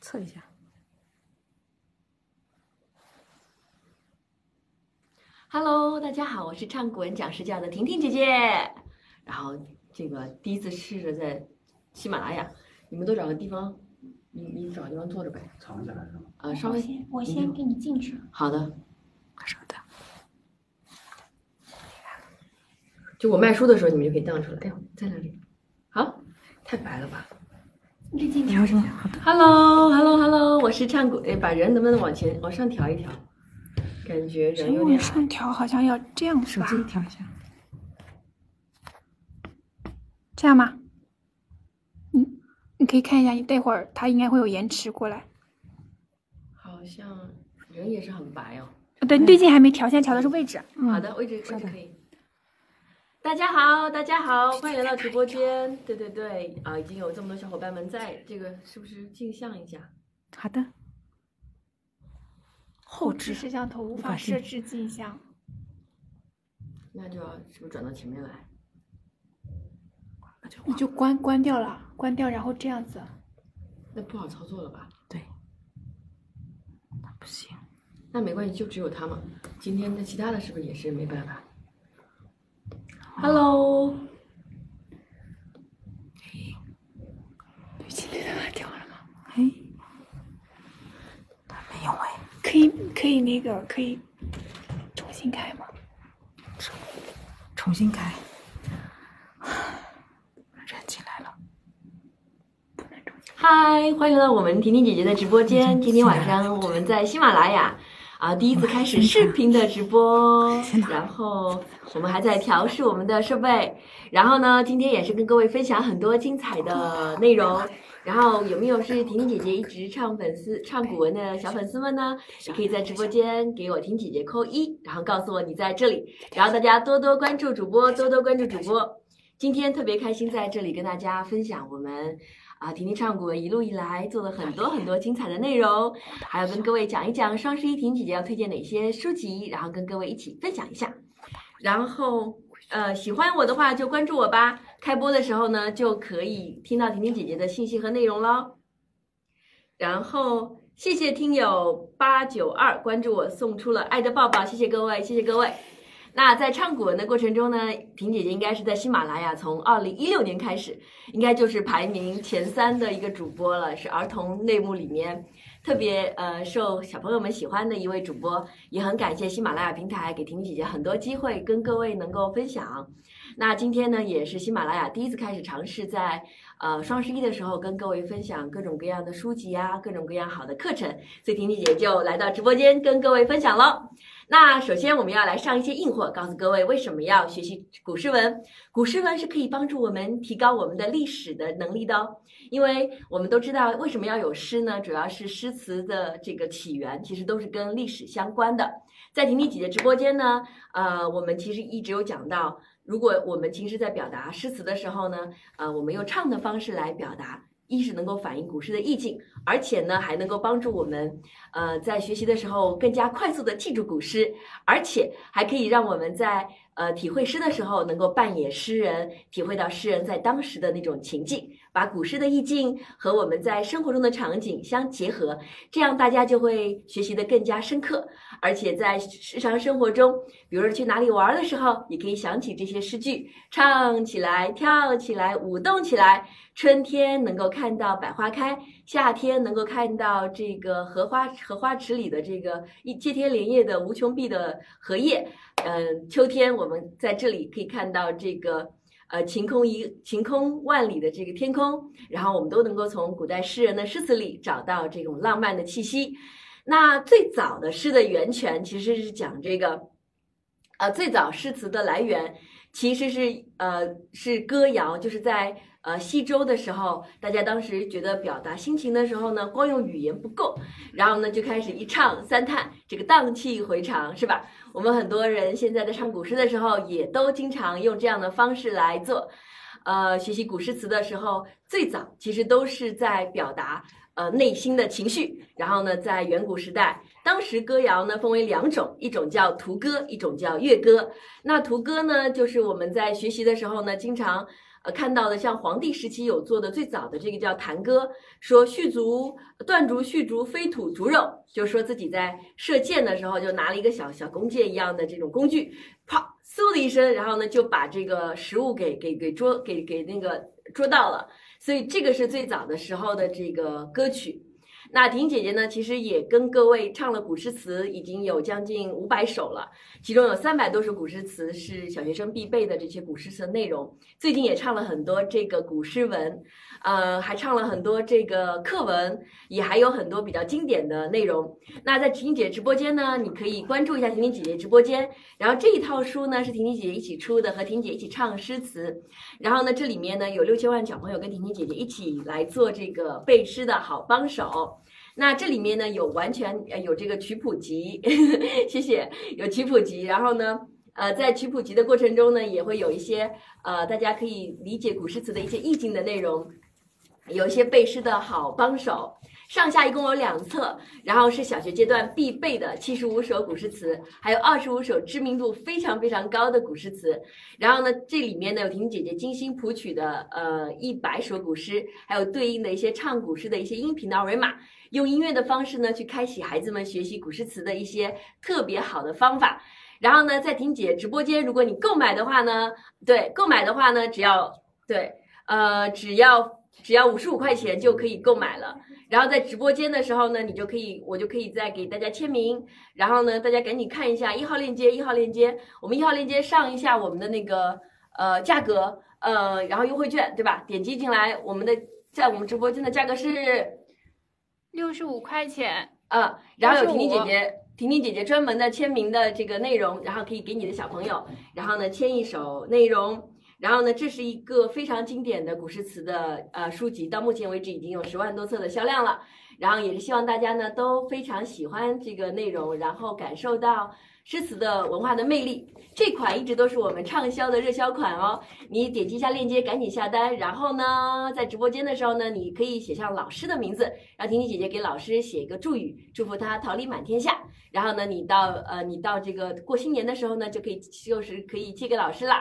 测一下。Hello，大家好，我是唱古文讲诗教的婷婷姐姐。然后这个第一次试着在喜马拉雅，你们都找个地方，你你找个地方坐着呗。藏起来是吗？呃，稍微先我先给你进去。好的。稍等，就我卖书的时候，你们就可以荡出来。哎呦，在哪里？好，太白了吧滤镜调什么好的。？Hello，Hello，Hello，我是唱古。哎，把人能不能往前往上调一调？感觉人有点上调好像要这样是吧？机调一下。这样吗？你你可以看一下，你待会儿它应该会有延迟过来。好像人也是很白哦。呃对，滤镜还没调，现在调的是位置。好的，位置位置可以。大家好，大家好，欢迎来到直播间。对对对，啊，已经有这么多小伙伴们在，这个是不是镜像一下？好的。后置置摄像头无法设置镜像。那就要是不是转到前面来？那就你就关关掉了，关掉，然后这样子。那不好操作了吧？对。那不行，那没关系，就只有他嘛。今天的其他的是不是也是没办法？Hello，滤镜对它调了吗？哎，他没有哎，可以可以那个可以重新开吗？重新开。人进来了，嗨，欢迎来到我们婷婷姐姐的直播间。今天晚上我们在喜马拉雅啊，第一次开始视频的直播然后我们还在调试我们的设备。然后呢，今天也是跟各位分享很多精彩的内容。然后有没有是婷婷姐姐一直唱粉丝唱古文的小粉丝们呢？也可以在直播间给我婷姐姐扣一，然后告诉我你在这里。然后大家多多关注主播，多多关注主播。今天特别开心在这里跟大家分享我们啊婷婷唱古文一路以来做了很多很多精彩的内容，还要跟各位讲一讲双十一婷姐姐要推荐哪些书籍，然后跟各位一起分享一下。然后呃喜欢我的话就关注我吧，开播的时候呢就可以听到婷婷姐姐的信息和内容喽。然后谢谢听友八九二关注我，送出了爱的抱抱，谢谢各位，谢谢各位。那在唱古文的过程中呢，婷姐姐应该是在喜马拉雅从二零一六年开始，应该就是排名前三的一个主播了，是儿童类目里面特别呃受小朋友们喜欢的一位主播，也很感谢喜马拉雅平台给婷姐姐很多机会跟各位能够分享。那今天呢，也是喜马拉雅第一次开始尝试在呃双十一的时候跟各位分享各种各样的书籍啊，各种各样好的课程，所以婷婷姐就来到直播间跟各位分享喽。那首先我们要来上一些硬货，告诉各位为什么要学习古诗文。古诗文是可以帮助我们提高我们的历史的能力的哦，因为我们都知道为什么要有诗呢？主要是诗词的这个起源其实都是跟历史相关的。在婷婷姐姐直播间呢，呃，我们其实一直有讲到，如果我们平时在表达诗词的时候呢，呃，我们用唱的方式来表达。一是能够反映古诗的意境，而且呢还能够帮助我们，呃，在学习的时候更加快速的记住古诗，而且还可以让我们在呃体会诗的时候能够扮演诗人，体会到诗人在当时的那种情境，把古诗的意境和我们在生活中的场景相结合，这样大家就会学习的更加深刻，而且在日常生活中，比如说去哪里玩的时候，也可以想起这些诗句，唱起来、跳起来、舞动起来。春天能够看到百花开，夏天能够看到这个荷花荷花池里的这个一接天莲叶的无穷碧的荷叶，嗯，秋天我们在这里可以看到这个呃晴空一晴空万里的这个天空，然后我们都能够从古代诗人的诗词里找到这种浪漫的气息。那最早的诗的源泉其实是讲这个，呃，最早诗词的来源其实是呃是歌谣，就是在呃西周的时候，大家当时觉得表达心情的时候呢，光用语言不够，然后呢就开始一唱三叹，这个荡气回肠是吧？我们很多人现在在唱古诗的时候，也都经常用这样的方式来做。呃，学习古诗词的时候，最早其实都是在表达呃内心的情绪。然后呢，在远古时代，当时歌谣呢分为两种，一种叫图歌，一种叫乐歌。那图歌呢，就是我们在学习的时候呢，经常看到的，像皇帝时期有做的最早的这个叫弹歌，说续竹断竹续竹飞土逐肉，就说自己在射箭的时候就拿了一个小小弓箭一样的这种工具，啪嗖的一声，然后呢就把这个食物给给给捉给给那个捉到了，所以这个是最早的时候的这个歌曲。那婷姐姐呢，其实也跟各位唱了古诗词，已经有将近五百首了，其中有三百多首古诗词是小学生必备的这些古诗词的内容。最近也唱了很多这个古诗文，呃，还唱了很多这个课文，也还有很多比较经典的内容。那在婷婷姐直播间呢，你可以关注一下婷婷姐姐直播间。然后这一套书呢是婷婷姐姐一起出的，和婷姐一起唱诗词。然后呢，这里面呢有六千万小朋友跟婷婷姐姐一起来做这个背诗的好帮手。那这里面呢有完全有这个曲谱集，谢谢，有曲谱集。然后呢，呃，在曲谱集的过程中呢，也会有一些呃大家可以理解古诗词的一些意境的内容，有一些背诗的好帮手。上下一共有两册，然后是小学阶段必备的七十五首古诗词，还有二十五首知名度非常非常高的古诗词。然后呢，这里面呢有婷婷姐姐精心谱曲的呃一百首古诗，还有对应的一些唱古诗的一些音频的二维码，用音乐的方式呢去开启孩子们学习古诗词的一些特别好的方法。然后呢，在婷姐直播间，如果你购买的话呢，对，购买的话呢，只要对，呃，只要只要五十五块钱就可以购买了。然后在直播间的时候呢，你就可以，我就可以再给大家签名。然后呢，大家赶紧看一下一号链接，一号链接，我们一号链接上一下我们的那个呃价格，呃，然后优惠券，对吧？点击进来，我们的在我们直播间的价格是六十五块钱。呃，然后有婷婷姐姐，婷婷姐姐专门的签名的这个内容，然后可以给你的小朋友，然后呢签一首内容。然后呢，这是一个非常经典的古诗词的呃书籍，到目前为止已经有十万多册的销量了。然后也是希望大家呢都非常喜欢这个内容，然后感受到诗词的文化的魅力。这款一直都是我们畅销的热销款哦。你点击一下链接，赶紧下单。然后呢，在直播间的时候呢，你可以写上老师的名字，让婷婷姐姐给老师写一个祝语，祝福他桃李满天下。然后呢，你到呃你到这个过新年的时候呢，就可以就是可以寄给老师了。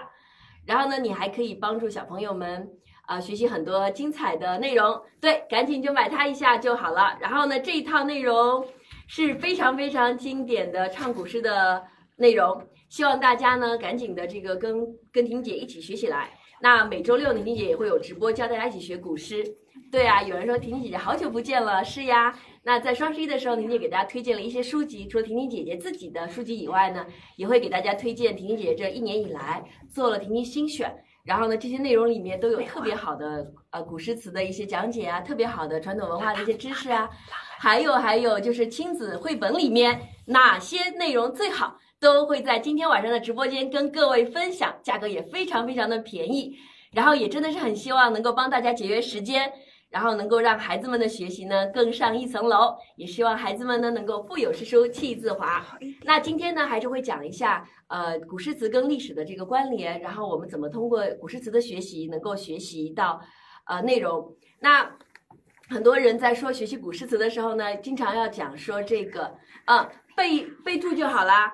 然后呢，你还可以帮助小朋友们啊学习很多精彩的内容。对，赶紧就买它一下就好了。然后呢，这一套内容是非常非常经典的唱古诗的内容，希望大家呢赶紧的这个跟跟婷姐一起学起来。那每周六呢，婷姐也会有直播教大家一起学古诗。对啊，有人说婷婷姐姐好久不见了，是呀。那在双十一的时候，婷婷给大家推荐了一些书籍，除了婷婷姐姐自己的书籍以外呢，也会给大家推荐婷婷姐姐这一年以来做了婷婷新选。然后呢，这些内容里面都有特别好的呃古诗词的一些讲解啊，特别好的传统文化的一些知识啊，还有还有就是亲子绘本里面哪些内容最好，都会在今天晚上的直播间跟各位分享，价格也非常非常的便宜，然后也真的是很希望能够帮大家节约时间。然后能够让孩子们的学习呢更上一层楼，也希望孩子们呢能够腹有诗书气自华。那今天呢还是会讲一下呃古诗词跟历史的这个关联，然后我们怎么通过古诗词的学习能够学习到呃内容。那很多人在说学习古诗词的时候呢，经常要讲说这个呃备备注就好啦，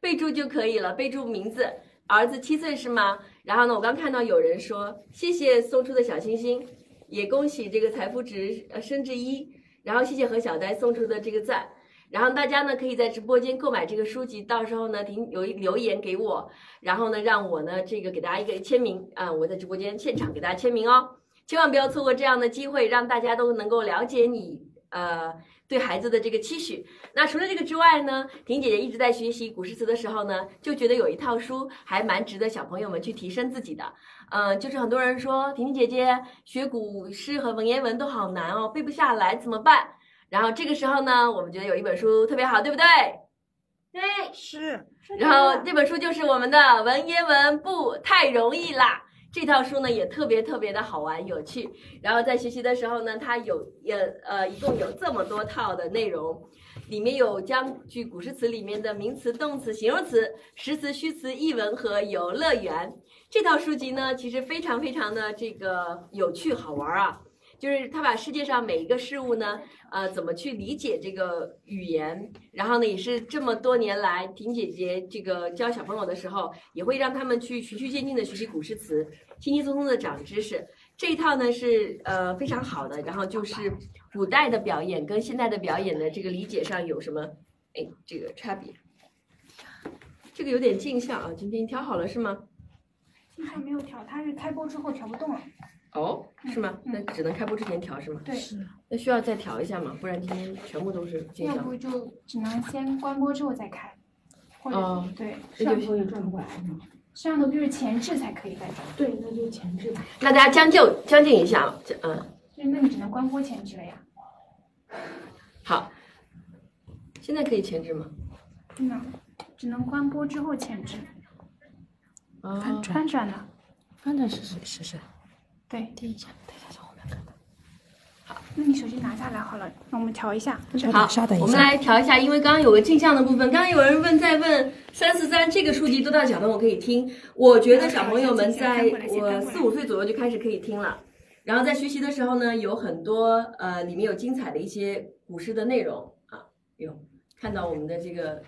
备注就可以了，备注名字，儿子七岁是吗？然后呢，我刚看到有人说谢谢送出的小星星。也恭喜这个财富值呃升至一，然后谢谢何小呆送出的这个赞，然后大家呢可以在直播间购买这个书籍，到时候呢停留留言给我，然后呢让我呢这个给大家一个签名啊，我在直播间现场给大家签名哦，千万不要错过这样的机会，让大家都能够了解你呃。对孩子的这个期许，那除了这个之外呢，婷姐姐一直在学习古诗词的时候呢，就觉得有一套书还蛮值得小朋友们去提升自己的。嗯，就是很多人说婷婷姐姐学古诗和文言文都好难哦，背不下来怎么办？然后这个时候呢，我们觉得有一本书特别好，对不对？对，是。然后这本书就是我们的《文言文不太容易啦》。这套书呢也特别特别的好玩有趣，然后在学习的时候呢，它有也呃一共有这么多套的内容，里面有将句古诗词里面的名词、动词、形容词、实词、虚词、译文和游乐园。这套书籍呢其实非常非常的这个有趣好玩啊。就是他把世界上每一个事物呢，呃，怎么去理解这个语言，然后呢，也是这么多年来，婷姐姐这个教小朋友的时候，也会让他们去循序渐进的学习古诗词，轻轻松松的长知识。这一套呢是呃非常好的，然后就是古代的表演跟现代的表演的这个理解上有什么哎这个差别？这个有点镜像啊，今天调好了是吗？镜像没有调，它是开播之后调不动了。哦，是吗？嗯那只能开播之前调是吗？对，那需要再调一下吗？不然今天全部都是。要不就只能先关播之后再开，或者、哦对这就上头也转不过来是吗？摄像头就是前置才可以再转，对，那就前置吧。那大家将就将就一下嗯就那你只能关播前置了呀。好，现在可以前置吗？不能，只能关播之后前置，啊翻转的。翻转是谁是是，对，听一下，等一下从后面看。那你手机拿下来好了，那我们调一下。好稍等，一下，我们来调一下，因为刚刚有个镜像的部分，刚刚有人问在问三四三这个书籍多大小朋友可以听？我觉得小朋友们在我四五岁左右就开始可以听了。然后在学习的时候呢，有很多呃里面有精彩的一些古诗的内容啊，有看到我们的这个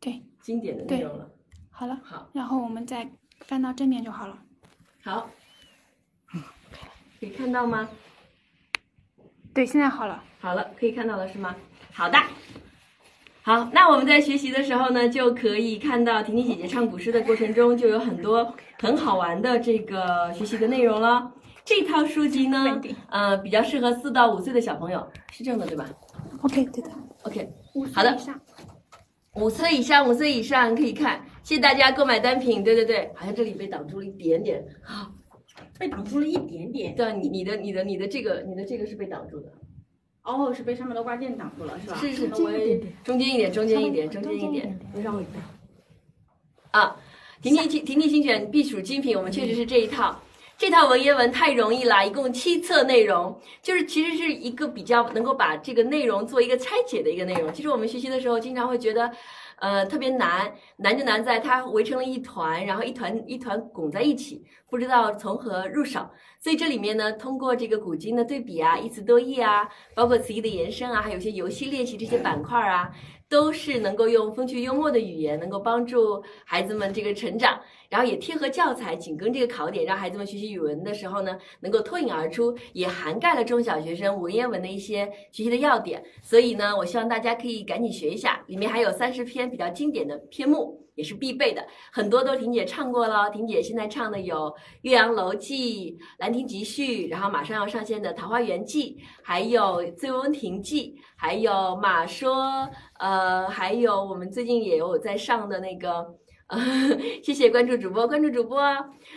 对，经典的内容了。好了，好，然后我们再翻到正面就好了。好，可以看到吗？对，现在好了。好了，可以看到了是吗？好的。好，那我们在学习的时候呢，就可以看到婷婷姐姐唱古诗的过程中，就有很多很好玩的这个学习的内容了。这套书籍呢 稳定，呃，比较适合四到五岁的小朋友，是这样的对吧 OK，对的。？OK，好的五岁以上，五岁以上可以看。谢谢大家购买单品，对对对，好像这里被挡住了一点点。好，被挡住了一点点。对，你你的你的你的这个你的这个是被挡住的，哦，是被上面的挂件挡住了，是吧？是是中间一点，中间一点，中间一点。让我一下。啊，婷婷婷婷新选必属精品，我们确实是这一套。这套文言文太容易了，一共七册内容，就是其实是一个比较能够把这个内容做一个拆解的一个内容。其实我们学习的时候，经常会觉得，呃，特别难，难就难在它围成了一团，然后一团一团拱在一起，不知道从何入手。所以这里面呢，通过这个古今的对比啊，一词多义啊，包括词义的延伸啊，还有一些游戏练习这些板块啊，都是能够用风趣幽默的语言，能够帮助孩子们这个成长，然后也贴合教材，紧跟这个考点，让孩子们学习语文的时候呢，能够脱颖而出，也涵盖了中小学生文言文的一些学习的要点。所以呢，我希望大家可以赶紧学一下，里面还有三十篇比较经典的篇目。也是必备的，很多都婷姐唱过了。婷姐现在唱的有《岳阳楼记》《兰亭集序》，然后马上要上线的《桃花源记》，还有《醉翁亭记》，还有《马说》，呃，还有我们最近也有在上的那个。呃，谢谢关注主播，关注主播。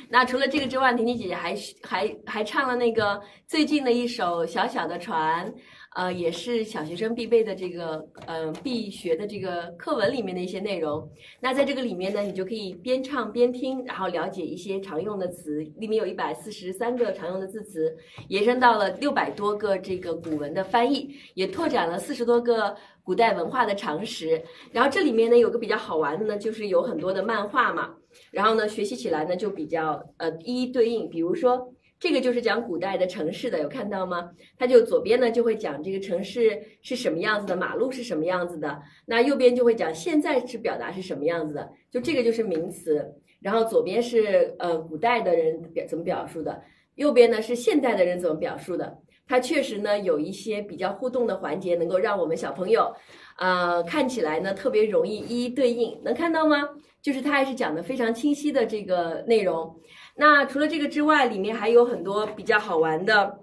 那除了这个之外，婷婷姐姐还还还唱了那个最近的一首《小小的船》，呃，也是小学生必备的这个呃必学的这个课文里面的一些内容。那在这个里面呢，你就可以边唱边听，然后了解一些常用的词，里面有一百四十三个常用的字词，延伸到了六百多个这个古文的翻译，也拓展了四十多个古代文化的常识。然后这里面呢有个比较好玩的呢，就是有很多的漫画嘛，然后呢学习起来呢就比较呃一一对应，比如说。这个就是讲古代的城市的，有看到吗？它就左边呢就会讲这个城市是什么样子的，马路是什么样子的，那右边就会讲现在是表达是什么样子的，就这个就是名词。然后左边是呃古代的人表怎么表述的，右边呢是现代的人怎么表述的。它确实呢有一些比较互动的环节，能够让我们小朋友，呃看起来呢特别容易一一对应，能看到吗？就是它还是讲的非常清晰的这个内容。那除了这个之外，里面还有很多比较好玩的。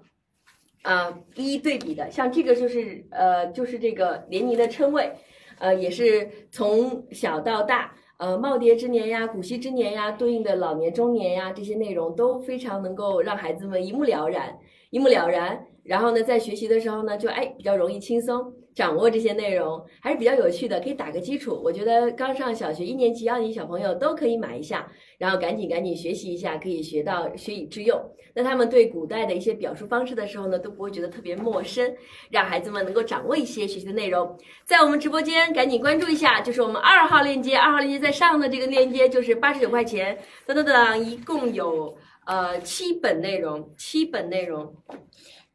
啊，一一对比的，像这个就是呃，就是这个连宁的称谓，呃，也是从小到大，呃，耄耋之年呀、古稀之年呀，对应的老年、中年呀，这些内容都非常能够让孩子们一目了然，一目了然。然后呢，在学习的时候呢，就哎比较容易轻松掌握这些内容，还是比较有趣的，可以打个基础。我觉得刚上小学一年级、二年级小朋友都可以买一下，然后赶紧赶紧学习一下，可以学到学以致用。那他们对古代的一些表述方式的时候呢，都不会觉得特别陌生，让孩子们能够掌握一些学习的内容。在我们直播间赶紧关注一下，就是我们二号链接，二号链接在上的这个链接就是八十九块钱，噔噔噔，一共有呃七本内容，七本内容。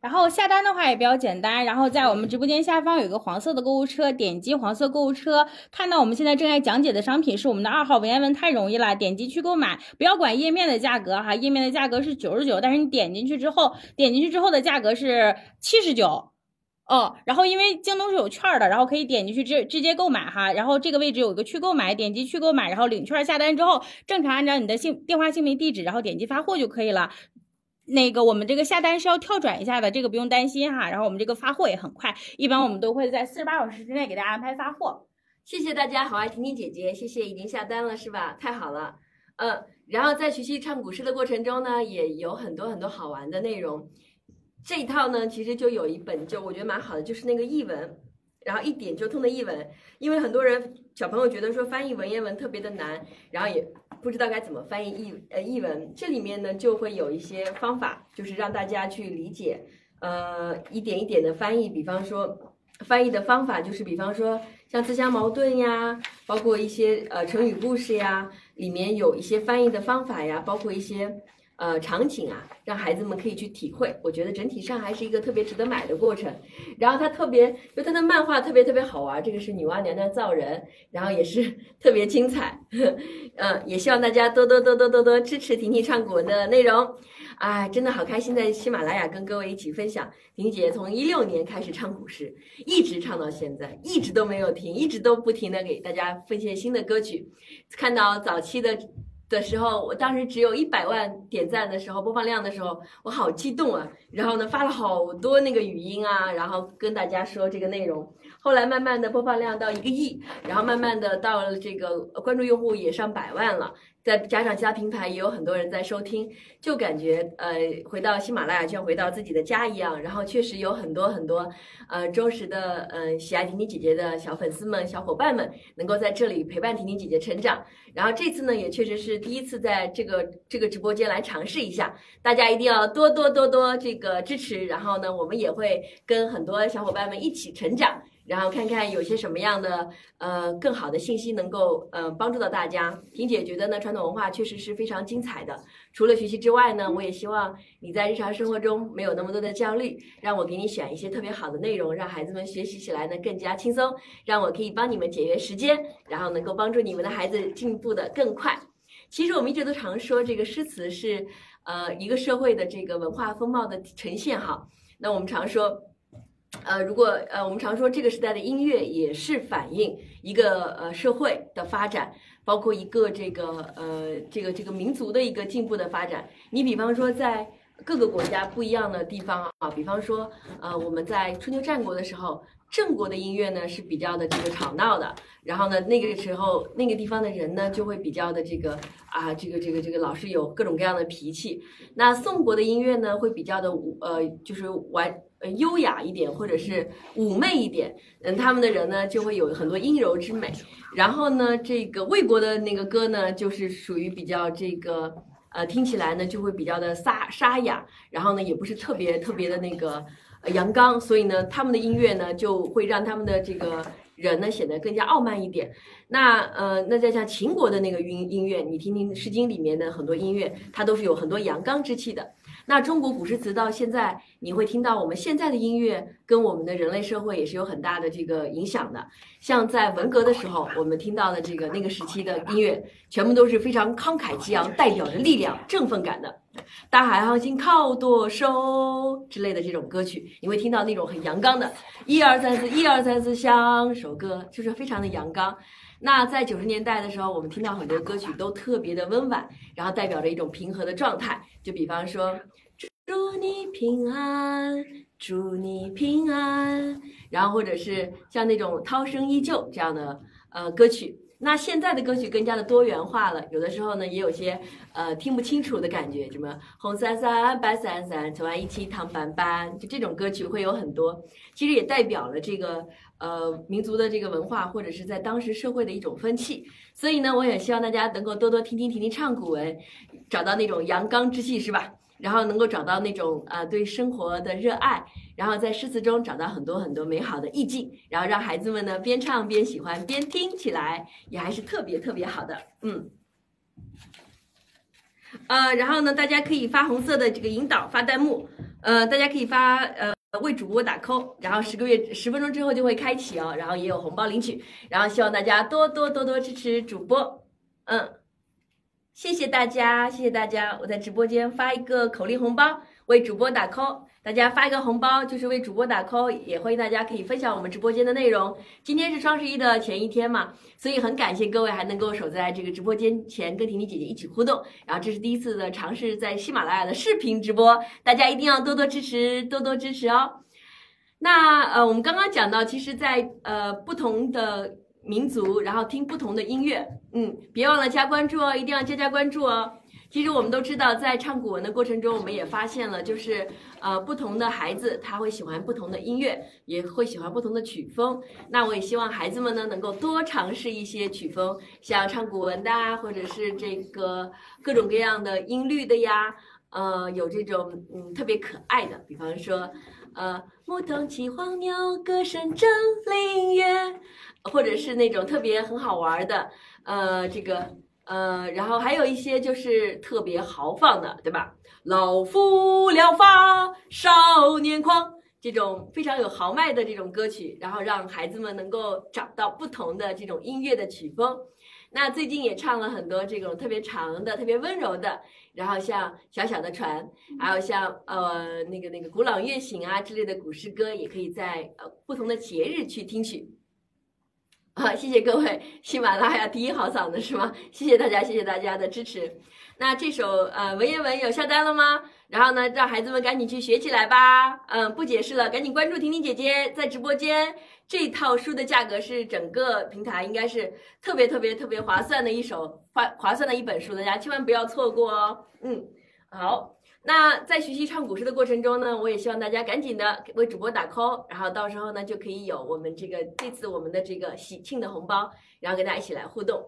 然后下单的话也比较简单，然后在我们直播间下方有一个黄色的购物车，点击黄色购物车，看到我们现在正在讲解的商品是我们的二号文言文，太容易了，点击去购买，不要管页面的价格哈，页面的价格是九十九，但是你点进去之后，点进去之后的价格是七十九。哦，然后因为京东是有券的，然后可以点进去直直接购买哈，然后这个位置有一个去购买，点击去购买，然后领券下单之后，正常按照你的姓电话、姓名、地址，然后点击发货就可以了。那个我们这个下单是要跳转一下的，这个不用担心哈。然后我们这个发货也很快，一般我们都会在四十八小时之内给大家安排发货。谢谢大家，好爱婷婷姐姐，谢谢已经下单了是吧？太好了，嗯，然后在学习唱古诗的过程中呢，也有很多很多好玩的内容。这一套呢，其实就有一本，就我觉得蛮好的，就是那个译文，然后一点就通的译文。因为很多人小朋友觉得说翻译文言文特别的难，然后也不知道该怎么翻译译呃译文。这里面呢就会有一些方法，就是让大家去理解，呃，一点一点的翻译。比方说翻译的方法，就是比方说像自相矛盾呀，包括一些呃成语故事呀，里面有一些翻译的方法呀，包括一些。呃，场景啊，让孩子们可以去体会。我觉得整体上还是一个特别值得买的过程。然后它特别，就它的漫画特别特别好玩。这个是女娲娘娘造人，然后也是 特别精彩。嗯，也希望大家多多多多多多支持婷婷唱古文的内容。哎，真的好开心，在喜马拉雅跟各位一起分享。婷姐从一六年开始唱古诗，一直唱到现在，一直都没有停，一直都不停的给大家奉献新的歌曲。看到早期的。的时候，我当时只有一百万点赞的时候，播放量的时候，我好激动啊！然后呢，发了好多那个语音啊，然后跟大家说这个内容。后来慢慢的播放量到一个亿，然后慢慢的到了这个关注用户也上百万了。再加上其他平台也有很多人在收听，就感觉呃回到喜马拉雅就像回到自己的家一样。然后确实有很多很多呃忠实的呃喜爱婷婷姐姐的小粉丝们、小伙伴们能够在这里陪伴婷婷姐姐成长。然后这次呢也确实是第一次在这个这个直播间来尝试一下，大家一定要多多多多这个支持。然后呢我们也会跟很多小伙伴们一起成长。然后看看有些什么样的呃更好的信息能够呃帮助到大家。婷姐觉得呢，传统文化确实是非常精彩的。除了学习之外呢，我也希望你在日常生活中没有那么多的焦虑，让我给你选一些特别好的内容，让孩子们学习起来呢更加轻松，让我可以帮你们节约时间，然后能够帮助你们的孩子进步的更快。其实我们一直都常说，这个诗词是呃一个社会的这个文化风貌的呈现哈。那我们常说。呃，如果呃，我们常说这个时代的音乐也是反映一个呃社会的发展，包括一个这个呃这个这个民族的一个进步的发展。你比方说在各个国家不一样的地方啊，比方说呃我们在春秋战国的时候，郑国的音乐呢是比较的这个吵闹的，然后呢那个时候那个地方的人呢就会比较的这个啊这个这个这个老是有各种各样的脾气。那宋国的音乐呢会比较的呃就是完。呃，优雅一点，或者是妩媚一点，嗯，他们的人呢就会有很多阴柔之美。然后呢，这个魏国的那个歌呢，就是属于比较这个，呃，听起来呢就会比较的沙沙哑，然后呢也不是特别特别的那个阳刚，所以呢，他们的音乐呢就会让他们的这个人呢显得更加傲慢一点。那呃，那再像秦国的那个音音乐，你听听《诗经》里面的很多音乐，它都是有很多阳刚之气的。那中国古诗词到现在，你会听到我们现在的音乐跟我们的人类社会也是有很大的这个影响的。像在文革的时候，我们听到的这个那个时期的音乐，全部都是非常慷慨激昂，代表着力量、振奋感的。大海航行靠舵手之类的这种歌曲，你会听到那种很阳刚的，一二三四，一二三四，像首歌，就是非常的阳刚。那在九十年代的时候，我们听到很多歌曲都特别的温婉，然后代表着一种平和的状态，就比方说。祝你平安，祝你平安。然后或者是像那种涛声依旧这样的呃歌曲。那现在的歌曲更加的多元化了，有的时候呢也有些呃听不清楚的感觉，什么红伞伞白伞伞，走完一起躺板板，就这种歌曲会有很多。其实也代表了这个呃民族的这个文化，或者是在当时社会的一种风气。所以呢，我也希望大家能够多多听听婷婷唱古文，找到那种阳刚之气，是吧？然后能够找到那种呃对生活的热爱，然后在诗词中找到很多很多美好的意境，然后让孩子们呢边唱边喜欢边听起来也还是特别特别好的，嗯，呃，然后呢大家可以发红色的这个引导发弹幕，呃，大家可以发呃为主播打 call，然后十个月十分钟之后就会开启哦，然后也有红包领取，然后希望大家多多多多支持主播，嗯，谢谢大家，谢谢大家，我在直播间发一个口令红包为主播打 call。大家发一个红包，就是为主播打 call，也欢迎大家可以分享我们直播间的内容。今天是双十一的前一天嘛，所以很感谢各位还能够守在这个直播间前跟婷婷姐姐一起互动。然后这是第一次的尝试在喜马拉雅的视频直播，大家一定要多多支持，多多支持哦。那呃，我们刚刚讲到，其实在，呃不同的民族，然后听不同的音乐，嗯，别忘了加关注哦，一定要加加关注哦。其实我们都知道，在唱古文的过程中，我们也发现了，就是呃，不同的孩子他会喜欢不同的音乐，也会喜欢不同的曲风。那我也希望孩子们呢，能够多尝试一些曲风，像唱古文的啊，或者是这个各种各样的音律的呀，呃，有这种嗯特别可爱的，比方说呃，牧童骑黄牛，歌声振林樾，或者是那种特别很好玩的，呃，这个。呃，然后还有一些就是特别豪放的，对吧？老夫聊发少年狂，这种非常有豪迈的这种歌曲，然后让孩子们能够找到不同的这种音乐的曲风。那最近也唱了很多这种特别长的、特别温柔的，然后像小小的船，还有像呃那个那个古朗月行啊之类的古诗歌，也可以在呃不同的节日去听取。啊，谢谢各位，喜马拉雅第一好嗓子是吗？谢谢大家，谢谢大家的支持。那这首呃文言文有下单了吗？然后呢，让孩子们赶紧去学起来吧。嗯，不解释了，赶紧关注婷婷姐姐在直播间。这套书的价格是整个平台应该是特别特别特别划算的一首划划算的一本书，大家千万不要错过哦。嗯，好。那在学习唱古诗的过程中呢，我也希望大家赶紧的为主播打 call，然后到时候呢就可以有我们这个这次我们的这个喜庆的红包，然后跟大家一起来互动。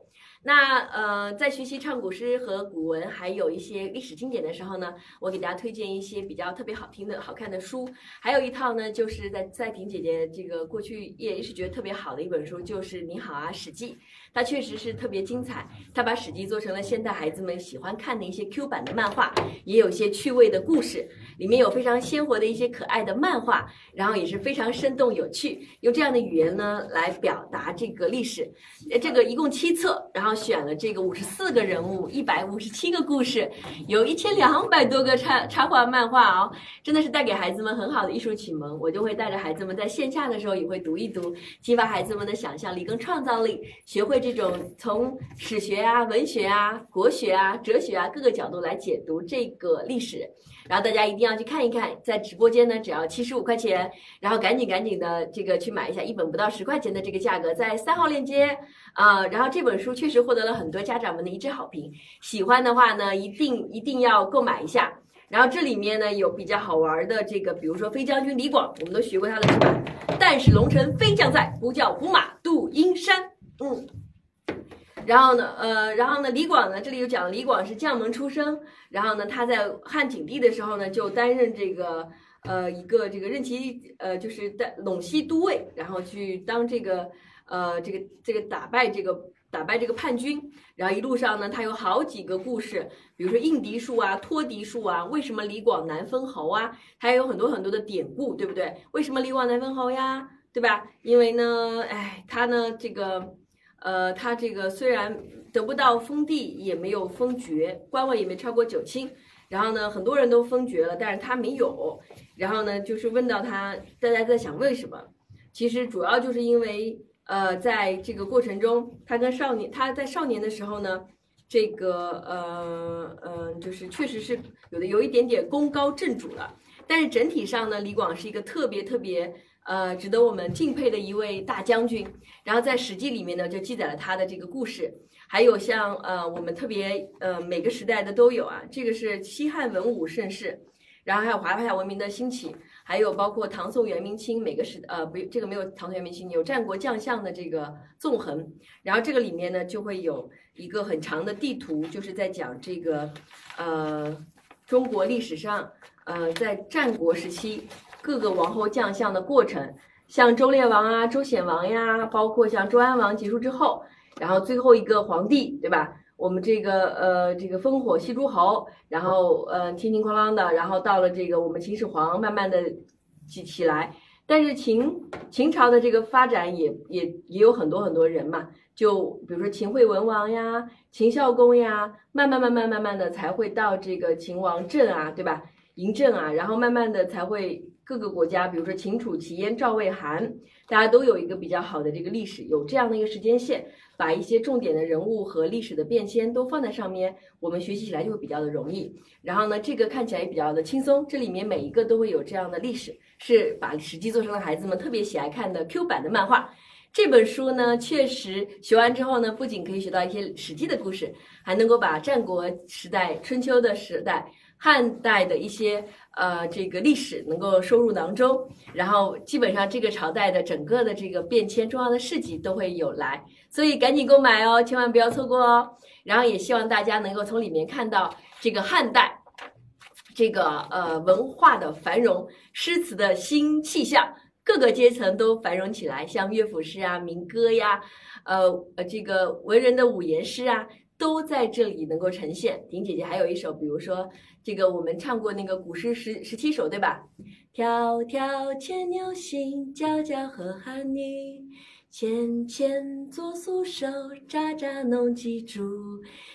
那呃，在学习唱古诗和古文，还有一些历史经典的时候呢，我给大家推荐一些比较特别好听的好看的书，还有一套呢，就是在在婷姐姐这个过去也一直觉得特别好的一本书，就是《你好啊史记》。它确实是特别精彩，它把《史记》做成了现代孩子们喜欢看的一些 Q 版的漫画，也有一些趣味的故事，里面有非常鲜活的一些可爱的漫画，然后也是非常生动有趣，用这样的语言呢来表达这个历史。呃，这个一共七册，然后选了这个五十四个人物，一百五十七个故事，有一千两百多个插插画漫画哦，真的是带给孩子们很好的艺术启蒙。我就会带着孩子们在线下的时候也会读一读，激发孩子们的想象力跟创造力，学会。这种从史学啊、文学啊、国学啊、哲学啊各个角度来解读这个历史，然后大家一定要去看一看，在直播间呢只要七十五块钱，然后赶紧赶紧的这个去买一下，一本不到十块钱的这个价格，在三号链接啊。然后这本书确实获得了很多家长们的一致好评，喜欢的话呢一定一定要购买一下。然后这里面呢有比较好玩的这个，比如说飞将军李广，我们都学过他的是吧？但使龙城飞将在，不教胡马度阴山。嗯。然后呢，呃，然后呢，李广呢，这里有讲李广是将门出身，然后呢，他在汉景帝的时候呢，就担任这个呃一个这个任其呃就是在陇西都尉，然后去当这个呃这个这个打败这个打败这个叛军，然后一路上呢，他有好几个故事，比如说应敌术啊、脱敌术啊，为什么李广难封侯啊？还有很多很多的典故，对不对？为什么李广难封侯呀？对吧？因为呢，哎，他呢这个。呃，他这个虽然得不到封地，也没有封爵，官位也没超过九卿。然后呢，很多人都封爵了，但是他没有。然后呢，就是问到他，大家在想为什么？其实主要就是因为，呃，在这个过程中，他跟少年，他在少年的时候呢，这个呃呃，就是确实是有的有一点点功高震主了。但是整体上呢，李广是一个特别特别。呃，值得我们敬佩的一位大将军。然后在《史记》里面呢，就记载了他的这个故事。还有像呃，我们特别呃，每个时代的都有啊。这个是西汉文武盛世，然后还有华夏文明的兴起，还有包括唐宋元明清每个时呃，不，这个没有唐宋元明清，有战国将相的这个纵横。然后这个里面呢，就会有一个很长的地图，就是在讲这个呃，中国历史上呃，在战国时期。各个王侯将相的过程，像周烈王啊、周显王呀，包括像周安王结束之后，然后最后一个皇帝，对吧？我们这个呃这个烽火戏诸侯，然后呃叮叮哐啷的，然后到了这个我们秦始皇慢慢的起起来，但是秦秦朝的这个发展也也也有很多很多人嘛，就比如说秦惠文王呀、秦孝公呀，慢慢慢慢慢慢的才会到这个秦王政啊，对吧？嬴政啊，然后慢慢的才会各个国家，比如说秦楚齐燕赵魏韩，大家都有一个比较好的这个历史，有这样的一个时间线，把一些重点的人物和历史的变迁都放在上面，我们学习起来就会比较的容易。然后呢，这个看起来也比较的轻松，这里面每一个都会有这样的历史，是把《史记》做成了孩子们特别喜爱看的 Q 版的漫画。这本书呢，确实学完之后呢，不仅可以学到一些《史记》的故事，还能够把战国时代、春秋的时代、汉代的一些呃这个历史能够收入囊中，然后基本上这个朝代的整个的这个变迁重要的事迹都会有来，所以赶紧购买哦，千万不要错过哦。然后也希望大家能够从里面看到这个汉代这个呃文化的繁荣，诗词的新气象。各个阶层都繁荣起来，像乐府诗啊、民歌呀，呃呃，这个文人的五言诗啊，都在这里能够呈现。婷姐姐还有一首，比如说这个我们唱过那个古诗十十七首，对吧？迢迢牵牛星，皎皎河汉女。纤纤作素手，札札弄机杼，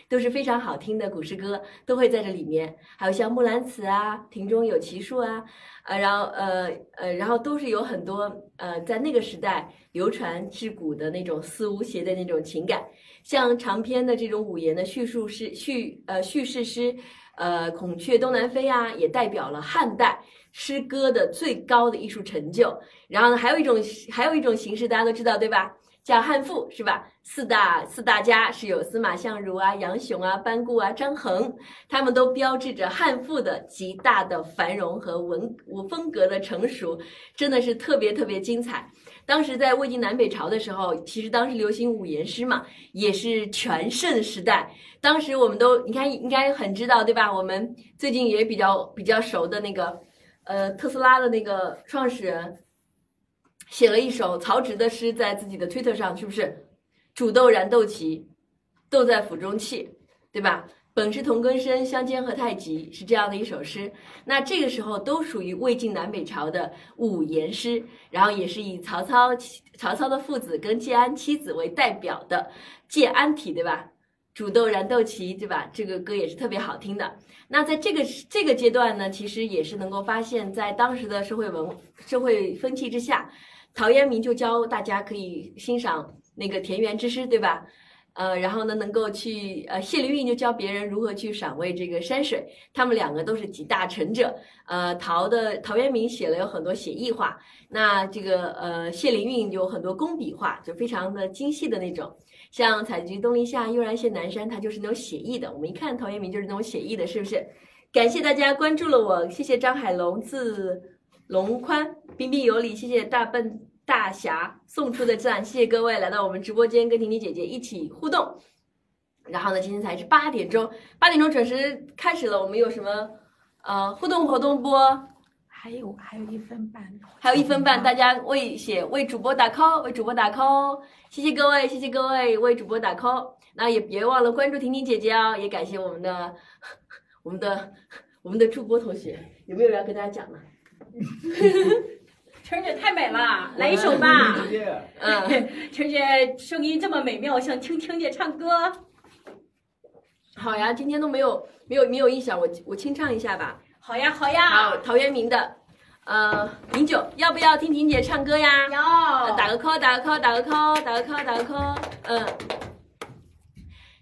都是非常好听的古诗歌，都会在这里面。还有像《木兰辞》啊，《庭中有奇树》啊，呃，然后呃呃，然后都是有很多呃，在那个时代流传至古的那种思无邪的那种情感。像长篇的这种五言的叙述诗、叙呃叙事诗，呃，《孔雀东南飞》啊，也代表了汉代诗歌的最高的艺术成就。然后呢，还有一种还有一种形式，大家都知道对吧？叫汉赋，是吧？四大四大家是有司马相如啊、杨雄啊、班固啊、张衡，他们都标志着汉赋的极大的繁荣和文文风格的成熟，真的是特别特别精彩。当时在魏晋南北朝的时候，其实当时流行五言诗嘛，也是全盛时代。当时我们都你看应该很知道对吧？我们最近也比较比较熟的那个，呃，特斯拉的那个创始人。写了一首曹植的诗，在自己的推特上，是不是？煮豆燃豆萁，豆在釜中泣，对吧？本是同根生，相煎何太急，是这样的一首诗。那这个时候都属于魏晋南北朝的五言诗，然后也是以曹操曹操的父子跟建安妻子为代表的建安体，对吧？煮豆燃豆萁，对吧？这个歌也是特别好听的。那在这个这个阶段呢，其实也是能够发现，在当时的社会文社会风气之下。陶渊明就教大家可以欣赏那个田园之诗，对吧？呃，然后呢，能够去呃，谢灵运就教别人如何去赏味这个山水。他们两个都是集大成者。呃，陶的陶渊明写了有很多写意画，那这个呃，谢灵运有很多工笔画，就非常的精细的那种。像“采菊东篱下，悠然见南山”，它就是那种写意的。我们一看陶渊明就是那种写意的，是不是？感谢大家关注了我，谢谢张海龙字。龙宽，彬彬有礼，谢谢大笨大侠送出的赞，谢谢各位来到我们直播间跟婷婷姐姐一起互动。然后呢，今天才是八点钟，八点钟准时开始了。我们有什么呃互动活动不？还有还有一分半，还有一分半，大家为写为主播打 call，为主播打 call，谢谢各位，谢谢各位为主播打 call。那也别忘了关注婷婷姐姐哦，也感谢我们的 我们的我们的助播同学，有没有要跟大家讲的？晨姐太美了，来一首吧。嗯，晨姐声音这么美妙，想听听姐唱歌。好呀，今天都没有没有没有印象，我我清唱一下吧。好呀，好呀。好，陶渊明的，呃，饮酒，要不要听婷姐唱歌呀？要。打个 call，打个 call，打个 call，打个 call，打个 call。嗯。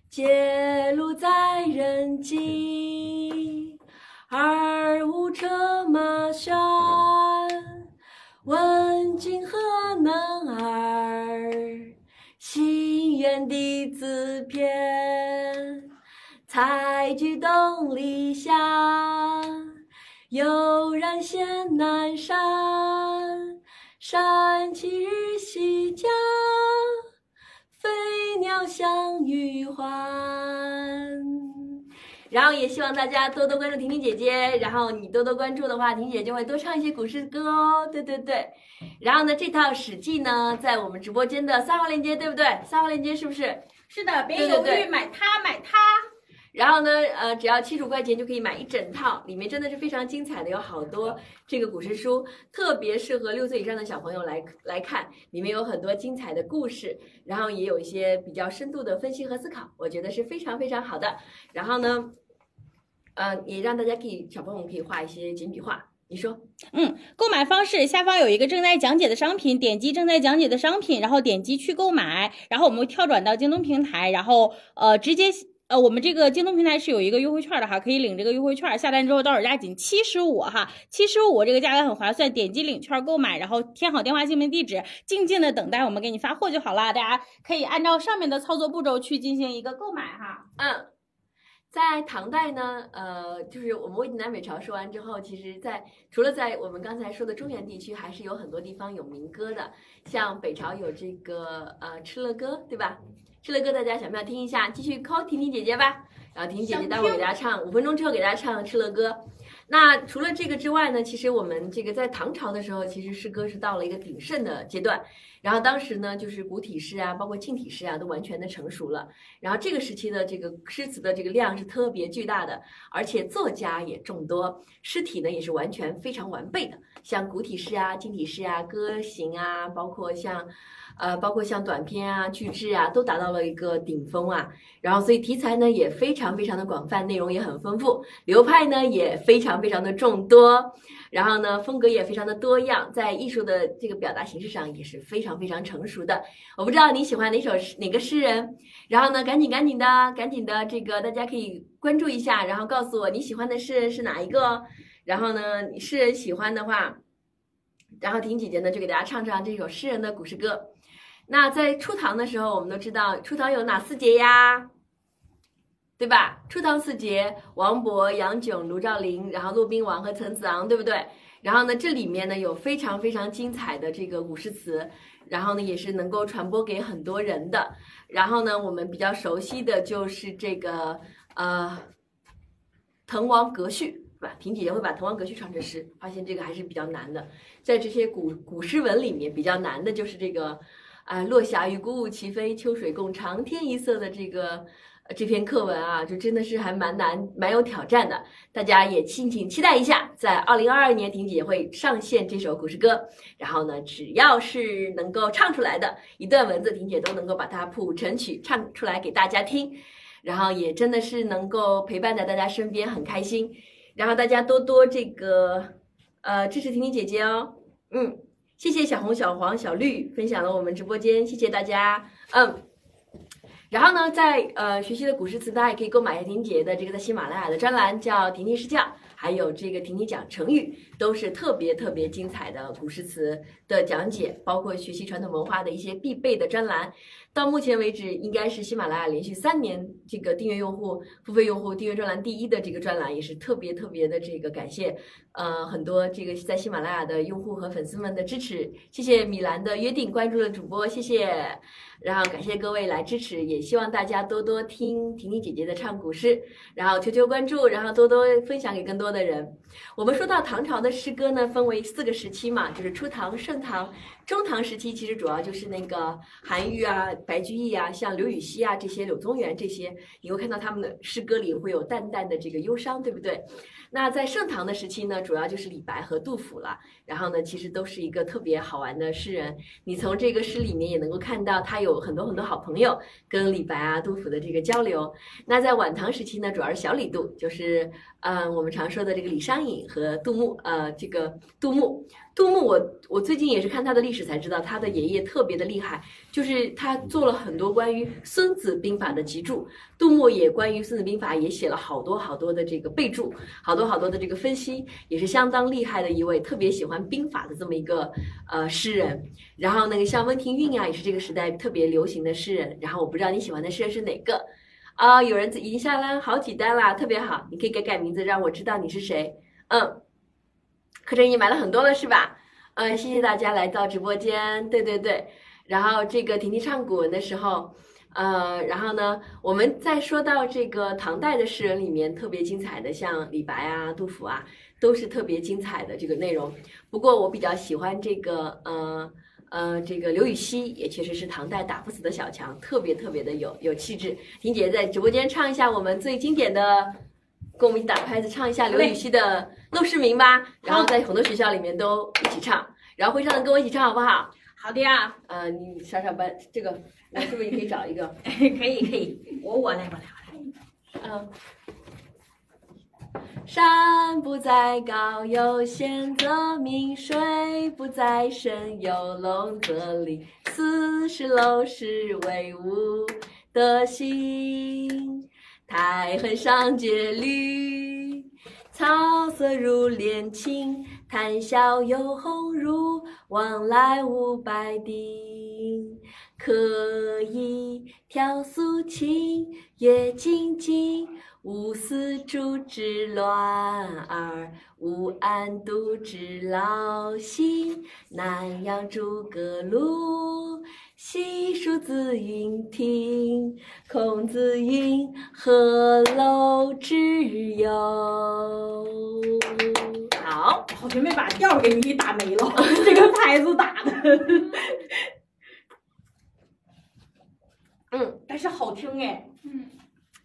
结庐在人迹。而无车马喧，问君何能尔？心愿弟子篇。采菊东篱下，悠然见南山。山气日夕佳，飞鸟相与还。然后也希望大家多多关注婷婷姐姐，然后你多多关注的话，婷姐就会多唱一些古诗歌哦。对对对，然后呢，这套《史记》呢，在我们直播间的三号链接，对不对？三号链接是不是？是的，别犹豫，买它，买它。然后呢，呃，只要七十五块钱就可以买一整套，里面真的是非常精彩的，有好多这个古诗书，特别适合六岁以上的小朋友来来看，里面有很多精彩的故事，然后也有一些比较深度的分析和思考，我觉得是非常非常好的。然后呢，呃，也让大家可以小朋友可以画一些简笔画，你说？嗯，购买方式下方有一个正在讲解的商品，点击正在讲解的商品，然后点击去购买，然后我们会跳转到京东平台，然后呃直接。呃，我们这个京东平台是有一个优惠券的哈，可以领这个优惠券，下单之后到手价仅七十五哈，七十五这个价格很划算，点击领券购买，然后填好电话、姓名、地址，静静的等待我们给你发货就好了，大家可以按照上面的操作步骤去进行一个购买哈。嗯，在唐代呢，呃，就是我们魏晋南北朝说完之后，其实在除了在我们刚才说的中原地区，还是有很多地方有民歌的，像北朝有这个呃《敕勒歌》，对吧？敕勒歌大家想不想听一下？继续 call 婷婷姐姐吧，然后婷婷姐姐待会儿给大家唱，五分钟之后给大家唱敕勒歌。那除了这个之外呢，其实我们这个在唐朝的时候，其实诗歌是到了一个鼎盛的阶段。然后当时呢，就是古体诗啊，包括近体诗啊，都完全的成熟了。然后这个时期的这个诗词的这个量是特别巨大的，而且作家也众多，诗体呢也是完全非常完备的。像古体诗啊、近体诗啊、歌行啊，包括像。呃，包括像短篇啊、巨制啊，都达到了一个顶峰啊。然后，所以题材呢也非常非常的广泛，内容也很丰富，流派呢也非常非常的众多。然后呢，风格也非常的多样，在艺术的这个表达形式上也是非常非常成熟的。我不知道你喜欢哪首诗哪个诗人，然后呢，赶紧赶紧的，赶紧的，这个大家可以关注一下，然后告诉我你喜欢的诗人是哪一个。然后呢，诗人喜欢的话，然后婷姐姐呢就给大家唱唱这首诗人的古诗歌。那在初唐的时候，我们都知道初唐有哪四杰呀？对吧？初唐四杰：王勃、杨炯、卢照邻，然后骆宾王和陈子昂，对不对？然后呢，这里面呢有非常非常精彩的这个古诗词，然后呢也是能够传播给很多人的。然后呢，我们比较熟悉的就是这个呃《滕王阁序》，是吧？婷姐姐会把《滕王阁序》唱成诗，发现这个还是比较难的。在这些古古诗文里面，比较难的就是这个。啊，落霞与孤鹜齐飞，秋水共长天一色的这个这篇课文啊，就真的是还蛮难、蛮有挑战的。大家也敬请期待一下，在二零二二年，婷姐会上线这首古诗歌。然后呢，只要是能够唱出来的一段文字，婷姐都能够把它谱成曲唱出来给大家听。然后也真的是能够陪伴在大家身边，很开心。然后大家多多这个呃支持婷婷姐姐哦，嗯。谢谢小红、小黄、小绿分享了我们直播间，谢谢大家。嗯，然后呢，在呃学习的古诗词，大家也可以购买婷姐的这个在喜马拉雅的专栏，叫婷婷诗教，还有这个婷婷讲成语，都是特别特别精彩的古诗词的讲解，包括学习传统文化的一些必备的专栏。到目前为止，应该是喜马拉雅连续三年这个订阅用户、付费用户订阅专栏第一的这个专栏，也是特别特别的这个感谢，呃，很多这个在喜马拉雅的用户和粉丝们的支持，谢谢米兰的约定关注了主播，谢谢，然后感谢各位来支持，也希望大家多多听婷婷姐姐的唱古诗，然后求求关注，然后多多分享给更多的人。我们说到唐朝的诗歌呢，分为四个时期嘛，就是初唐、盛唐。中唐时期其实主要就是那个韩愈啊、白居易啊，像刘禹锡啊这些、柳宗元这些，你会看到他们的诗歌里会有淡淡的这个忧伤，对不对？那在盛唐的时期呢，主要就是李白和杜甫了。然后呢，其实都是一个特别好玩的诗人。你从这个诗里面也能够看到他有很多很多好朋友，跟李白啊、杜甫的这个交流。那在晚唐时期呢，主要是小李杜，就是嗯我们常说的这个李商隐和杜牧，呃，这个杜牧。杜牧，我我最近也是看他的历史才知道，他的爷爷特别的厉害，就是他做了很多关于《孙子兵法》的集注。杜牧也关于《孙子兵法》也写了好多好多的这个备注，好多好多的这个分析，也是相当厉害的一位，特别喜欢兵法的这么一个呃诗人。然后那个像温庭筠啊，也是这个时代特别流行的诗人。然后我不知道你喜欢的诗人是哪个啊？有人已经下单好几单啦，特别好，你可以改改名字，让我知道你是谁。嗯。课程已经买了很多了，是吧？嗯，谢谢大家来到直播间。对对对，然后这个婷婷唱古文的时候，呃，然后呢，我们在说到这个唐代的诗人里面特别精彩的，像李白啊、杜甫啊，都是特别精彩的这个内容。不过我比较喜欢这个，呃呃，这个刘禹锡也确实是唐代打不死的小强，特别特别的有有气质。婷姐在直播间唱一下我们最经典的，跟我们一起打拍子唱一下刘禹锡的《陋室铭》吧，然后在很多学校里面都一起唱，然后会唱的跟我一起唱好不好？好的呀，呃，你上上班这个，那是不是你可以找一个？可以可以，我我来我来我来。嗯。山不在高，有仙则名；水不在深，有龙则灵。斯是陋室，惟吾德馨。苔痕上阶绿，草色入帘青。谈笑有鸿儒，往来无白丁。可以调素琴，阅金经。无丝竹之乱耳，无案牍之劳心。南阳诸葛庐，西蜀子云亭。孔子云：“何陋之有？”好，好像没把调给你打没了，这个拍子打的。嗯，但是好听哎，嗯，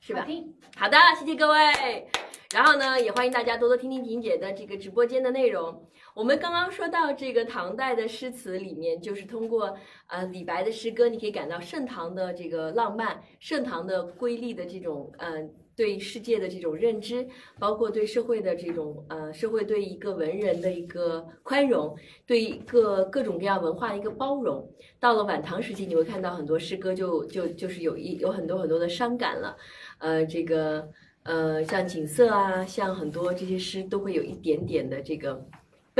是吧好？听好的，谢谢各位。然后呢，也欢迎大家多多听听婷姐的这个直播间的内容。我们刚刚说到这个唐代的诗词里面，就是通过呃李白的诗歌，你可以感到盛唐的这个浪漫，盛唐的瑰丽的这种呃对世界的这种认知，包括对社会的这种呃社会对一个文人的一个宽容，对一个各种各样文化的一个包容。到了晚唐时期，你会看到很多诗歌就就就是有一有很多很多的伤感了。呃，这个呃，像景色啊，像很多这些诗都会有一点点的这个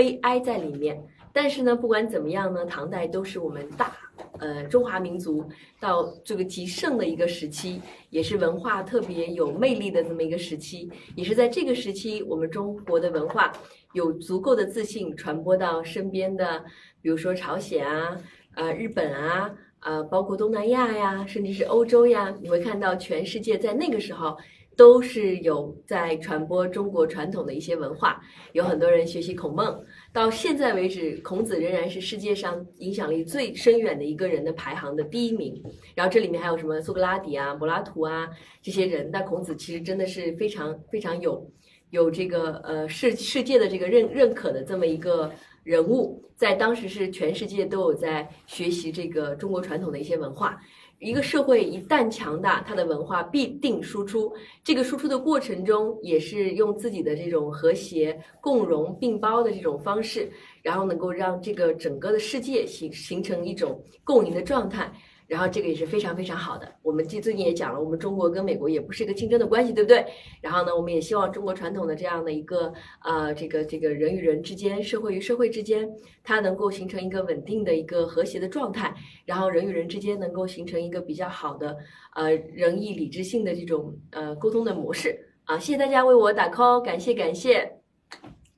悲哀在里面。但是呢，不管怎么样呢，唐代都是我们大呃中华民族到这个极盛的一个时期，也是文化特别有魅力的这么一个时期。也是在这个时期，我们中国的文化有足够的自信传播到身边的，比如说朝鲜啊、呃日本啊。呃，包括东南亚呀，甚至是欧洲呀，你会看到全世界在那个时候都是有在传播中国传统的一些文化，有很多人学习孔孟。到现在为止，孔子仍然是世界上影响力最深远的一个人的排行的第一名。然后这里面还有什么苏格拉底啊、柏拉图啊这些人，但孔子其实真的是非常非常有有这个呃世世界的这个认认可的这么一个。人物在当时是全世界都有在学习这个中国传统的一些文化。一个社会一旦强大，它的文化必定输出。这个输出的过程中，也是用自己的这种和谐、共荣、并包的这种方式，然后能够让这个整个的世界形形成一种共赢的状态。然后这个也是非常非常好的。我们最最近也讲了，我们中国跟美国也不是一个竞争的关系，对不对？然后呢，我们也希望中国传统的这样的一个呃，这个这个人与人之间、社会与社会之间，它能够形成一个稳定的一个和谐的状态，然后人与人之间能够形成一个比较好的呃仁义礼智信的这种呃沟通的模式啊。谢谢大家为我打 call，感谢感谢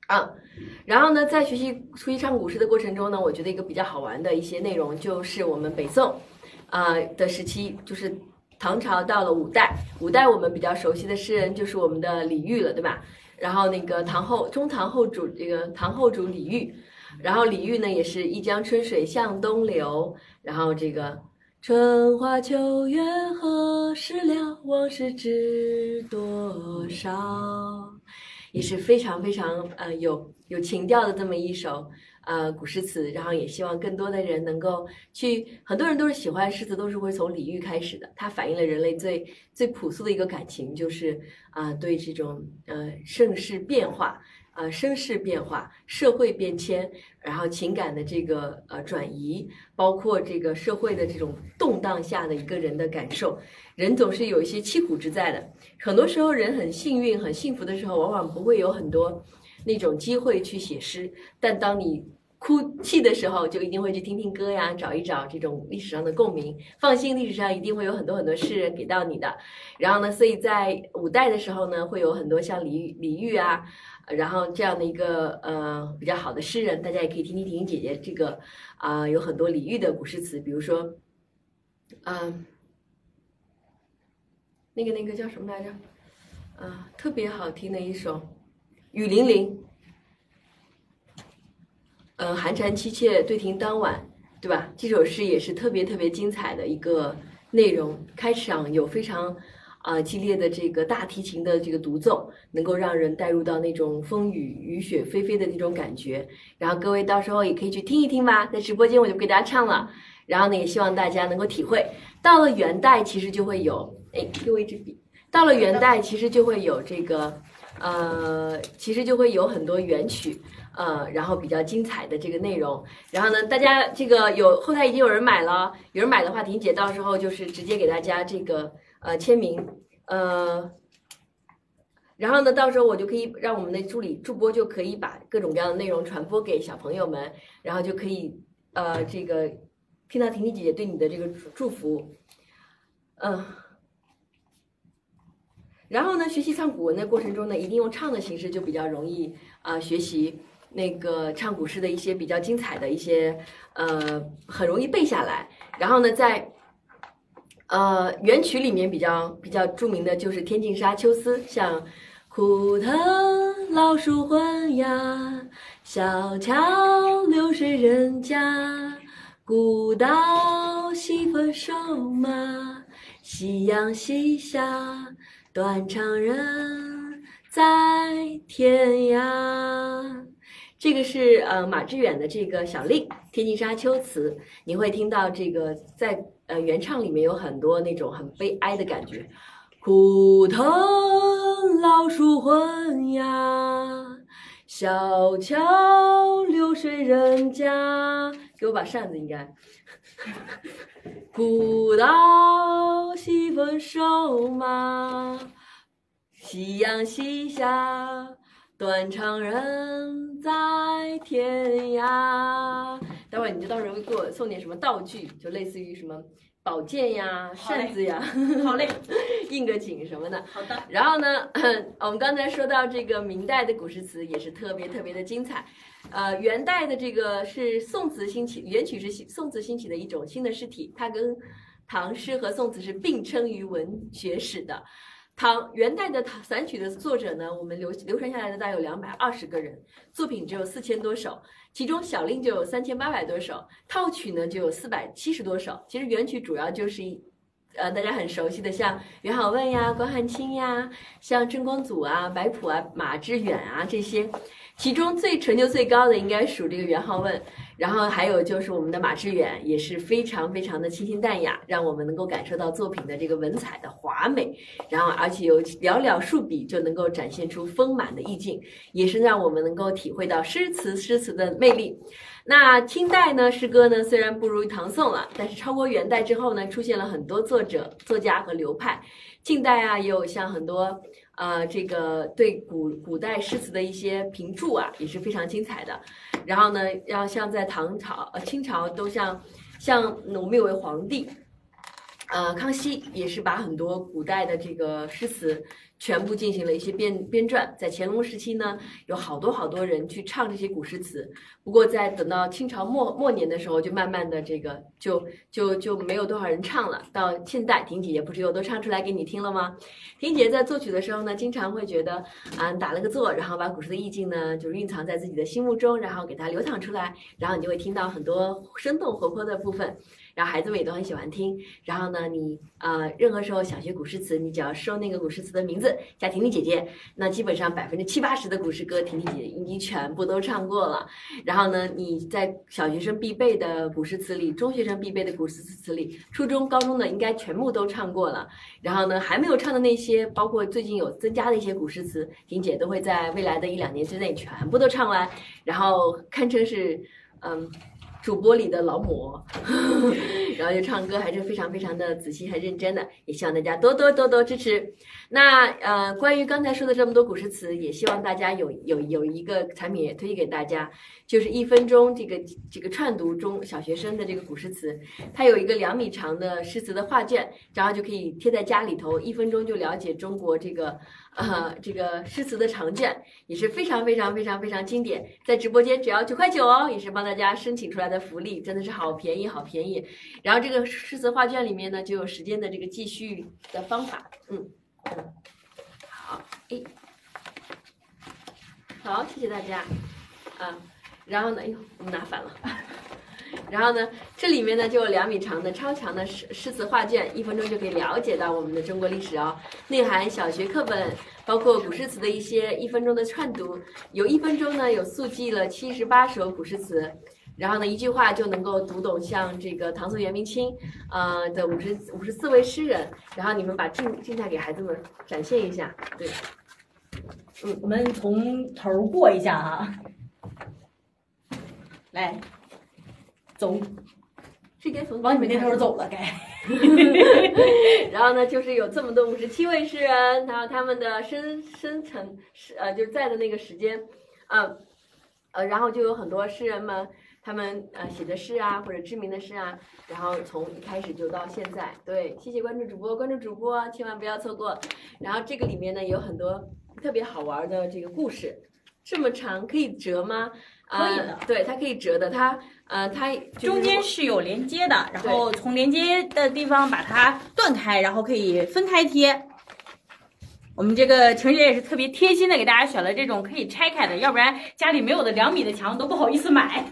啊。然后呢，在学习学习唱古诗的过程中呢，我觉得一个比较好玩的一些内容就是我们北宋。啊的时期就是唐朝到了五代，五代我们比较熟悉的诗人就是我们的李煜了，对吧？然后那个唐后中唐后主这个唐后主李煜，然后李煜呢也是一江春水向东流，然后这个春花秋月何时了，往事知多少，也是非常非常呃有有情调的这么一首。呃，古诗词，然后也希望更多的人能够去，很多人都是喜欢诗词，都是会从李煜开始的。它反映了人类最最朴素的一个感情，就是啊，对这种呃盛世变化、呃声势变化、社会变迁，然后情感的这个呃转移，包括这个社会的这种动荡下的一个人的感受。人总是有一些凄苦之在的，很多时候人很幸运、很幸福的时候，往往不会有很多。那种机会去写诗，但当你哭泣的时候，就一定会去听听歌呀，找一找这种历史上的共鸣。放心，历史上一定会有很多很多诗人给到你的。然后呢，所以在五代的时候呢，会有很多像李李煜啊，然后这样的一个呃比较好的诗人，大家也可以听听婷婷姐姐这个啊，有很多李煜的古诗词，比如说，嗯，那个那个叫什么来着？啊，特别好听的一首《雨霖铃》。嗯，寒蝉凄切，对亭当晚，对吧？这首诗也是特别特别精彩的一个内容。开场有非常啊、激烈的这个大提琴的这个独奏，能够让人带入到那种风雨雨雪霏霏的那种感觉。然后各位到时候也可以去听一听吧，在直播间我就不给大家唱了。然后呢，也希望大家能够体会。到了元代，其实就会有，哎，给我一支笔。到了元代，其实就会有这个，呃，其实就会有很多元曲，呃，然后比较精彩的这个内容。然后呢，大家这个有后台已经有人买了，有人买的话，婷姐到时候就是直接给大家这个呃签名，呃。然后呢，到时候我就可以让我们的助理助播就可以把各种各样的内容传播给小朋友们，然后就可以呃这个听到婷婷姐姐对你的这个祝祝福，嗯。然后呢，学习唱古文的过程中呢，一定用唱的形式，就比较容易啊、呃学习那个唱古诗的一些比较精彩的一些呃，很容易背下来。然后呢，在呃元曲里面比较比较著名的就是《天净沙·秋思》，像枯藤老树昏鸦，小桥流水人家，古道西风瘦马，夕阳西下。断肠人在天涯。这个是呃马致远的这个小令《天净沙·秋词》，你会听到这个在呃原唱里面有很多那种很悲哀的感觉。枯藤老树昏鸦，小桥流水人家。给我把扇子，应该。古道瘦马，夕阳西下，断肠人在天涯。待会儿你就到时候给我送点什么道具，就类似于什么宝剑呀、扇子呀，好嘞，应个景什么的。好的，然后呢，我们刚才说到这个明代的古诗词也是特别特别的精彩。呃，元代的这个是宋词兴起，元曲是宋词兴起的一种新的诗体，它跟唐诗和宋词是并称于文学史的。唐元代的唐散曲的作者呢，我们流流传下来的大概有两百二十个人，作品只有四千多首，其中小令就有三千八百多首，套曲呢就有四百七十多首。其实元曲主要就是一。呃，大家很熟悉的，像元好问呀、关汉卿呀，像郑光祖啊、白朴啊、马致远啊这些，其中最成就最高的应该属这个元好问，然后还有就是我们的马致远，也是非常非常的清新淡雅，让我们能够感受到作品的这个文采的华美，然后而且有寥寥数笔就能够展现出丰满的意境，也是让我们能够体会到诗词诗词的魅力。那清代呢，诗歌呢虽然不如唐宋了，但是超过元代之后呢，出现了很多作者、作家和流派。近代啊，也有像很多呃这个对古古代诗词的一些评注啊，也是非常精彩的。然后呢，要像在唐朝、呃清朝都像像我们有位皇帝，呃康熙也是把很多古代的这个诗词全部进行了一些编编撰。在乾隆时期呢，有好多好多人去唱这些古诗词。不过在等到清朝末末年的时候，就慢慢的这个就就就没有多少人唱了。到现代，婷姐也不是又都唱出来给你听了吗？婷姐在作曲的时候呢，经常会觉得啊打了个坐，然后把古诗的意境呢就蕴藏在自己的心目中，然后给它流淌出来，然后你就会听到很多生动活泼的部分。然后孩子们也都很喜欢听。然后呢，你呃，任何时候想学古诗词，你只要收那个古诗词的名字，加婷婷姐姐，那基本上百分之七八十的古诗歌，婷婷姐姐已经全部都唱过了。然后呢，你在小学生必备的古诗词里，中学生必备的古诗词里，初中、高中的应该全部都唱过了。然后呢，还没有唱的那些，包括最近有增加的一些古诗词，婷姐都会在未来的一两年之内全部都唱完，然后堪称是嗯。主播里的劳模，然后就唱歌还是非常非常的仔细很认真的，也希望大家多多多多支持。那呃，关于刚才说的这么多古诗词，也希望大家有有有一个产品也推荐给大家，就是一分钟这个这个串读中小学生的这个古诗词，它有一个两米长的诗词的画卷，然后就可以贴在家里头，一分钟就了解中国这个呃这个诗词的长卷，也是非常非常非常非常经典，在直播间只要九块九哦，也是帮大家申请出来的福利，真的是好便宜好便宜。然后。这个诗词画卷里面呢，就有时间的这个记叙的方法。嗯，好，哎，好，谢谢大家。啊，然后呢，哎呦，我们拿反了。然后呢，这里面呢就有两米长的超强的诗诗词画卷，一分钟就可以了解到我们的中国历史哦，内含小学课本，包括古诗词的一些一分钟的串读，有一分钟呢有速记了七十八首古诗词，然后呢一句话就能够读懂像这个唐宋元明清，呃的五十五十四位诗人，然后你们把静静态给孩子们展现一下，对，嗯我们从头儿过一下啊，来，走，是该从往你们那头儿走了该。然后呢，就是有这么多五十七位诗人，然后他们的生生辰时呃，就是在的那个时间，嗯，呃，然后就有很多诗人们，他们呃写的诗啊，或者知名的诗啊，然后从一开始就到现在，对，谢谢关注主播，关注主播，千万不要错过。然后这个里面呢有很多特别好玩的这个故事，这么长可以折吗？啊可以的对，它可以折的，它呃它中间是有连接的，然后从连接的地方把它断开，然后可以分开贴。我们这个晴姐也是特别贴心的，给大家选了这种可以拆开的，要不然家里没有的两米的墙都不好意思买。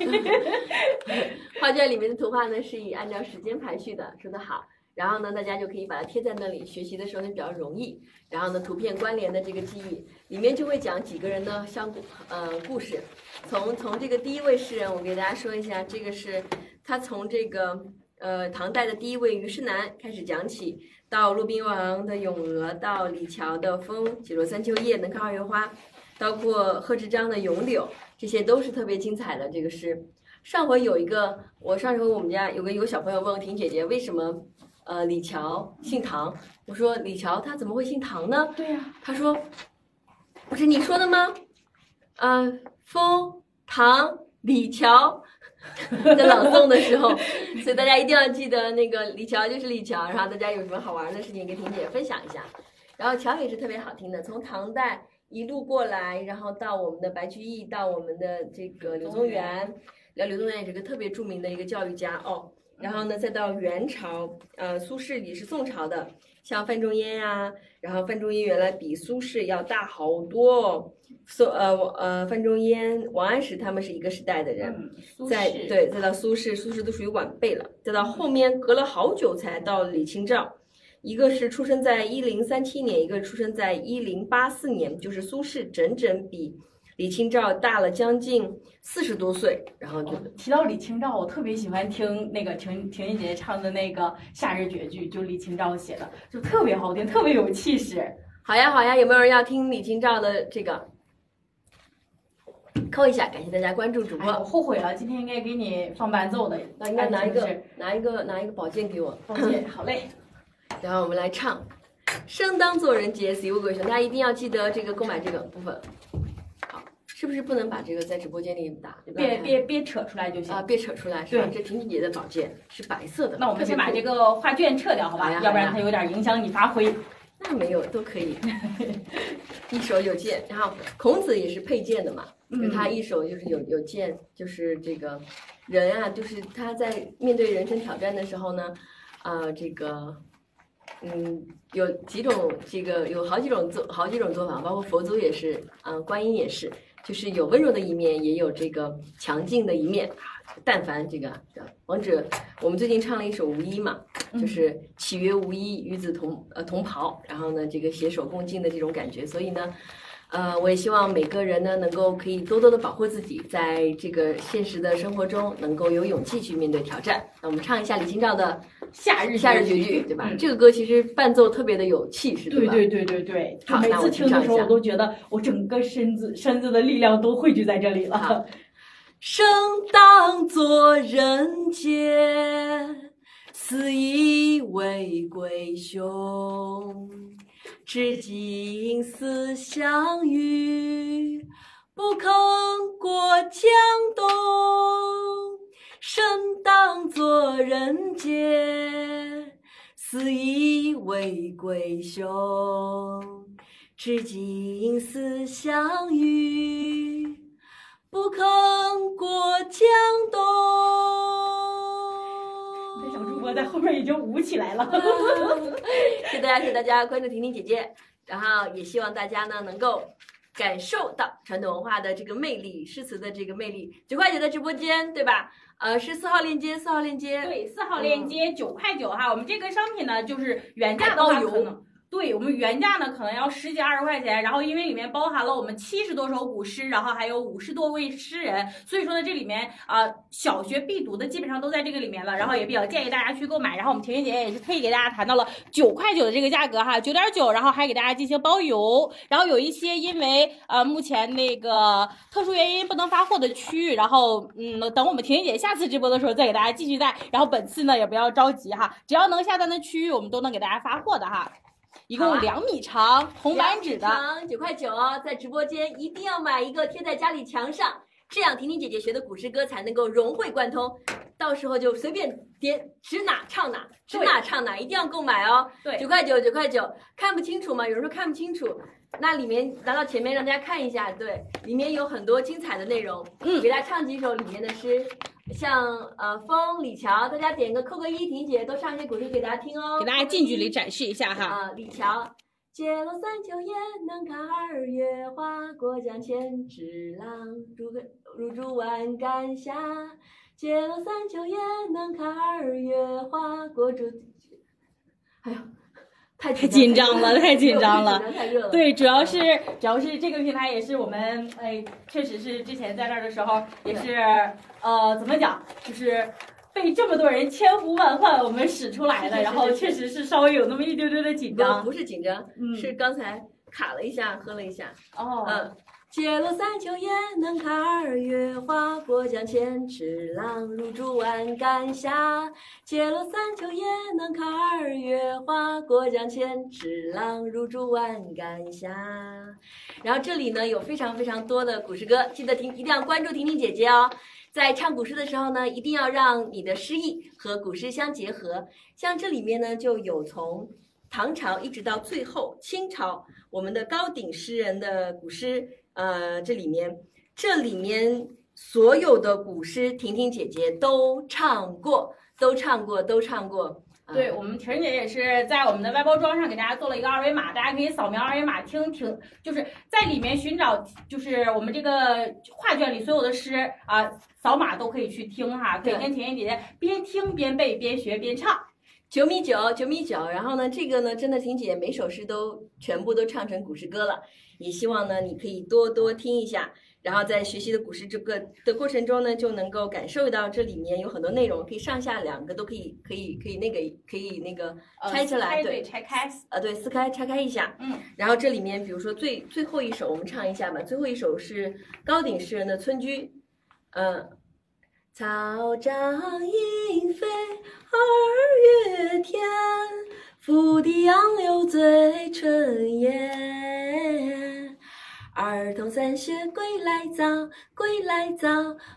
画卷里面的图画呢是以按照时间排序的，说得好。然后呢，大家就可以把它贴在那里，学习的时候呢比较容易。然后呢，图片关联的这个记忆里面就会讲几个人的相故呃故事。从从这个第一位诗人，我给大家说一下，这个是他从这个呃唐代的第一位虞世南开始讲起，到骆宾王的《咏鹅》，到李峤的《风》，解落三秋叶，能看二月花，包括贺知章的《咏柳》，这些都是特别精彩的这个诗。上回有一个，我上回我们家有个有个小朋友问我婷姐姐为什么，呃，李峤姓唐？我说李峤他怎么会姓唐呢？对呀、他说，不是你说的吗？呃，风唐李峤 在朗诵的时候，所以大家一定要记得那个李峤就是李峤，然后大家有什么好玩的事情跟婷姐分享一下。然后桥也是特别好听的，从唐代一路过来，然后到我们的白居易，到我们的这个柳宗元，然后柳宗元也是个特别著名的一个教育家哦。然后呢，再到元朝，呃，苏轼也是宋朝的，像范仲淹呀、然后范仲淹原来比苏轼要大好多哦。宋呃呃范仲淹、王安石他们是一个时代的人，再轼，对，再到苏轼，苏轼都属于晚辈了。再到后面隔了好久才到李清照，一个是出生在一零三七年，一个出生在一零八四年，就是苏轼整整比李清照大了将近四十多岁，然后就哦提到李清照，我特别喜欢听那个婷婷婷姐姐唱的那个《夏日绝句》，就李清照写的，就特别好听，特别有气势。好呀好呀，有没有人要听李清照的这个？扣一下，感谢大家关注主哎，我。后悔了，今天应该给你放伴奏的。那应该拿一个拿一个拿一个宝剑给我。宝剑，好嘞。然后我们来唱《生当作人杰》，死无鬼雄。大家一定要记得这个购买这个部分。好，是不是不能把这个在直播间里打？别别别扯出来就行啊，。别扯出来是吧？对这婷婷姐的宝剑是白色的。那我们先把这个个画卷撤掉，好吧？好要不然它有点影响你发挥。那没有都可以，一手有剑。然后孔子也是佩剑的嘛，他一手就是有有剑，就是这个人啊，就是他在面对人生挑战的时候呢，啊、这个。嗯，有几种这个有好几种做好几种做法，包括佛祖也是，嗯、观音也是，就是有温柔的一面，也有这个强劲的一面啊。但凡这个王者，我们最近唱了一首《无衣》嘛，就是岂曰无衣，与子同呃同袍，然后呢，这个携手共进的这种感觉。所以呢，呃，我也希望每个人呢，能够可以多多的保护自己，在这个现实的生活中，能够有勇气去面对挑战。那我们唱一下李清照的夏日《夏日绝句》，对吧？这个歌其实伴奏特别的有气势，吧？对对对对对，好每次听的时候，我都觉得我整个身子身子的力量都汇聚在这里了好。生当作人杰，死亦为鬼雄。至今思项羽，不肯过江东。生当作人杰，死亦为鬼雄。至今思项羽。不肯过江东。这小主播在后面已经舞起来了。谢谢大家，谢谢大家关注婷婷姐姐，然后也希望大家呢能够感受到传统文化的这个魅力，诗词的这个魅力。九块九的直播间，对吧？呃，是四号链接，四号链接。对，四号链接九块九哈，我们这个商品呢，就是原价的话还包邮可能。对我们原价呢，可能要十几二十块钱，然后因为里面包含了我们七十多首古诗，然后还有五十多位诗人，所以说呢，这里面啊、小学必读的基本上都在这个里面了，然后也比较建议大家去购买。然后我们婷婷姐姐也是特意给大家谈到了九块九的这个价格哈，九点九，然后还给大家进行包邮。然后有一些因为呃目前那个特殊原因不能发货的区域，然后嗯等我们婷婷姐下次直播的时候再给大家继续带。然后本次呢也不要着急哈，只要能下单的区域我们都能给大家发货的哈。一共两米长，红白纸的，九块九哦，在直播间一定要买一个贴在家里墙上，这样婷婷姐姐学的古诗歌才能够融会贯通，到时候就随便点指哪唱哪，指哪唱哪，一定要购买哦。对九块九，九块九，看不清楚吗？有人说看不清楚，那里面拿到前面让大家看一下，对，里面有很多精彩的内容，嗯给大家唱几首里面的诗。像呃风李乔，大家点个扣个一，婷姐都唱一些古诗给大家听哦，给大家近距离展示一下哈。啊，李乔。解落三秋叶，能看二月花。过江千尺浪，入个入竹万竿斜。解落三秋叶，能看二月花。过竹，哎呦，太太紧张了太紧张了，太热了。对，主要是主要是这个平台也是我们哎，确实是之前在那儿的时候也是呃怎么讲，就是被这么多人千呼万唤我们使出来的，然后确实是稍微有那么一丢丢的紧张。不是紧张，嗯是刚才卡了一下，喝了一下。哦，嗯，解落三秋叶，能看二月花。过江千尺浪，入竹万竿下。解落三秋叶，能看二月花。过江千尺浪，入竹万竿下。然后这里呢有非常非常多的古诗歌，记得听一定要关注婷婷姐姐哦。在唱古诗的时候呢，一定要让你的诗意和古诗相结合。像这里面呢，就有从唐朝一直到最后清朝我们的高鼎诗人的古诗，呃，这里面这里面所有的古诗，婷婷姐姐都唱过，都唱过，都唱过。呃对我们婷儿姐也是在我们的外包装上给大家做了一个二维码，大家可以扫描二维码听听，就是在里面寻找，就是我们这个画卷里所有的诗啊，扫码都可以去听哈，可以跟婷婷姐姐边听边背边学边唱。九米九，九米九。然后呢，这个呢，真的婷姐每首诗都全部都唱成古诗歌了。也希望呢，你可以多多听一下，然后在学习的古诗这个的过程中呢，就能够感受到这里面有很多内容，可以上下两个都可以，可以，可以那个，可以那个呃拆起来，对，对，拆开。呃，对，撕开拆开一下。嗯，然后这里面，比如说最最后一首，我们唱一下吧。最后一首是高鼎诗人的《村居》，嗯、草长莺飞二月天，拂堤杨柳醉春烟。儿童散学归来早，归来早，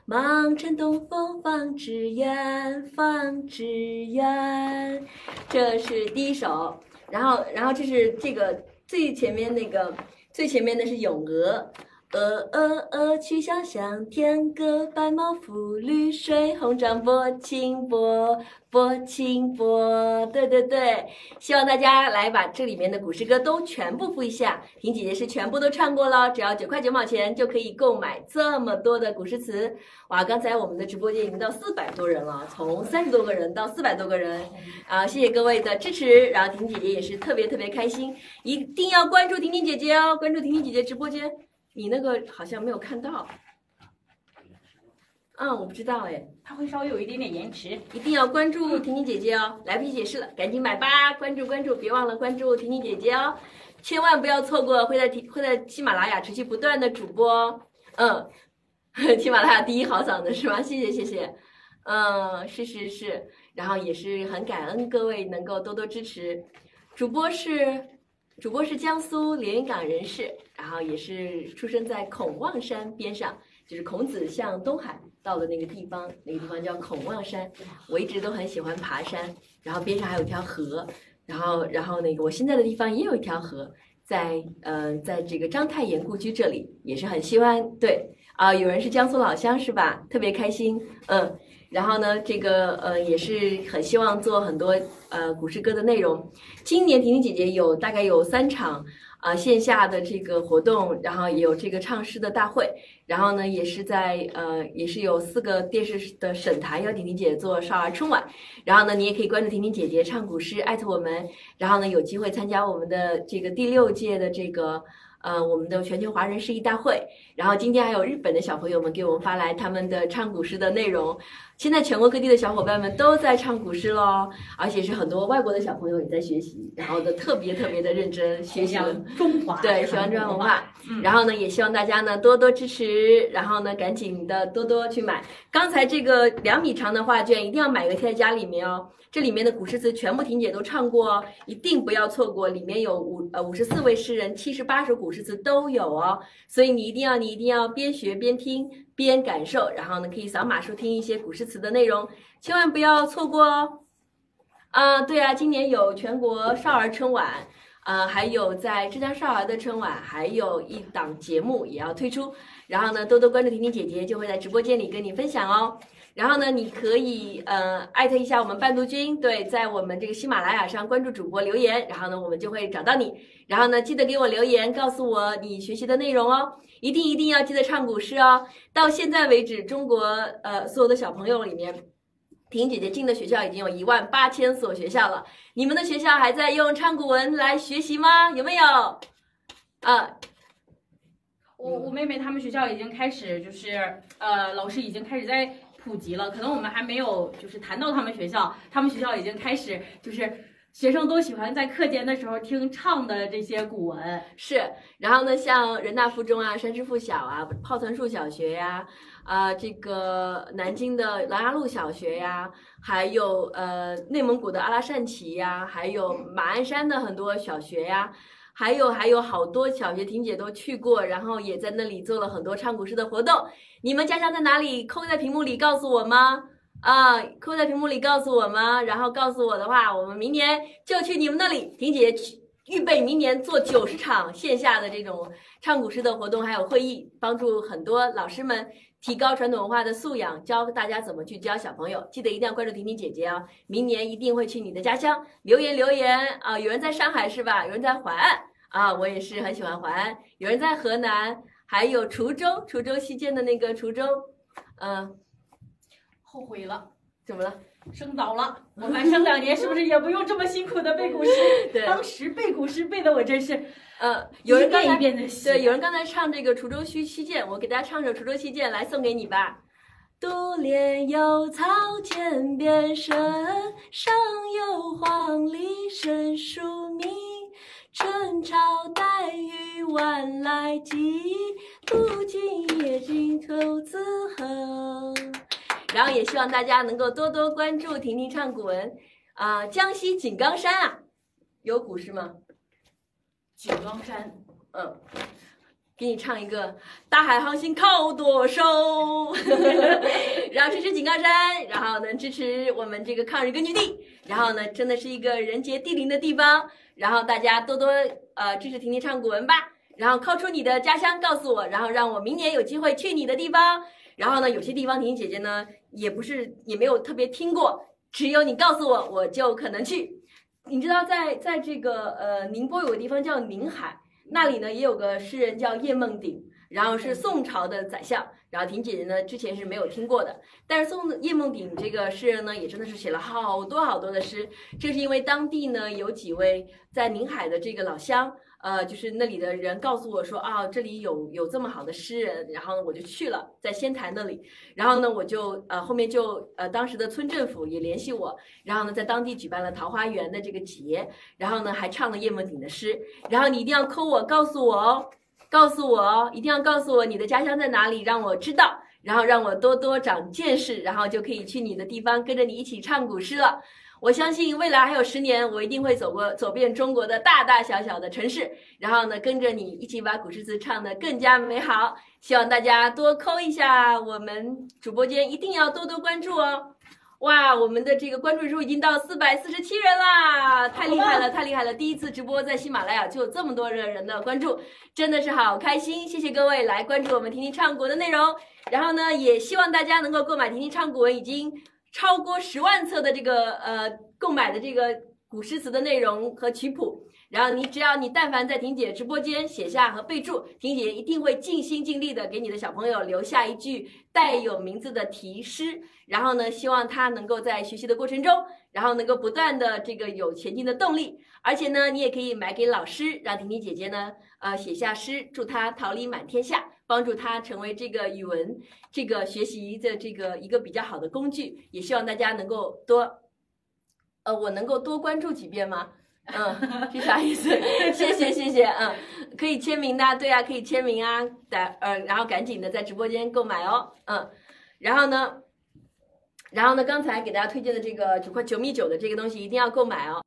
忙趁东风放纸鸢，放纸鸢。这是第一首，然后，然后这是这个最前面那个最前面的是咏鹅，鹅鹅鹅，曲项向天歌，白毛浮绿水，红掌拨清波，拨清波。对对对，希望大家来把这里面的古诗歌都全部复一下。婷姐姐是全部都唱过了，只要九块九毛钱就可以购买这么多的古诗词。哇，刚才我们的直播间已经到四百多人了，从三十多个人到四百多个人，啊，谢谢各位的支持。然后婷姐姐也是特别特别开心，一定要关注婷婷姐姐哦，关注婷婷姐姐直播间。你那个好像没有看到，嗯，我不知道哎，它会稍微有一点点延迟。一定要关注婷婷姐姐哦，来不及解释了，赶紧买吧，关注关注，别忘了关注婷婷姐姐哦，千万不要错过会在体会在喜马拉雅持续不断的主播哦，嗯，喜马拉雅第一好嗓子是吗？谢谢谢谢，嗯，是是是，然后也是很感恩各位能够多多支持，主播是主播是江苏连云港人士，然后也是出生在孔望山边上，就是孔子向东海到的那个地方，那个地方叫孔望山。我一直都很喜欢爬山，然后边上还有一条河，然后然后那个我现在的地方也有一条河，在呃在这个章太炎故居这里，也是很喜欢。对啊、有人是江苏老乡是吧？特别开心，嗯。然后呢，这个呃也是很希望做很多呃古诗歌的内容。今年婷婷姐姐有大概有三场啊、线下的这个活动，然后有这个唱诗的大会，然后呢也是在呃也是有四个电视的省台邀婷婷姐姐做少儿春晚，然后呢你也可以关注婷婷姐姐唱古诗，艾特我们，然后呢有机会参加我们的这个第六届的这个。呃，我们的全球华人诗意大会，然后今天还有日本的小朋友们给我们发来他们的唱古诗的内容。现在全国各地的小伙伴们都在唱古诗喽，而且是很多外国的小朋友也在学习，然后都特别特别的认真学习了。中华对，喜欢中华文化。嗯然后呢，也希望大家呢多多支持，然后呢赶紧的多多去买。刚才这个两米长的画卷一定要买个贴在家里面哦。这里面的古诗词全部婷姐都唱过哦，一定不要错过。里面有五呃五十四位诗人，七十八首古诗词都有哦，所以你一定要你一定要边学边听边感受，然后呢可以扫码收听一些古诗词的内容，千万不要错过哦。啊、对啊，今年有全国少儿春晚，呃，还有在浙江少儿的春晚，还有一档节目也要推出。然后呢，多多关注婷婷姐姐，就会在直播间里跟你分享哦。然后呢，你可以呃艾特一下我们伴读君，对，在我们这个喜马拉雅上关注主播留言，然后呢，我们就会找到你。然后呢，记得给我留言，告诉我你学习的内容哦。一定一定要记得唱古诗哦。到现在为止，中国呃所有的小朋友里面，婷姐姐进的学校已经有一万八千所学校了。你们的学校还在用唱古文来学习吗？有没有？啊，我我妹妹他们学校已经开始就是呃，老师已经开始在普及了，可能我们还没有就是谈到他们学校，他们学校已经开始就是学生都喜欢在课间的时候听唱的这些古文。是。然后呢，像人大附中啊、山师附小啊、炮团树小学呀、啊，这个南京的琅琊路小学呀，还有呃内蒙古的阿拉善旗呀，还有马鞍山的很多小学呀。还有还有好多小学婷姐都去过，然后也在那里做了很多唱古诗的活动。你们家乡在哪里？扣在屏幕里告诉我吗？啊，扣在屏幕里告诉我吗？然后告诉我的话，我们明年就去你们那里。婷姐去预备明年做九十场线下的这种唱古诗的活动，还有会议，帮助很多老师们提高传统文化的素养，教大家怎么去教小朋友。记得一定要关注婷婷姐姐啊！明年一定会去你的家乡留言留言啊！有人在上海是吧？有人在淮安啊，我也是很喜欢淮安。有人在河南，还有滁州，滁州西涧的那个滁州，嗯、后悔了，怎么了？升早了，我们升两年是不是也不用这么辛苦的背古诗？对，当时背古诗背的我真是呃，有人刚才。对，有人刚才唱这个《滁州西西涧》，我给大家唱首《滁州西涧》来送给你吧。独怜幽草涧边生，上有黄鹂深树鸣。春潮带雨晚来急，不尽野径头自横。然后也希望大家能够多多关注婷婷唱古文啊、江西井冈山啊，有古诗吗？井冈山，嗯，给你唱一个“大海航行靠舵手”，然后支持井冈山，然后能支持我们这个抗日根据地，然后呢，真的是一个人杰地灵的地方，然后大家多多呃支持婷婷唱古文吧，然后靠出你的家乡告诉我，然后让我明年有机会去你的地方，然后呢，有些地方婷婷姐姐呢也不是也没有特别听过，只有你告诉我，我就可能去。你知道在在这个呃宁波有个地方叫宁海，那里呢也有个诗人叫叶梦鼎，然后是宋朝的宰相。然后婷姐姐呢之前是没有听过的，但是宋叶梦鼎这个诗人呢也真的是写了好多好多的诗，这是因为当地呢有几位在宁海的这个老乡，呃，就是那里的人告诉我说啊，这里有有这么好的诗人，然后呢我就去了，在仙台那里，然后呢我就呃后面就呃当时的村政府也联系我，然后呢在当地举办了桃花源的这个节，然后呢还唱了叶梦鼎的诗，然后你一定要扣我告诉我哦，告诉我哦，一定要告诉我你的家乡在哪里，让我知道，然后让我多多长见识，然后就可以去你的地方跟着你一起唱古诗了。我相信未来还有十年，我一定会走过走遍中国的大大小小的城市，然后呢，跟着你一起把古诗词唱得更加美好。希望大家多扣一下我们直播间，一定要多多关注哦。哇，我们的这个关注人数已经到四百四十七人啦，太厉害了，太厉害了！第一次直播在喜马拉雅就有这么多的人的关注，真的是好开心！谢谢各位来关注我们婷婷唱国的内容，然后呢，也希望大家能够购买婷婷唱古文已经超过十万册的这个呃购买的这个古诗词的内容和曲谱。然后你只要你但凡在婷姐直播间写下和备注，婷姐一定会尽心尽力的给你的小朋友留下一句带有名字的题诗。然后呢，希望他能够在学习的过程中，然后能够不断的这个有前进的动力。而且呢，你也可以买给老师，让婷婷姐姐呢，呃，写下诗，祝他桃李满天下，帮助他成为这个语文这个学习的这个一个比较好的工具。也希望大家能够多，呃，我能够多关注几遍吗？嗯，是啥意思？谢谢谢谢，嗯，可以签名的，对啊，可以签名啊，的，呃，然后赶紧的在直播间购买哦，嗯，然后呢，然后呢，刚才给大家推荐的这个九块九米九的这个东西一定要购买哦。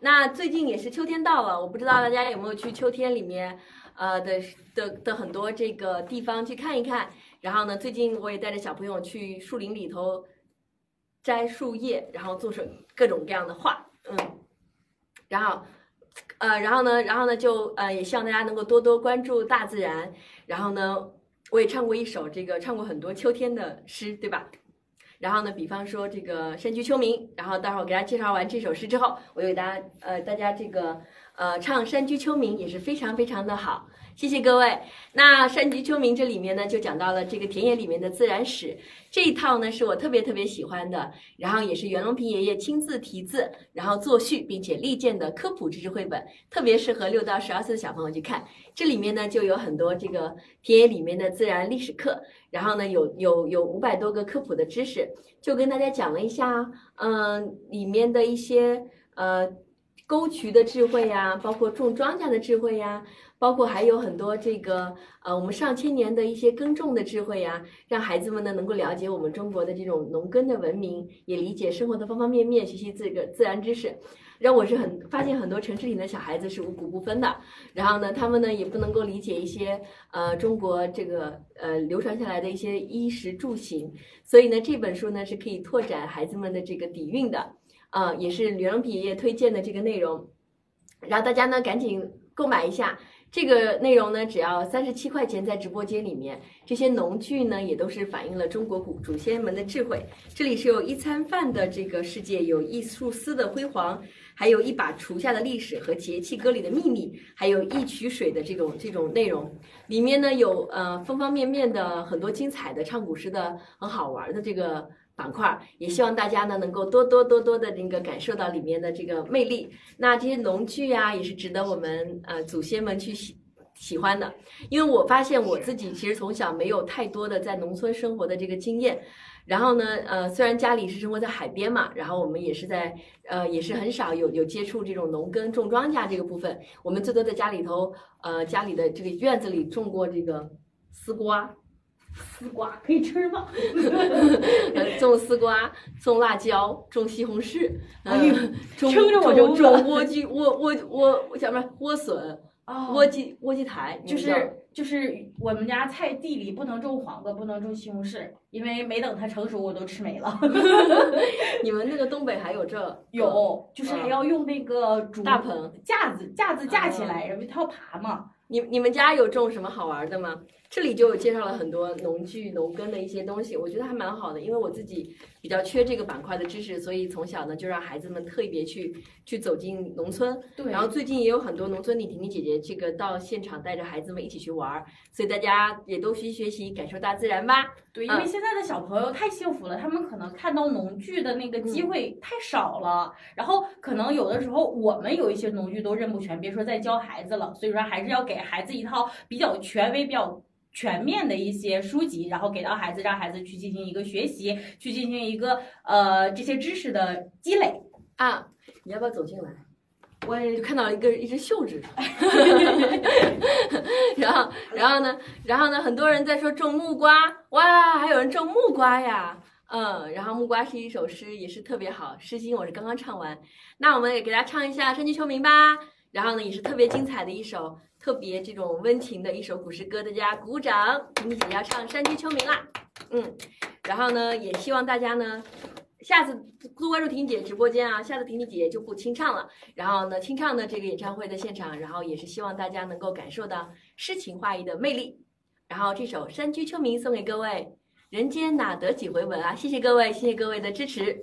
那最近也是秋天到了，我不知道大家有没有去秋天里面，呃的的的很多这个地方去看一看。然后呢，最近我也带着小朋友去树林里头摘树叶，然后做成各种各样的画，嗯。然后，呃，然后呢，然后呢，就呃，也希望大家能够多多关注大自然。然后呢，我也唱过一首这个，唱过很多秋天的诗，对吧？然后呢，比方说这个《山居秋暝》，然后待会儿我给大家介绍完这首诗之后，我就给大家呃，大家这个呃，唱《山居秋暝》也是非常非常的好。谢谢各位。那《山居秋暝》这里面呢，就讲到了这个田野里面的自然史这一套呢，是我特别特别喜欢的。然后也是袁隆平爷爷亲自题字，然后作序，并且力荐的科普知识绘本，特别适合六到十二岁的小朋友去看。这里面呢，就有很多这个田野里面的自然历史课，然后呢，有有有五百多个科普的知识，就跟大家讲了一下，嗯，里面的一些呃沟渠的智慧呀，包括种庄稼的智慧呀。包括还有很多这个呃，我们上千年的一些耕种的智慧呀，让孩子们呢能够了解我们中国的这种农耕的文明，也理解生活的方方面面，学习这个自然知识。让我是很发现很多城市里的小孩子是五谷不分的，然后呢，他们呢也不能够理解一些呃中国这个呃流传下来的一些衣食住行，所以呢这本书呢是可以拓展孩子们的这个底蕴的，呃，也是吕荣皮爷爷推荐的这个内容，然后大家呢赶紧购买一下。这个内容呢，只要三十七块钱，在直播间里面，这些农具呢，也都是反映了中国古祖先们的智慧。这里是有一餐饭的这个世界，有一束丝的辉煌，还有一把锄下的历史和节气歌里的秘密，还有一曲水的这种这种内容。里面呢，有呃方方面面的很多精彩的唱古诗的很好玩的这个。板块也希望大家呢能够多多多多的那个感受到里面的这个魅力。那这些农具啊，也是值得我们呃祖先们去喜喜欢的。因为我发现我自己其实从小没有太多的在农村生活的这个经验。然后呢，呃，虽然家里是生活在海边嘛，然后我们也是在呃也是很少有有接触这种农耕种庄稼这个部分。我们最多在家里头呃家里的这个院子里种过这个丝瓜。丝瓜可以吃吗？种丝瓜，种辣椒，种西红柿，嗯，种撑着我就种莴苣，莴莴莴我叫什么？莴笋，莴苣莴苣苔，就是就是我们家菜地里不能种黄瓜，不能种西红柿，因为没等它成熟我都吃没了。你们那个东北还有这？有，就是还要用那个竹大棚架子架子架起来，然后它要爬嘛。你你们家有种什么好玩的吗？这里就介绍了很多农具、农耕的一些东西，我觉得还蛮好的。因为我自己比较缺这个板块的知识，所以从小呢就让孩子们特别去去走进农村。对。然后最近也有很多农村里婷婷姐姐这个到现场带着孩子们一起去玩，所以大家也都学习学习，感受大自然吧。对，因为现在的小朋友太幸福了，他们可能看到农具的那个机会太少了，然后可能有的时候我们有一些农具都认不全，别说再教孩子了。所以说还是要给孩子一套比较权威、比较。全面的一些书籍，然后给到孩子，让孩子去进行一个学习，去进行一个呃这些知识的积累啊。你要不要走进来？我就看到一个一只袖子，然后然后呢，然后呢，很多人在说种木瓜，哇，还有人种木瓜呀，嗯，然后木瓜是一首诗，也是特别好，诗经我是刚刚唱完，那我们也给大家唱一下《山居秋暝》吧，然后呢，也是特别精彩的一首。特别这种温情的一首古诗歌，大家鼓掌！婷婷姐姐要唱《山居秋暝》啦，嗯，然后呢，也希望大家呢，下次多关注婷婷姐直播间啊，下次婷婷姐就不清唱了。然后呢，清唱的这个演唱会的现场，然后也是希望大家能够感受到诗情画意的魅力。然后这首《山居秋暝》送给各位，人间哪得几回闻啊！谢谢各位，谢谢各位的支持。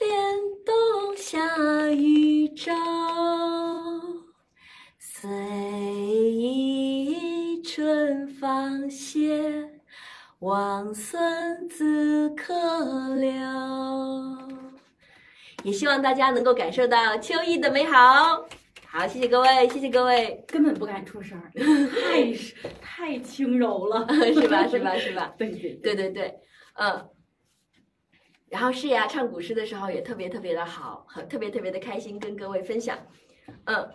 莲动下渔舟。随意春芳歇。王孙自可留，也希望大家能够感受到秋意的美好。好，谢谢各位，谢谢各位，根本不敢出声儿，太是太轻柔了，是吧？是吧？是吧？对对对对对，嗯。然后是呀，唱古诗的时候也特别特别的好，很特别特别的开心，跟各位分享。嗯，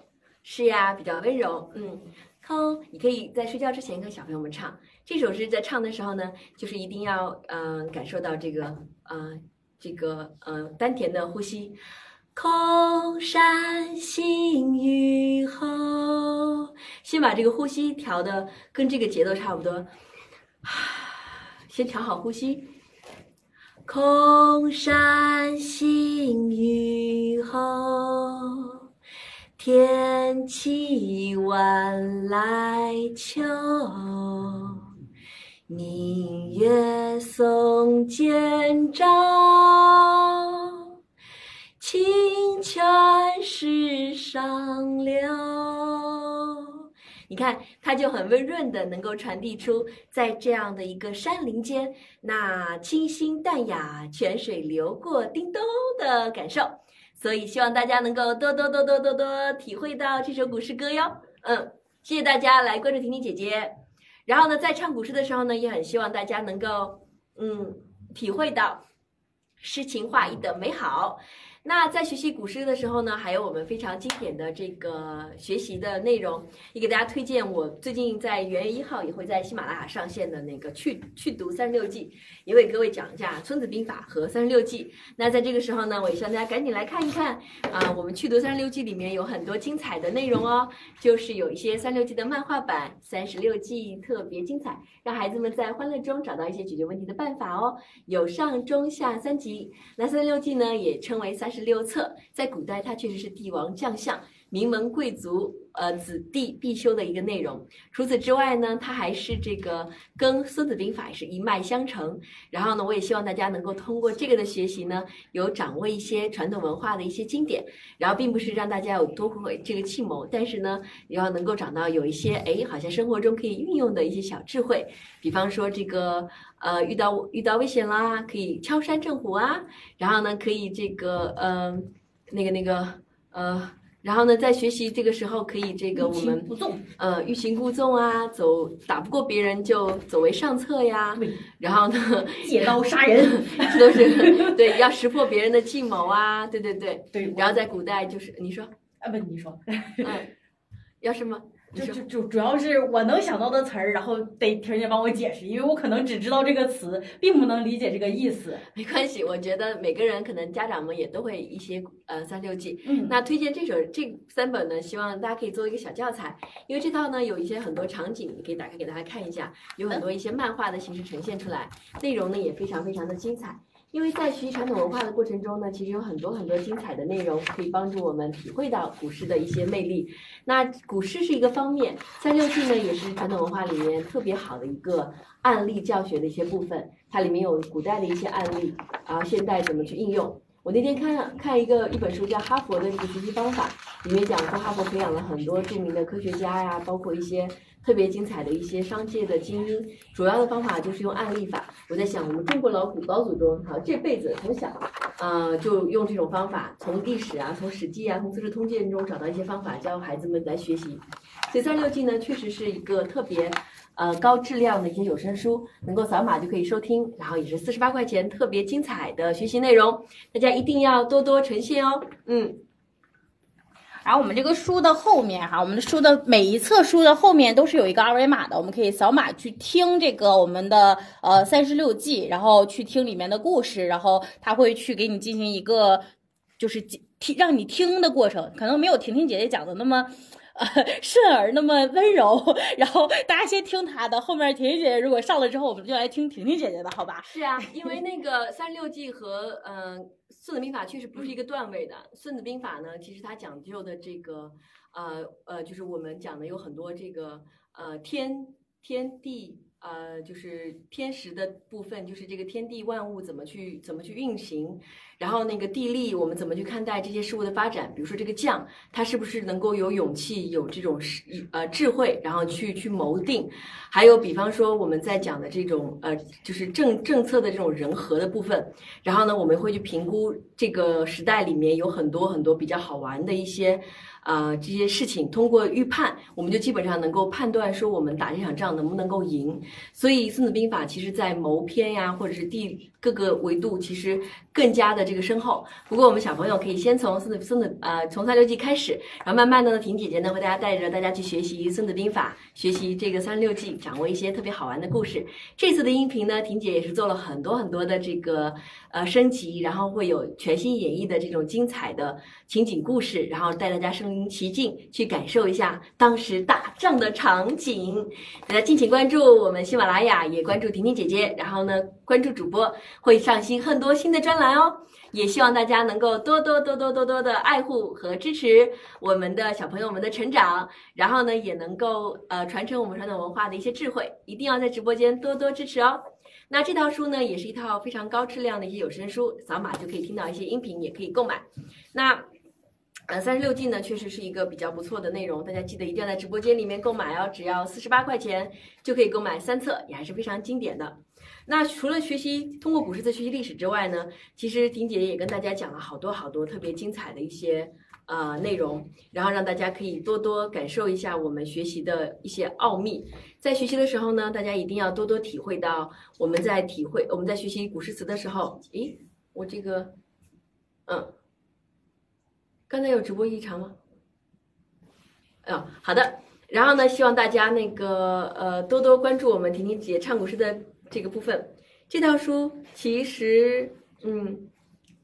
是呀，比较温柔。嗯，空，你可以在睡觉之前跟小朋友们唱。这首诗在唱的时候呢，就是一定要嗯、感受到这个呃这个呃丹田的呼吸。空山新雨后，先把这个呼吸调的跟这个节奏差不多，先调好呼吸。空山新雨后，天气晚来秋。明月松间照，清泉石上流。你看，它就很温润的，能够传递出在这样的一个山林间，那清新淡雅、泉水流过叮咚的感受。所以，希望大家能够多多多多多多体会到这首古诗歌哟。嗯，谢谢大家来关注婷婷姐姐。然后呢，在唱古诗的时候呢，也很希望大家能够，嗯，体会到诗情画意的美好。那在学习古诗的时候呢，还有我们非常经典的这个学习的内容，也给大家推荐。我最近在元月一号也会在喜马拉雅上线的那个去去读三十六计，也为各位讲一下《孙子兵法》和三十六计。那在这个时候呢，我也希望大家赶紧来看一看啊，我们去读三十六计里面有很多精彩的内容哦，就是有一些三十六计的漫画版，三十六计特别精彩，让孩子们在欢乐中找到一些解决问题的办法哦。有上中下三集，那三十六计呢也称为三十六册，在古代他确实是帝王将相、名门贵族呃子弟必修的一个内容。除此之外呢，它还是这个跟《孙子兵法》也是一脉相承。然后呢，我也希望大家能够通过这个的学习呢，有掌握一些传统文化的一些经典。然后并不是让大家有多会这个计谋，但是呢，也要能够找到有一些哎，好像生活中可以运用的一些小智慧。比方说这个呃，遇到遇到危险啦，可以敲山震虎啊。然后呢，可以这个嗯、呃，那个那个呃。然后呢，在学习这个时候，可以这个我们，呃欲擒故纵啊，走打不过别人就走为上策呀。然后呢，借刀杀人，这都是对要识破别人的计谋啊，对对对。对，然后在古代就是你说，啊不，你说，嗯，要什么？就就就主要是我能想到的词儿，然后得婷姐帮我解释，因为我可能只知道这个词，并不能理解这个意思。没关系，我觉得每个人可能家长们也都会一些呃三六计。嗯，那推荐这首这三本呢，希望大家可以做一个小教材，因为这套呢有一些很多场景，你可以打开给大家看一下，有很多一些漫画的形式呈现出来，内容呢也非常非常的精彩。因为在学习传统文化的过程中呢，其实有很多很多精彩的内容可以帮助我们体会到古诗的一些魅力。那古诗是一个方面，三六计呢也是传统文化里面特别好的一个案例教学的一些部分，它里面有古代的一些案例，啊，现代怎么去应用。我那天看看一个一本书叫《哈佛的这个学习方法》，里面讲说哈佛培养了很多著名的科学家呀，包括一些特别精彩的一些商界的精英。主要的方法就是用案例法。我在想，我们中国老古老祖宗，好这辈子从小，呃，就用这种方法，从历史啊，从史记啊，从资治通鉴中找到一些方法，教孩子们来学习。所以三十六计呢，确实是一个特别呃高质量的一些有声书，能够扫码就可以收听，然后也是四十八块钱，特别精彩的学习内容，大家一定要多多呈现哦。嗯，然后我们这个书的后面哈，我们的书的每一册书的后面都是有一个二维码的，我们可以扫码去听这个我们的呃三十六计，然后去听里面的故事，然后他会去给你进行一个就是听让你听的过程，可能没有婷婷姐姐讲的那么。呃，顺耳那么温柔，然后大家先听她的，后面婷婷姐姐如果上了之后，我们就来听婷婷姐姐的，好吧？是啊，因为那个三十六计和嗯《孙子兵法》确实不是一个段位的，《孙子兵法》呢，其实它讲究的这个呃呃，就是我们讲的有很多这个呃天天地。呃，就是天时的部分，就是这个天地万物怎么去怎么去运行，然后那个地利，我们怎么去看待这些事物的发展？比如说这个将，他是不是能够有勇气、有这种呃智慧，然后去去谋定？还有比方说我们在讲的这种呃，就是政政策的这种人和的部分，然后呢，我们会去评估这个时代里面有很多很多比较好玩的一些。啊，这些事情通过预判，我们就基本上能够判断说我们打这场仗能不能够赢。所以《孙子兵法》其实在谋篇呀，或者是地各个维度，其实更加的这个深厚。不过我们小朋友可以先从孙子孙子呃从三六计开始，然后慢慢的呢，婷姐姐呢会大家带着大家去学习《孙子兵法》，学习这个三六计，掌握一些特别好玩的故事。这次的音频呢，婷姐也是做了很多很多的这个呃升级，然后会有全新演绎的这种精彩的情景故事，然后带大家身临其境去感受一下当时打仗的场景。大家敬请关注我们喜马拉雅，也关注婷婷姐姐，然后呢关注主播。会上新很多新的专栏哦，也希望大家能够多多多多多多的爱护和支持我们的小朋友们的成长，然后呢，也能够呃传承我们传统文化的一些智慧，一定要在直播间多多支持哦。那这套书呢，也是一套非常高质量的一些有声书，扫码就可以听到一些音频，也可以购买。那呃三十六计呢，确实是一个比较不错的内容，大家记得一定要在直播间里面购买哦，只要四十八块钱就可以购买三册，也还是非常经典的。那除了学习通过古诗词学习历史之外呢，其实婷姐也跟大家讲了好多好多特别精彩的一些呃内容，然后让大家可以多多感受一下我们学习的一些奥秘。在学习的时候呢，大家一定要多多体会到我们在体会我们在学习古诗词的时候，诶，我这个，嗯，刚才有直播异常吗？嗯，好的。然后呢，希望大家那个呃多多关注我们婷婷姐唱古诗的。这个部分，这套书其实，嗯，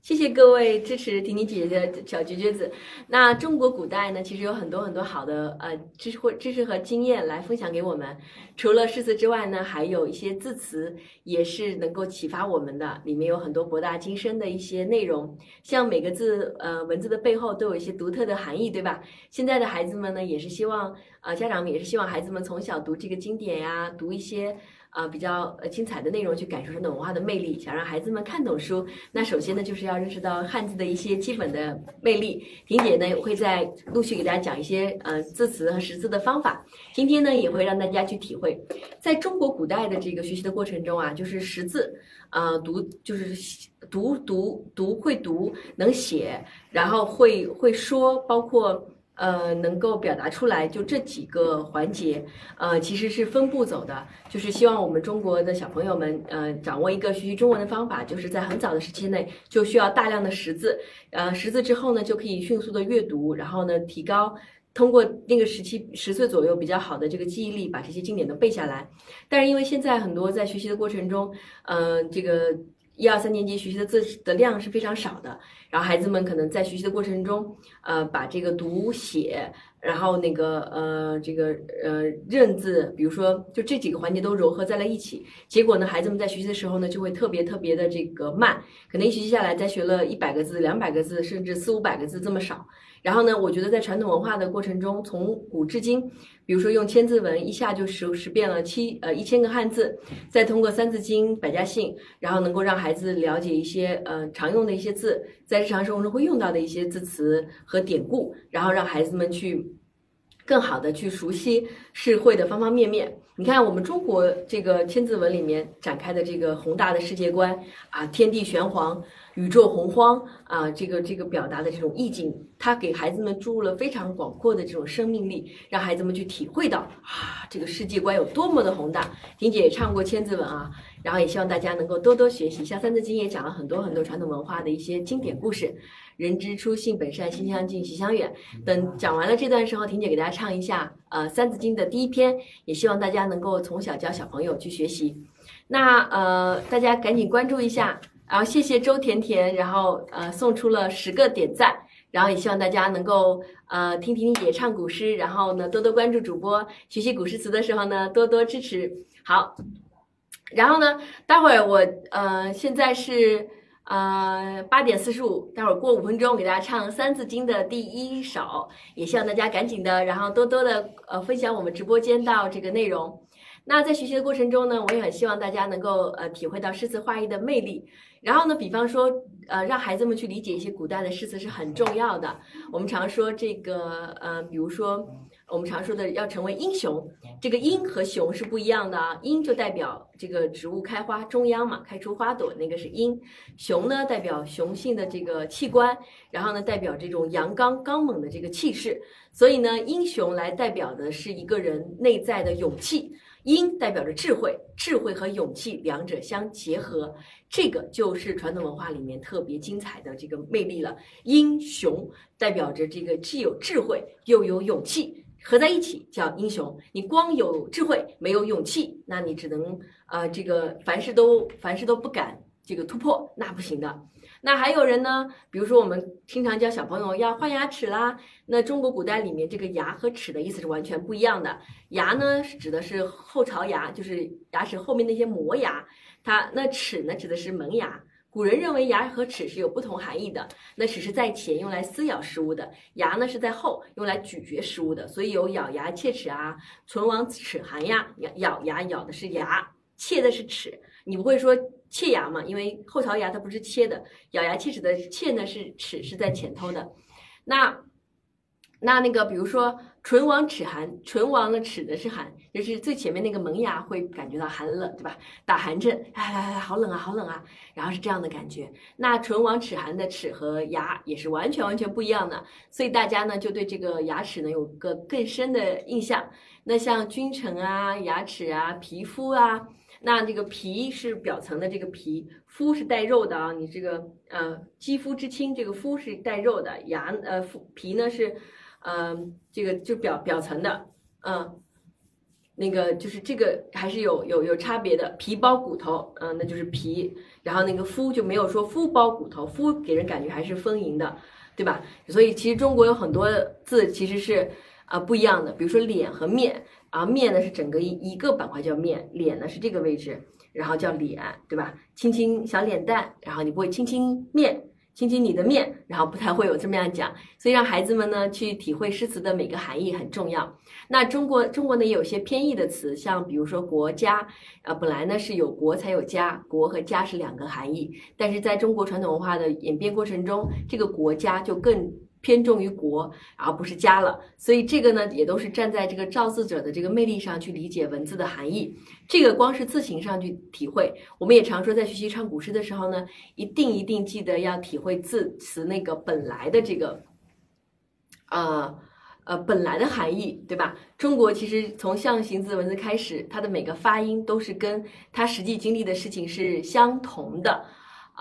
谢谢各位支持婷婷姐姐的小绝绝子。那中国古代呢，其实有很多很多好的呃知识或知识和经验来分享给我们。除了诗词之外呢，还有一些字词也是能够启发我们的，里面有很多博大精深的一些内容。像每个字呃文字的背后都有一些独特的含义，对吧？现在的孩子们呢，也是希望呃家长们也是希望孩子们从小读这个经典呀，读一些。啊，比较呃精彩的内容去感受传统文化的魅力，想让孩子们看懂书，那首先呢就是要认识到汉字的一些基本的魅力。婷姐呢会在陆续给大家讲一些呃字词和识字的方法。今天呢也会让大家去体会，在中国古代的这个学习的过程中啊，就是识字，呃读就是读读读会读能写，然后会会说，包括。呃，能够表达出来，就这几个环节，呃，其实是分步走的。就是希望我们中国的小朋友们，呃，掌握一个学习中文的方法，就是在很早的时期内就需要大量的识字，呃，识字之后呢，就可以迅速的阅读，然后呢，提高通过那个时期十岁左右比较好的这个记忆力，把这些经典都背下来。但是因为现在很多在学习的过程中，嗯，这个。一二三年级学习的字的量是非常少的，然后孩子们可能在学习的过程中，呃，把这个读写，然后那个呃，这个呃认字，比如说就这几个环节都糅合在了一起，结果呢，孩子们在学习的时候呢，就会特别特别的这个慢，可能一学期下来，才学了一百个字、两百个字，甚至四五百个字这么少。然后呢，我觉得在传统文化的过程中，从古至今，比如说用千字文一下就识识遍了七呃一千个汉字，再通过三字经、百家姓，然后能够让孩子了解一些呃常用的一些字，在日常生活中会用到的一些字词和典故，然后让孩子们去更好的去熟悉社会的方方面面。你看我们中国这个千字文里面展开的这个宏大的世界观啊，天地玄黄。宇宙洪荒啊，这个这个表达的这种意境，它给孩子们注入了非常广阔的这种生命力，让孩子们去体会到啊，这个世界观有多么的宏大。婷姐也唱过千字文啊，然后也希望大家能够多多学习。像《三字经》也讲了很多很多传统文化的一些经典故事，“人之初，性本善，性相近，习相远”。等讲完了这段时候，婷姐给大家唱一下呃《三字经》的第一篇，也希望大家能够从小教小朋友去学习。那呃，大家赶紧关注一下。然后谢谢周甜甜，然后呃送出了十个点赞，然后也希望大家能够呃听婷婷姐唱古诗，然后呢多多关注主播，学习古诗词的时候呢多多支持。好，然后呢待会儿我呃现在是呃八点四十五，待会儿过五分钟给大家唱《三字经》的第一首，也希望大家赶紧的，然后多多的呃分享我们直播间到这个内容。那在学习的过程中呢，我也很希望大家能够呃体会到诗词画意的魅力。然后呢，比方说，呃，让孩子们去理解一些古代的诗词是很重要的。我们常说这个，呃，比如说我们常说的要成为英雄，这个英和雄是不一样的啊。英就代表这个植物开花中央嘛，开出花朵那个是英。雄呢代表雄性的这个器官，然后呢代表这种阳刚刚猛的这个气势。所以呢，英雄来代表的是一个人内在的勇气。英代表着智慧，智慧和勇气两者相结合，这个就是传统文化里面特别精彩的这个魅力了。英雄代表着这个既有智慧又有勇气，合在一起叫英雄。你光有智慧没有勇气，那你只能呃这个凡事都凡事都不敢这个突破，那不行的。那还有人呢？比如说，我们经常教小朋友要换牙齿啦。那中国古代里面，这个牙和齿的意思是完全不一样的。牙呢，指的是后槽牙，就是牙齿后面那些磨牙。它那齿呢，指的是门牙。古人认为牙和齿是有不同含义的。那齿是在前，用来撕咬食物的；牙呢是在后，用来咀嚼食物的。所以有咬牙切齿啊，唇亡齿寒呀。咬咬牙咬的是牙，切的是齿。你不会说。切牙嘛，因为后槽牙它不是切的，咬牙切齿的切呢是齿是在前头的。那那那个，比如说唇亡齿寒，唇亡了齿的是寒，就是最前面那个门牙会感觉到寒冷，对吧？打寒颤，哎，好冷啊，好冷啊，然后是这样的感觉。那唇亡齿寒的齿和牙也是完全完全不一样的，所以大家呢就对这个牙齿呢有个更深的印象。那像君臣啊，牙齿啊，皮肤啊。那这个皮是表层的这个皮，肤是带肉的啊。你这个呃肌肤之亲，这个肤是带肉的，牙呃肤皮呢是，呃这个就表表层的，嗯，那个就是这个还是有有有差别的，皮包骨头，嗯，那就是皮，然后那个肤就没有说肤包骨头，肤给人感觉还是丰盈的，对吧？所以其实中国有很多字其实是啊不一样的，比如说脸和面。啊，面呢是整个一一个板块叫面，脸呢是这个位置，然后叫脸，对吧？亲亲小脸蛋，然后你不会亲亲面，亲亲你的面，然后不太会有这么样讲，所以让孩子们呢去体会诗词的每个含义很重要。那中国中国呢也有些偏义的词，像比如说国家，呃，本来呢是有国才有家，国和家是两个含义，但是在中国传统文化的演变过程中，这个国家就更。偏重于国而不是家了，所以这个呢，也都是站在这个造字者的这个魅力上去理解文字的含义。这个光是字形上去体会，我们也常说，在学习唱古诗的时候呢，一定一定记得要体会字词那个本来的这个，呃呃本来的含义，对吧？中国其实从象形字文字开始，它的每个发音都是跟它实际经历的事情是相同的。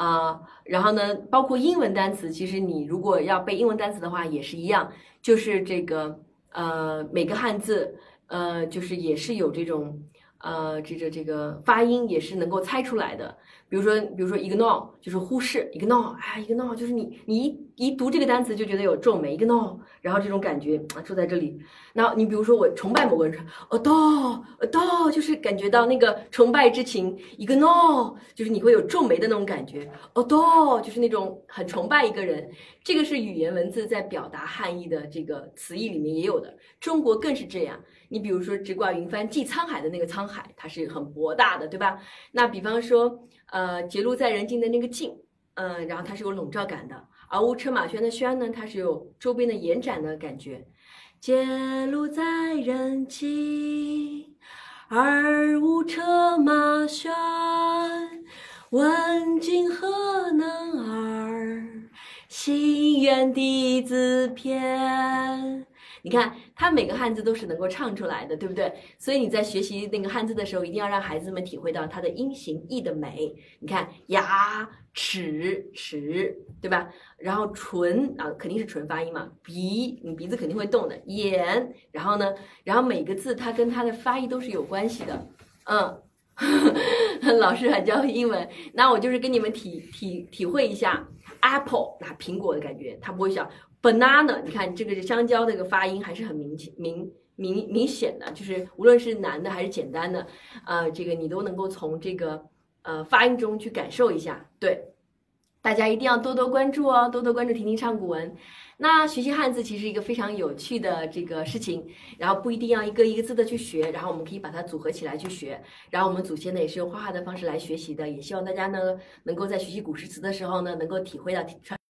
啊，然后呢，包括英文单词，其实你如果要背英文单词的话，也是一样，就是这个呃，每个汉字呃，就是也是有这种呃，这个这个发音也是能够猜出来的。比如说，比如说 ignore 就是忽视，ignore 哎，ignore 就是你你一一读这个单词就觉得有皱眉，ignore，然后这种感觉啊住在这里。那你比如说我崇拜某个人说，adore，adore 就是感觉到那个崇拜之情，ignore 就是你会有皱眉的那种感觉，adore 就是那种很崇拜一个人。这个是语言文字在表达汉意的这个词义里面也有的，中国更是这样。你比如说直挂云帆济沧海的那个沧海，它是很博大的，对吧？那比方说。呃，结庐在人境的那个境，嗯，然后它是有笼罩感的；而无车马喧的喧呢，它是有周边的延展的感觉。结庐在人境，而无车马喧，问君何能尔？心愿弟子偏。你看，它每个汉字都是能够唱出来的，对不对？所以你在学习那个汉字的时候，一定要让孩子们体会到它的音形意的美。你看，牙、齿、齿，对吧？然后唇啊，肯定是唇发音嘛。鼻，你鼻子肯定会动的。眼，然后呢，然后每个字它跟它的发音都是有关系的。嗯，老师还教英文，那我就是跟你们体体体会一下 apple 那苹果的感觉，他不会像 banana。你看这个是香蕉这个发音还是很明明明明显的，就是无论是难的还是简单的，呃，这个你都能够从这个呃发音中去感受一下。对，大家一定要多多关注哦，多多关注婷婷唱古文。那学习汉字其实一个非常有趣的这个事情，然后不一定要一个一个字的去学，然后我们可以把它组合起来去学。然后我们祖先呢也是用画画的方式来学习的，也希望大家呢能够在学习古诗词的时候呢，能够体会到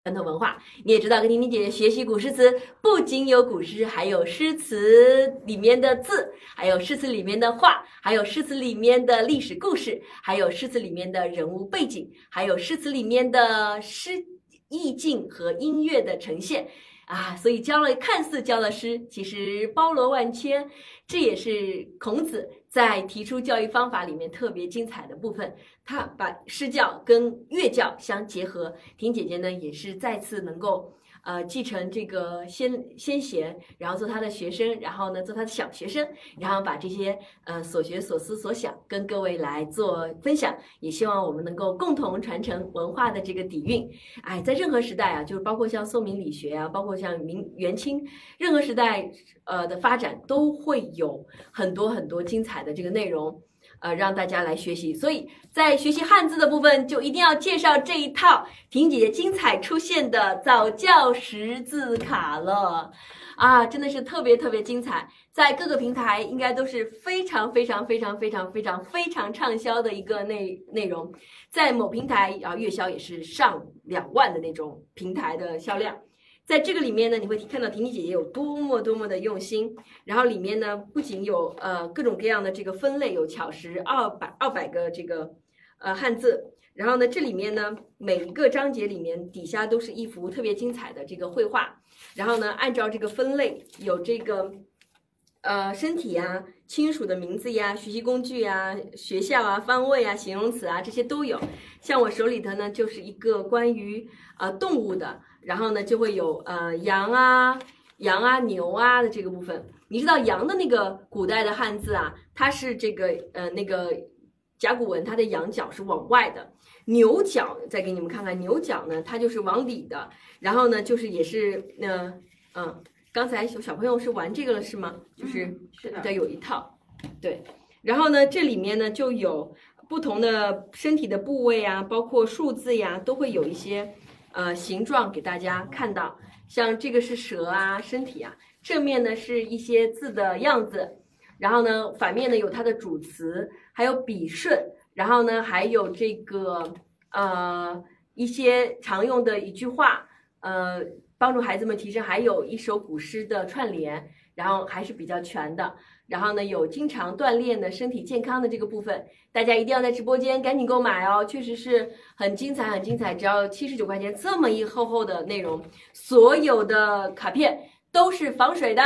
传统文化。你也知道，跟婷婷姐姐学习古诗词，不仅有古诗，还有诗词里面的字，还有诗词里面的画，还有诗词里面的历史故事，还有诗词里面的人物背景，还有诗词里面的诗。意境和音乐的呈现啊，所以教了看似教了诗，其实包罗万千。这也是孔子在提出教育方法里面特别精彩的部分。他把诗教跟乐教相结合。婷姐姐呢，也是再次能够。呃，继承这个先先贤，然后做他的学生，然后呢做他的小学生，然后把这些呃所学所思所想跟各位来做分享，也希望我们能够共同传承文化的这个底蕴。哎，在任何时代啊，就是包括像宋明理学啊，包括像明元清，任何时代呃的发展都会有很多很多精彩的这个内容。呃，让大家来学习，所以在学习汉字的部分，就一定要介绍这一套婷姐姐精彩出现的早教识字卡了，啊，真的是特别特别精彩，在各个平台应该都是非常非常非常非常非常非常畅销的一个内内容，在某平台啊月销也是上两万的那种平台的销量。在这个里面呢，你会看到婷婷姐姐有多么多么的用心。然后里面呢，不仅有呃各种各样的这个分类，有巧识二百二百个这个呃汉字。然后呢，这里面呢每一个章节里面底下都是一幅特别精彩的这个绘画。然后呢，按照这个分类，有这个呃身体呀、亲属的名字呀、学习工具呀、学校啊、方位啊、形容词啊这些都有。像我手里头呢，就是一个关于呃动物的。然后呢，就会有呃羊啊、羊啊、牛啊的这个部分。你知道羊的那个古代的汉字啊，它是这个呃那个甲骨文，它的羊角是往外的，牛角再给你们看看，牛角呢它就是往里的。然后呢，就是也是呃嗯，刚才小小朋友是玩这个了是吗？就是是的，有一套，对。然后呢，这里面呢就有不同的身体的部位啊，包括数字呀，都会有一些。呃，形状给大家看到，像这个是蛇啊，身体啊，正面呢是一些字的样子，然后呢，反面呢有它的主词，还有笔顺，然后呢还有这个呃一些常用的一句话，呃，帮助孩子们提升，还有一首古诗的串联，然后还是比较全的。然后呢，有经常锻炼的身体健康的这个部分，大家一定要在直播间赶紧购买哦，确实是很精彩，很精彩，只要七十九块钱，这么一厚厚的内容，所有的卡片都是防水的，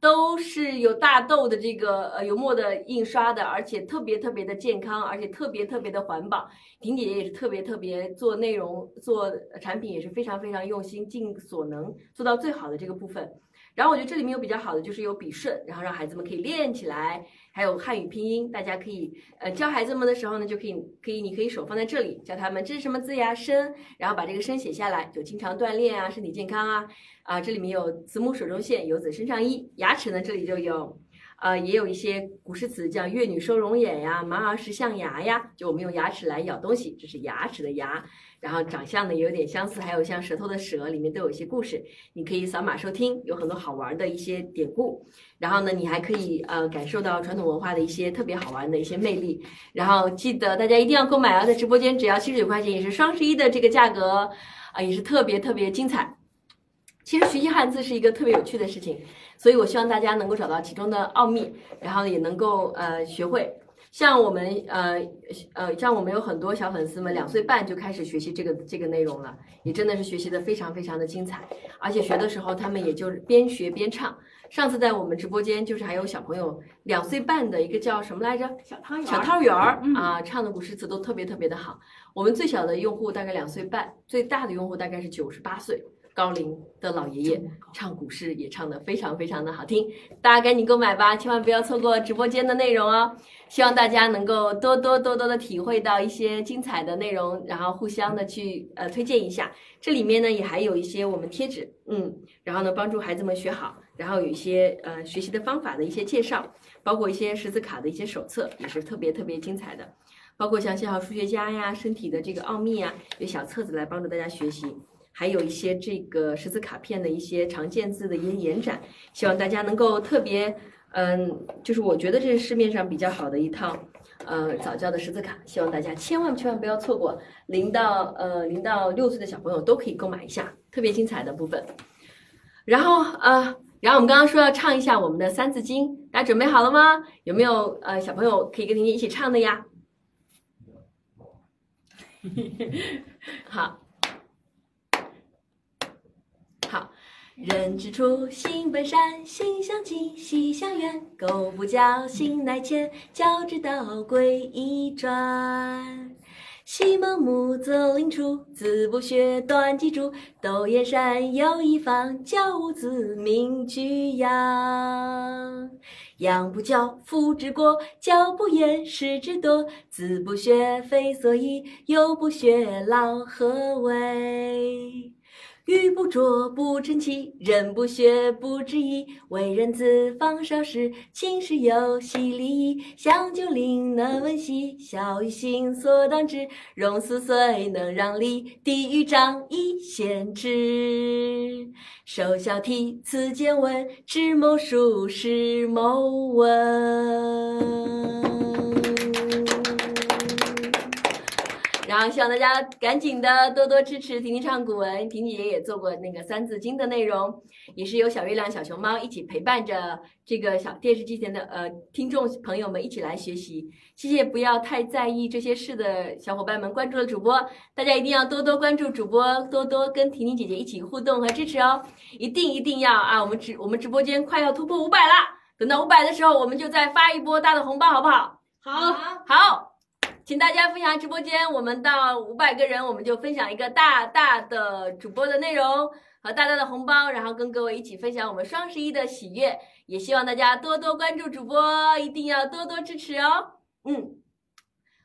都是有大豆的这个呃油墨的印刷的，而且特别特别的健康，而且特别特别的环保。婷姐姐也是特别特别做内容做产品也是非常非常用心，尽所能做到最好的这个部分。然后我觉得这里面有比较好的，就是有笔顺，然后让孩子们可以练起来，还有汉语拼音，大家可以呃教孩子们的时候呢，就可以可以你可以手放在这里教他们这是什么字呀，声，然后把这个声写下来，就经常锻炼啊，身体健康啊啊，这里面有子母手中线，游子身上衣，牙齿呢这里就有。呃，也有一些古诗词，叫“月女收容眼”呀，“马儿食象牙”呀，就我们用牙齿来咬东西，这是牙齿的牙。然后长相呢有点相似，还有像舌头的舌，里面都有一些故事，你可以扫码收听，有很多好玩的一些典故。然后呢，你还可以呃感受到传统文化的一些特别好玩的一些魅力。然后记得大家一定要购买啊，在直播间只要七十九块钱，也是双十一的这个价格啊，也是特别特别精彩。其实学习汉字是一个特别有趣的事情，所以我希望大家能够找到其中的奥秘，然后也能够呃学会。像我们呃呃，像我们有很多小粉丝们两岁半就开始学习这个这个内容了，也真的是学习的非常非常的精彩，而且学的时候他们也就是边学边唱。上次在我们直播间，就是还有小朋友两岁半的一个叫什么来着？小汤圆儿，小汤圆儿嗯啊，唱的古诗词都特别特别的好。我们最小的用户大概两岁半，最大的用户大概是九十八岁高龄的老爷爷，唱古诗也唱得非常非常的好听。大家赶紧购买吧，千万不要错过直播间的内容哦。希望大家能够多多多多的体会到一些精彩的内容，然后互相的去呃推荐一下。这里面呢也还有一些我们贴纸，嗯，然后呢帮助孩子们学好，然后有一些呃学习的方法的一些介绍，包括一些识字卡的一些手册，也是特别特别精彩的。包括像写好数学家呀、身体的这个奥秘啊，有小册子来帮助大家学习，还有一些这个识字卡片的一些常见字的一些延展，希望大家能够特别，嗯，就是我觉得这是市面上比较好的一套，呃，早教的识字卡，希望大家千万千万不要错过，零到呃零到六岁的小朋友都可以购买一下，特别精彩的部分。然后呃，然后我们刚刚说要唱一下我们的《三字经》，大家准备好了吗？有没有呃小朋友可以跟婷婷一起唱的呀？好，好。人之初，性本善，性相近，习相远。苟不教，性乃迁，教之道，贵以专。昔孟母，择邻处，子不学，断机杼。窦燕山，有一方，教五子，名俱扬。养不教，父之过；教不严，师之惰。子不学，非所宜；幼不学，老何为？玉不琢，不成器；人不学，不知义。为人子，方少时，亲师友，习礼仪。香九龄，能温席；孝于亲，所当执。融四岁，能让梨；弟与长以先知。首孝悌，次见闻；知谋术，识谋文。然后希望大家赶紧的多多支持婷婷唱古文，婷姐也做过那个《三字经》的内容，也是由小月亮、小熊猫一起陪伴着这个小电视机前的呃听众朋友们一起来学习。谢谢不要太在意这些事的小伙伴们关注了主播，大家一定要多多关注主播，多多跟婷婷姐姐一起互动和支持哦，一定一定要啊！我们直我们直播间快要突破五百了，等到五百的时候，我们就再发一波大的红包，好不好？好，好，请大家分享直播间，我们到五百个人，我们就分享一个大大的主播的内容和大大的红包，然后跟各位一起分享我们双十一的喜悦。也希望大家多多关注主播，一定要多多支持哦。嗯，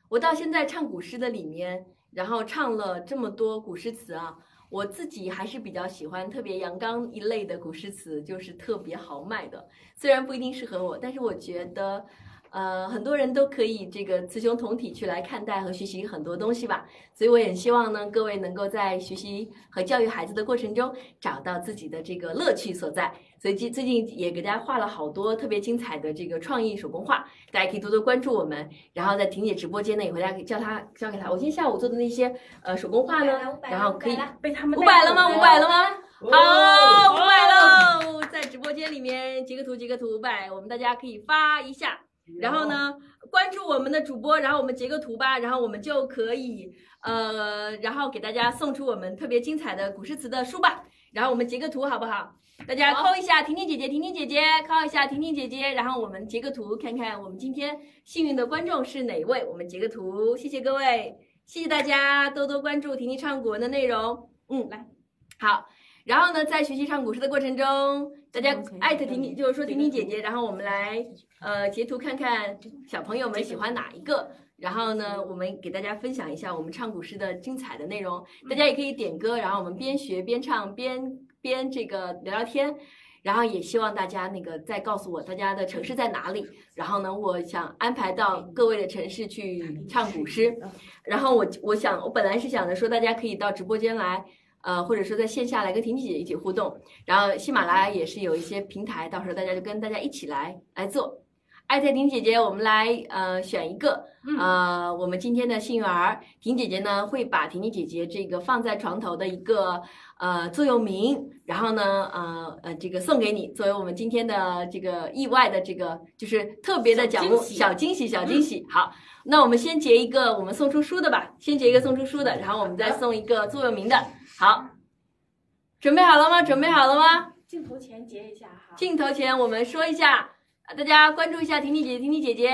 我到现在唱古诗的里面，然后唱了这么多古诗词啊，我自己还是比较喜欢特别阳刚一类的古诗词，就是特别豪迈的。虽然不一定适合我，但是我觉得。呃，很多人都可以这个雌雄同体去来看待和学习很多东西吧，所以我也希望呢，各位能够在学习和教育孩子的过程中找到自己的这个乐趣所在。所以最最近也给大家画了好多特别精彩的这个创意手工画，大家可以多多关注我们。然后在婷姐直播间呢，也回家叫她交给她。我今天下午做的那些呃手工画呢，然后可以被他们五百了吗？五百了吗？哦好，五百喽！在直播间里面截个图，截个图，五百，我们大家可以发一下。然后呢，关注我们的主播，然后我们截个图吧，然后我们就可以呃，然后给大家送出我们特别精彩的古诗词的书吧。然后我们截个图好不好？大家扣一下婷婷姐姐，婷婷姐姐，扣一下婷婷姐姐，然后我们截个图，看看我们今天幸运的观众是哪位。我们截个图，谢谢各位，谢谢大家多多关注婷婷唱古文的内容。嗯，来，好。然后呢，在学习唱古诗的过程中，大家艾特婷婷，就是说婷婷姐姐，然后我们来呃截图看看小朋友们喜欢哪一个，然后呢，我们给大家分享一下我们唱古诗的精彩的内容。大家也可以点歌，然后我们边学边唱边边这个聊聊天。然后也希望大家那个再告诉我大家的城市在哪里，然后呢，我想安排到各位的城市去唱古诗。然后我我想我本来是想着说大家可以到直播间来。呃，或者说在线下来跟婷婷姐姐一起互动，然后喜马拉雅也是有一些平台，到时候大家就跟大家一起来来做。艾特婷姐姐，我们来呃选一个，嗯呃，我们今天的幸运儿婷姐姐呢会把婷婷姐姐这个放在床头的一个呃座右铭，然后呢呃呃这个送给你，作为我们今天的这个意外的这个就是特别的奖目小惊喜小惊喜小惊喜。好，那我们先截一个我们送出书的吧，先截一个送出书的，然后我们再送一个座右铭的。好，准备好了吗？准备好了吗？镜头前截一下哈。镜头前我们说一下，啊大家关注一下婷婷姐姐，婷婷姐姐，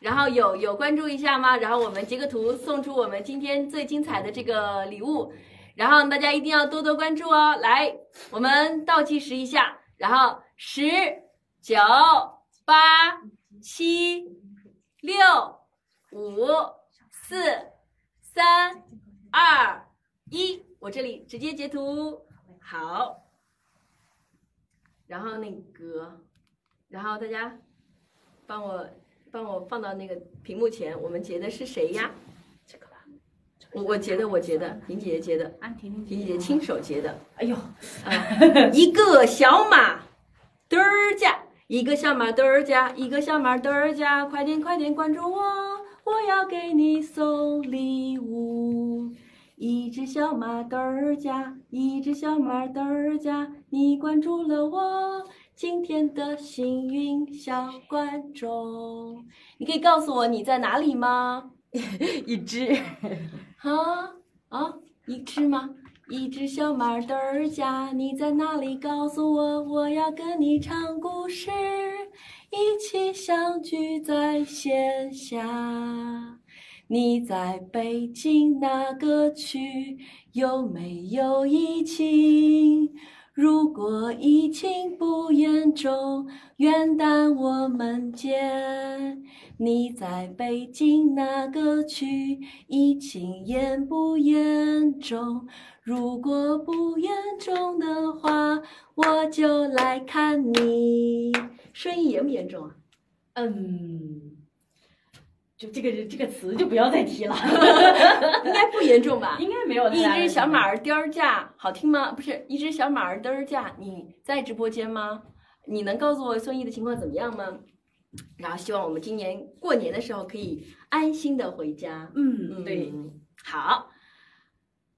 然后有有关注一下吗？然后我们截个图送出我们今天最精彩的这个礼物，然后大家一定要多多关注哦。来，我们倒计时一下，然后十、九、八、七、六、五、四、三、二、一，我这里直接截图，好。然后那个，然后大家帮我帮我放到那个屏幕前，我们截的是谁呀？这个吧。我我截的，我截的，婷姐姐截的，安婷婷婷姐姐亲手截的。哎呦，啊，一个小马嘚儿家，一个小马嘚儿家，一个小马嘚儿家，快点快点关注我，我要给你送礼物。一只小马墩儿家，一只小马墩儿家，你关注了我，今天的幸运小观众。你可以告诉我你在哪里吗？一只。啊啊，一只吗？一只小马墩儿家，你在哪里？告诉我，我要跟你唱故事，一起相聚在线下。你在北京哪个区？有没有疫情？如果疫情不严重，元旦我们见。你在北京哪个区？疫情严不严重？如果不严重的话，我就来看你。声音严不严重啊？嗯，就这个这个词就不要再提了，应该不严重吧？应该没有一。只小马儿颠儿架，好听吗？不是，一只小马儿颠儿架，你在直播间吗？你能告诉我顺义的情况怎么样吗？然后希望我们今年过年的时候可以安心的回家。嗯，对，嗯，好，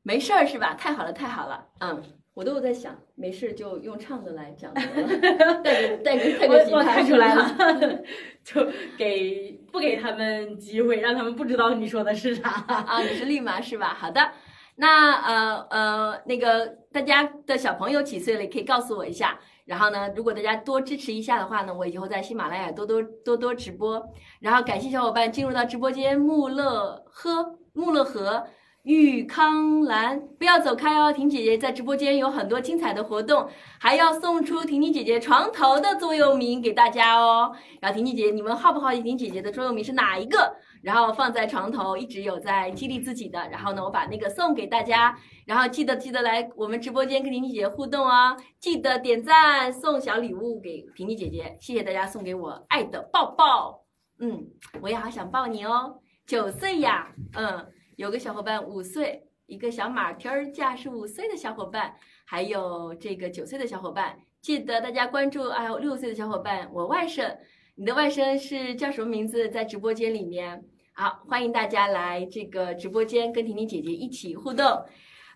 没事儿是吧？太好了，太好了，嗯，我都有在想，没事就用唱的来讲 带个带个带个吉他看出来了，就给不给他们机会，让他们不知道你说的是啥。啊，你是绿马是吧？好的，那呃呃，那个大家的小朋友几岁了，也可以告诉我一下。然后呢，如果大家多支持一下的话呢，我以后在喜马拉雅多多多多直播。然后感谢小伙伴进入到直播间，穆乐呵、穆乐和、玉康兰，不要走开哦，婷姐姐在直播间有很多精彩的活动，还要送出婷婷姐姐床头的座右铭给大家哦。然后婷婷姐姐，你们好不好奇婷姐姐的座右铭是哪一个？然后放在床头，一直有在激励自己的。然后呢，我把那个送给大家。然后记得记得来我们直播间跟婷婷姐姐互动哦，记得点赞送小礼物给婷婷姐姐，谢谢大家送给我爱的抱抱。嗯，我也好想抱你哦。九岁呀，嗯，有个小伙伴五岁，一个小马蹄儿架是五岁的小伙伴，还有这个九岁的小伙伴，记得大家关注。哎呦六岁的小伙伴，我外甥。你的外甥是叫什么名字？在直播间里面，好，欢迎大家来这个直播间跟婷婷姐姐一起互动。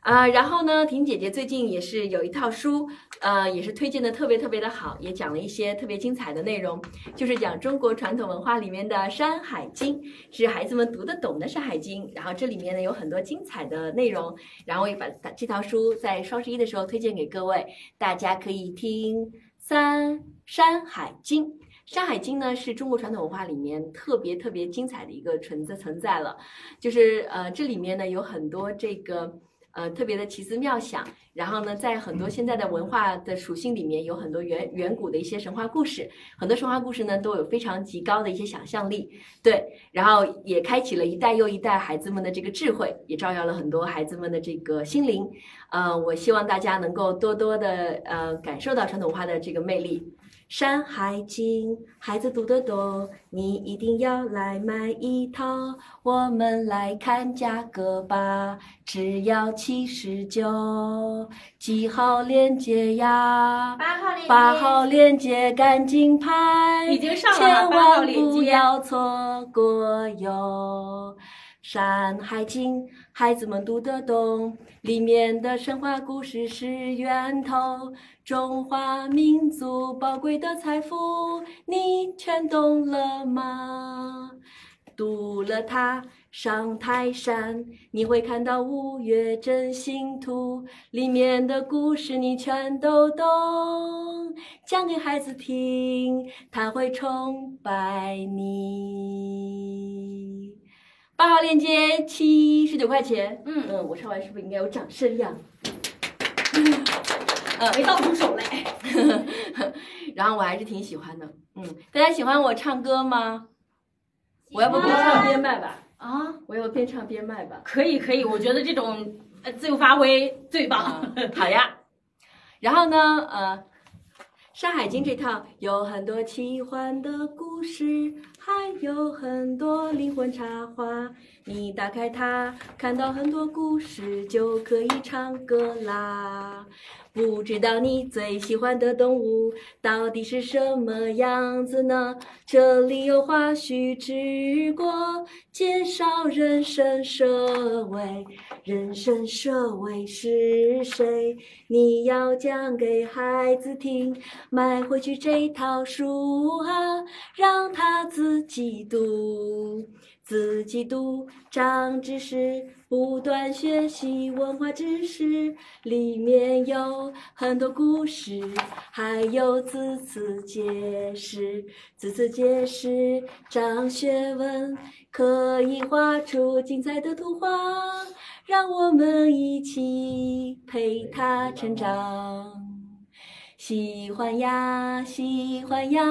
啊、然后呢，婷姐姐最近也是有一套书，呃，也是推荐的特别特别的好，也讲了一些特别精彩的内容，就是讲中国传统文化里面的《山海经》，是孩子们读得懂的《山海经》。然后这里面呢有很多精彩的内容，然后我也把这套书在双十一的时候推荐给各位，大家可以听三《山海经》。《山海经》呢是中国传统文化里面特别特别精彩的一个存在存在了，就是呃这里面呢有很多这个呃特别的奇思妙想，然后呢在很多现在的文化的属性里面有很多远远古的一些神话故事，很多神话故事呢都有非常极高的一些想象力，对，然后也开启了一代又一代孩子们的这个智慧，也照耀了很多孩子们的这个心灵，呃，我希望大家能够多多的呃感受到传统文化的这个魅力。《山海经》，孩子读得懂，你一定要来买一套。我们来看价格吧，只要七十九。几号链接呀？八号链接，八号链接赶紧拍，已经上了千万不。要错过哟。《山海经》，孩子们读得懂，里面的神话故事是源头，中华民族宝贵的财富，你全懂了吗？读了它，上泰山，你会看到五岳真心图，里面的故事你全都懂。讲给孩子听，他会崇拜你。八号链接七十九块钱，嗯嗯，我唱完是不是应该有掌声呀？嗯没倒出手来。然后我还是挺喜欢的，嗯，大家喜欢我唱歌吗？我要不边唱边卖吧？啊，我要边唱边卖吧？可以可以，我觉得这种呃自由发挥最棒。好呀。然后呢，呃，《山海经》这套有很多奇幻的故事，还有很多灵魂插画。你打开它，看到很多故事，就可以唱歌啦。不知道你最喜欢的动物到底是什么样子呢？这里有花絮之过，介绍人参蛇尾。人参蛇尾是谁？你要讲给孩子听，买回去这套书啊，让他自己读，自己读，长知识，不断学习文化知识，里面有很多故事，还有字词解释，字词解释长学问，可以画出精彩的图画。让我们一起陪他成长。喜欢呀，喜欢呀，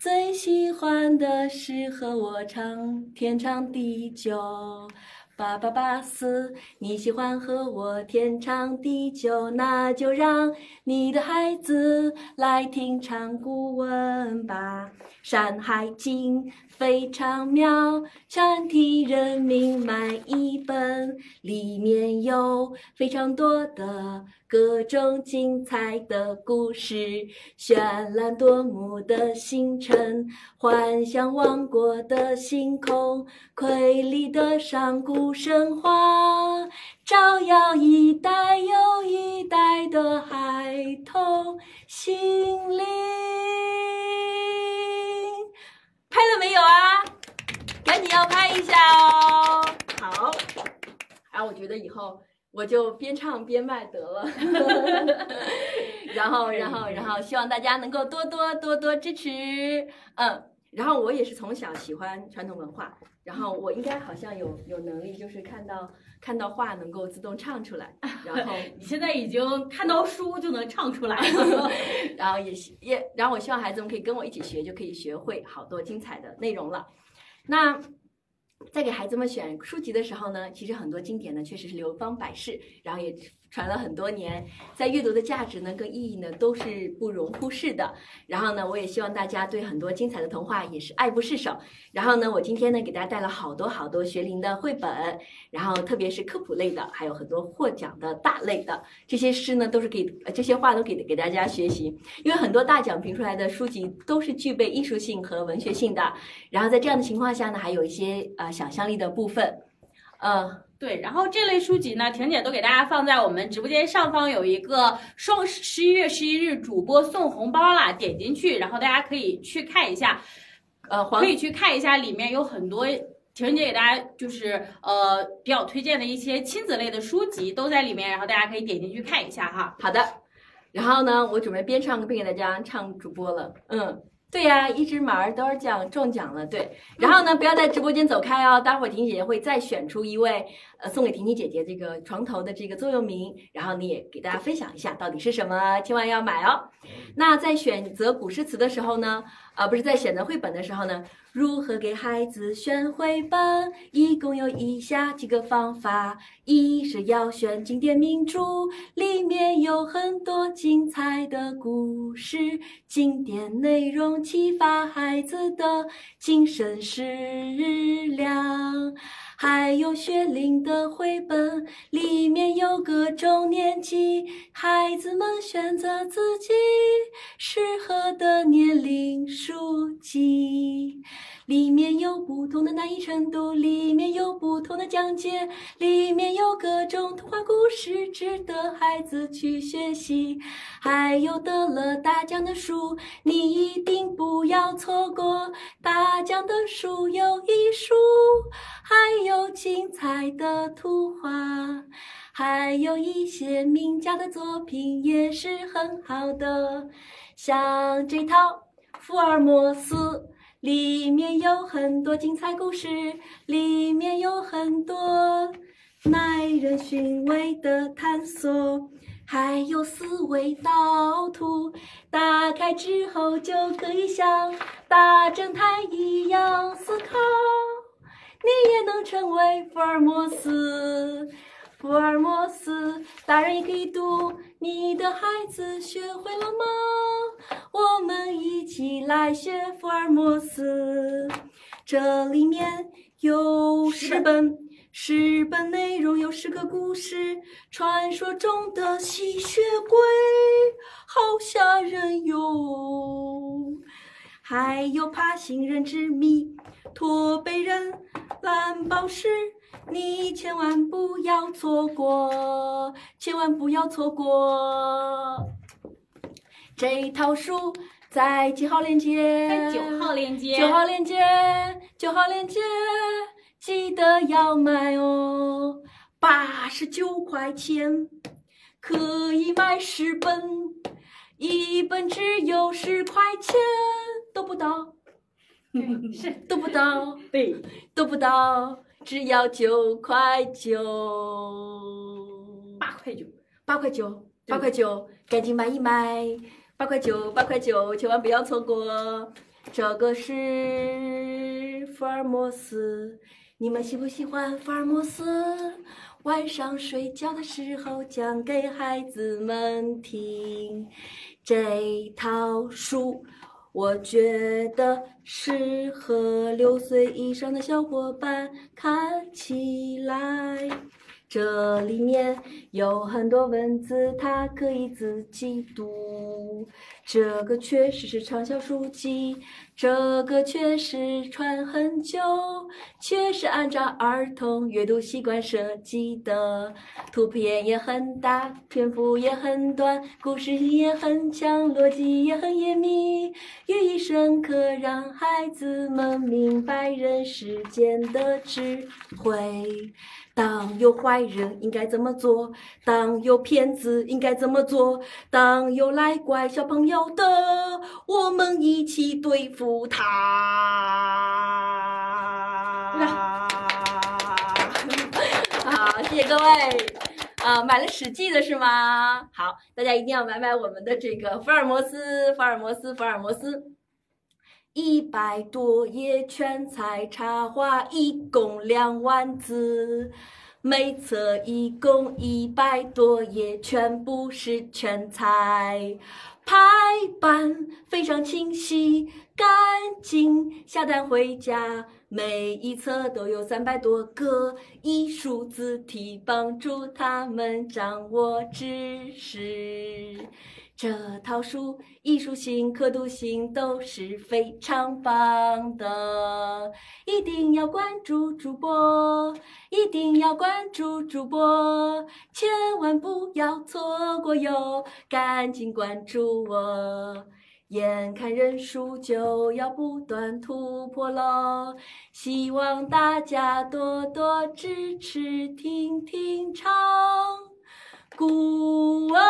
最喜欢的是和我唱天长地久。八八八四，你喜欢和我天长地久，那就让你的孩子来听唱古文吧。《山海经》非常妙，全体人民买一本，里面有非常多的各种精彩的故事，绚烂夺目的星辰，幻想王国的星空，瑰丽的上古神话，照耀一代又一代的孩童心灵。拍了没有啊？赶紧要拍一下哦！好，然后我觉得以后我就边唱边卖得了。然后，然后，然后，希望大家能够多多多多支持。嗯，然后我也是从小喜欢传统文化，然后我应该好像有有能力，就是看到看到话能够自动唱出来，然后你现在已经看到书就能唱出来 了。然后也也，然后我希望孩子们可以跟我一起学，就可以学会好多精彩的内容了。那在给孩子们选书籍的时候呢，其实很多经典呢确实是流芳百世，然后也传了很多年，在阅读的价值呢跟意义呢都是不容忽视的。然后呢，我也希望大家对很多精彩的童话也是爱不释手。然后呢，我今天呢给大家带了好多好多学龄的绘本，然后特别是科普类的，还有很多获奖的大类的这些诗呢，都是给这些话都给给大家学习。因为很多大奖评出来的书籍都是具备艺术性和文学性的，然后在这样的情况下呢，还有一些呃想象力的部分，呃，对，然后这类书籍呢，婷姐都给大家放在我们直播间上方有一个双十一月十一日主播送红包啦，点进去，然后大家可以去看一下，呃可以去看一下，里面有很多。婷姐给大家就是呃比较推荐的一些亲子类的书籍都在里面，然后大家可以点进去看一下哈。好的，然后呢，我准备边唱歌边给大家唱主播了，嗯。对呀、一只马儿多少奖中奖了，对。然后呢，不要在直播间走开哦，待会儿婷姐姐会再选出一位，呃，送给婷婷姐姐这个床头的这个座右铭，然后你也给大家分享一下到底是什么，千万要买哦。那在选择古诗词的时候呢，呃，不是在选择绘本的时候呢，如何给孩子选绘本？一共有以下几个方法：一是要选经典名著，里面有很多精彩的故事，经典内容启发孩子的精神食粮。还有学龄的绘本，里面有各种年纪，孩子们选择自己适合的年龄书籍。里面有不同的难易程度，里面有不同的讲解，里面有各种童话故事，值得孩子去学习。还有得了大奖的书，你一定不要错过。大奖的书有一书，还有精彩的图画，还有一些名家的作品也是很好的，像这套《福尔摩斯》。里面有很多精彩故事，里面有很多耐人寻味的探索，还有思维导图。打开之后就可以像大侦探一样思考，你也能成为福尔摩斯。福尔摩斯，大人也可以读。你的孩子学会了吗？我们一起来学福尔摩斯。这里面有十本，十本内容有十个故事。传说中的吸血鬼，好吓人哟！还有爬行人之谜、驼背人、蓝宝石。你千万不要错过，千万不要错过这套书，在几号链接？在九号链接。九号链接，九号链接，记得要买哦，八十九块钱可以买十本，一本只有十块钱，都不到，是都不到，对，都不到。只要九块九，八块九，八块九，八块九，赶紧买一买！八块九，八块九，千万不要错过。这个是福尔摩斯，你们喜不喜欢福尔摩斯？晚上睡觉的时候讲给孩子们听这套书。我觉得适合六岁以上的小伙伴看起来，这里面有很多文字，它可以自己读。这个确实是畅销书籍，这个确实传很久，确实按照儿童阅读习惯设计的。图片也很大，篇幅也很短，故事也很强，逻辑也很严密，寓意深刻，让孩子们明白人世间的智慧。当有坏人应该怎么做？当有骗子应该怎么做？当有来怪小朋友的，我们一起对付他。好，谢谢各位。啊，买了《史记》的是吗？好，大家一定要买买我们的这个福尔摩斯，福尔摩斯，福尔摩斯。一百多页全彩插画，一共两万字，每册一共一百多页，全部是全彩，排版非常清晰干净，下单回家。每一册都有三百多个艺术字体，帮助他们掌握知识。这套书艺术性、可读性都是非常棒的，一定要关注主播，一定要关注主播，千万不要错过哟！赶紧关注我，眼看人数就要不断突破喽，希望大家多多支持，听听唱古文。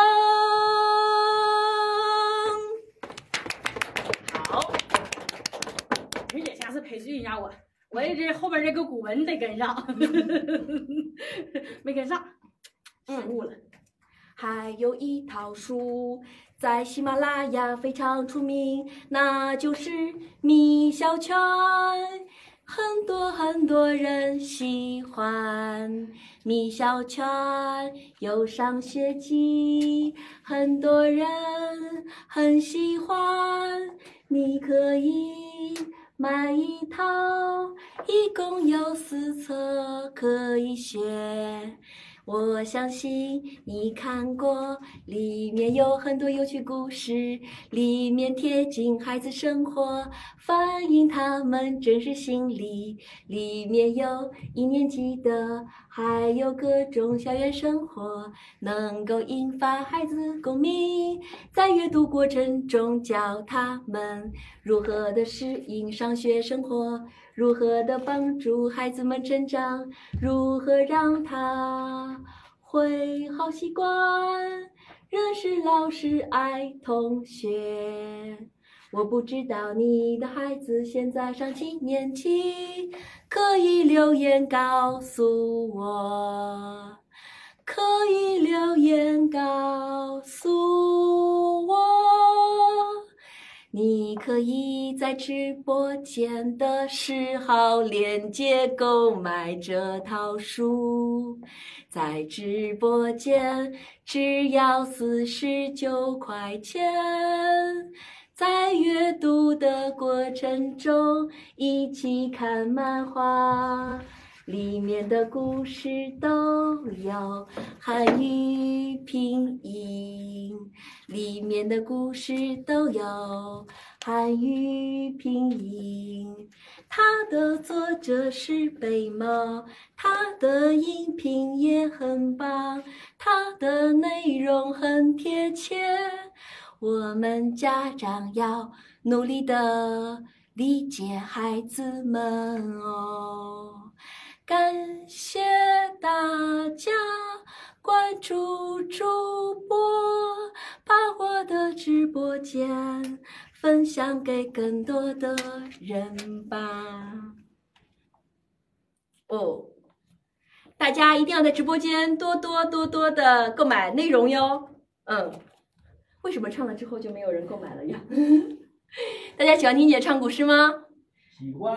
好。梅姐下次培训一下我，我也这后边这个古文得跟上，没跟上，失误了。还有一套书在喜马拉雅非常出名，那就是《米小圈》，很多很多人喜欢《米小圈》，有上学记，很多人很喜欢。你可以买一套，一共有四册可以学。我相信你看过，里面有很多有趣故事，里面贴近孩子生活，反映他们真实心理。里面有一年级的，还有各种校园生活，能够引发孩子共鸣。在阅读过程中，教他们如何的适应上学生活。如何的帮助孩子们成长？如何让他会好习惯？认识老师，爱同学。我不知道你的孩子现在上几年级，可以留言告诉我，可以留言告诉我。你可以在直播间的十号链接购买这套书，在直播间只要四十九块钱，在阅读的过程中一起看漫画。里面的故事都有汉语拼音，里面的故事都有汉语拼音。它的作者是北猫，它的音频也很棒，它的内容很贴切。我们家长要努力的理解孩子们哦。感谢大家关注主播，把我的直播间分享给更多的人吧。哦，大家一定要在直播间多多多多的购买内容哟。嗯，为什么唱了之后就没有人购买了呀？大家喜欢听姐唱古诗吗？喜欢，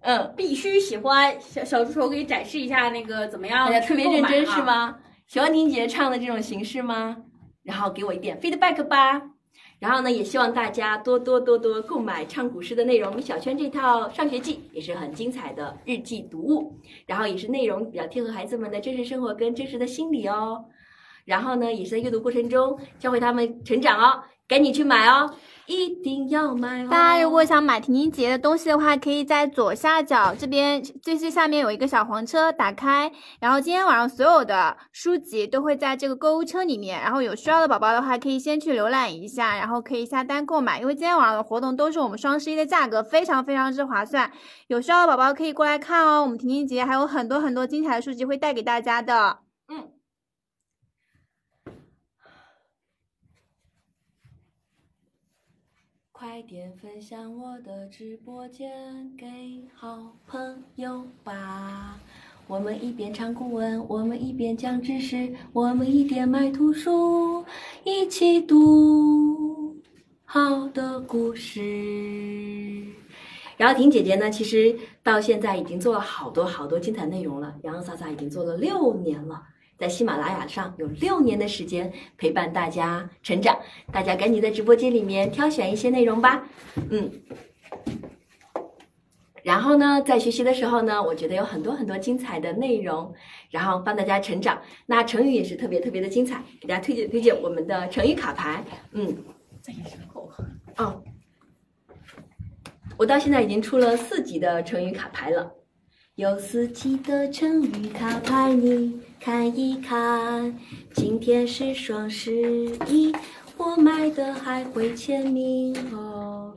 嗯，必须喜欢。小小助手给你展示一下那个怎么样大家特别认真是？吗？喜欢听姐唱的这种形式吗？然后给我一点 feedback 吧。然后呢，也希望大家多多多多购买唱古诗的内容。我们小圈这套上学记也是很精彩的日记读物，然后也是内容比较贴合孩子们的真实生活跟真实的心理哦。然后呢，也是在阅读过程中教会他们成长哦，赶紧去买哦，一定要买哦。大家如果想买婷婷姐姐的东西的话，可以在左下角这边最最下面有一个小黄车，打开，然后今天晚上所有的书籍都会在这个购物车里面，然后有需要的宝宝的话，可以先去浏览一下，然后可以下单购买，因为今天晚上的活动都是我们双十一的价格，非常非常之划算。有需要的宝宝可以过来看哦，我们婷婷姐姐还有很多很多精彩的书籍会带给大家的。快点分享我的直播间给好朋友吧！我们一边唱古文，我们一边讲知识，我们一边买图书，一起读好的故事。然后婷姐姐呢，其实到现在已经做了好多好多精彩内容了。洋洋洒洒已经做了六年了，在喜马拉雅上有六年的时间陪伴大家成长。大家赶紧在直播间里面挑选一些内容吧，嗯。然后呢，在学习的时候呢，我觉得有很多很多精彩的内容，然后帮大家成长。那成语也是特别特别的精彩，给大家推荐推荐我们的成语卡牌，嗯。在你身后。哦，我到现在已经出了四级的成语卡牌了，有四季的成语卡牌，你看一看。今天是双十一，我买的还会签名哦。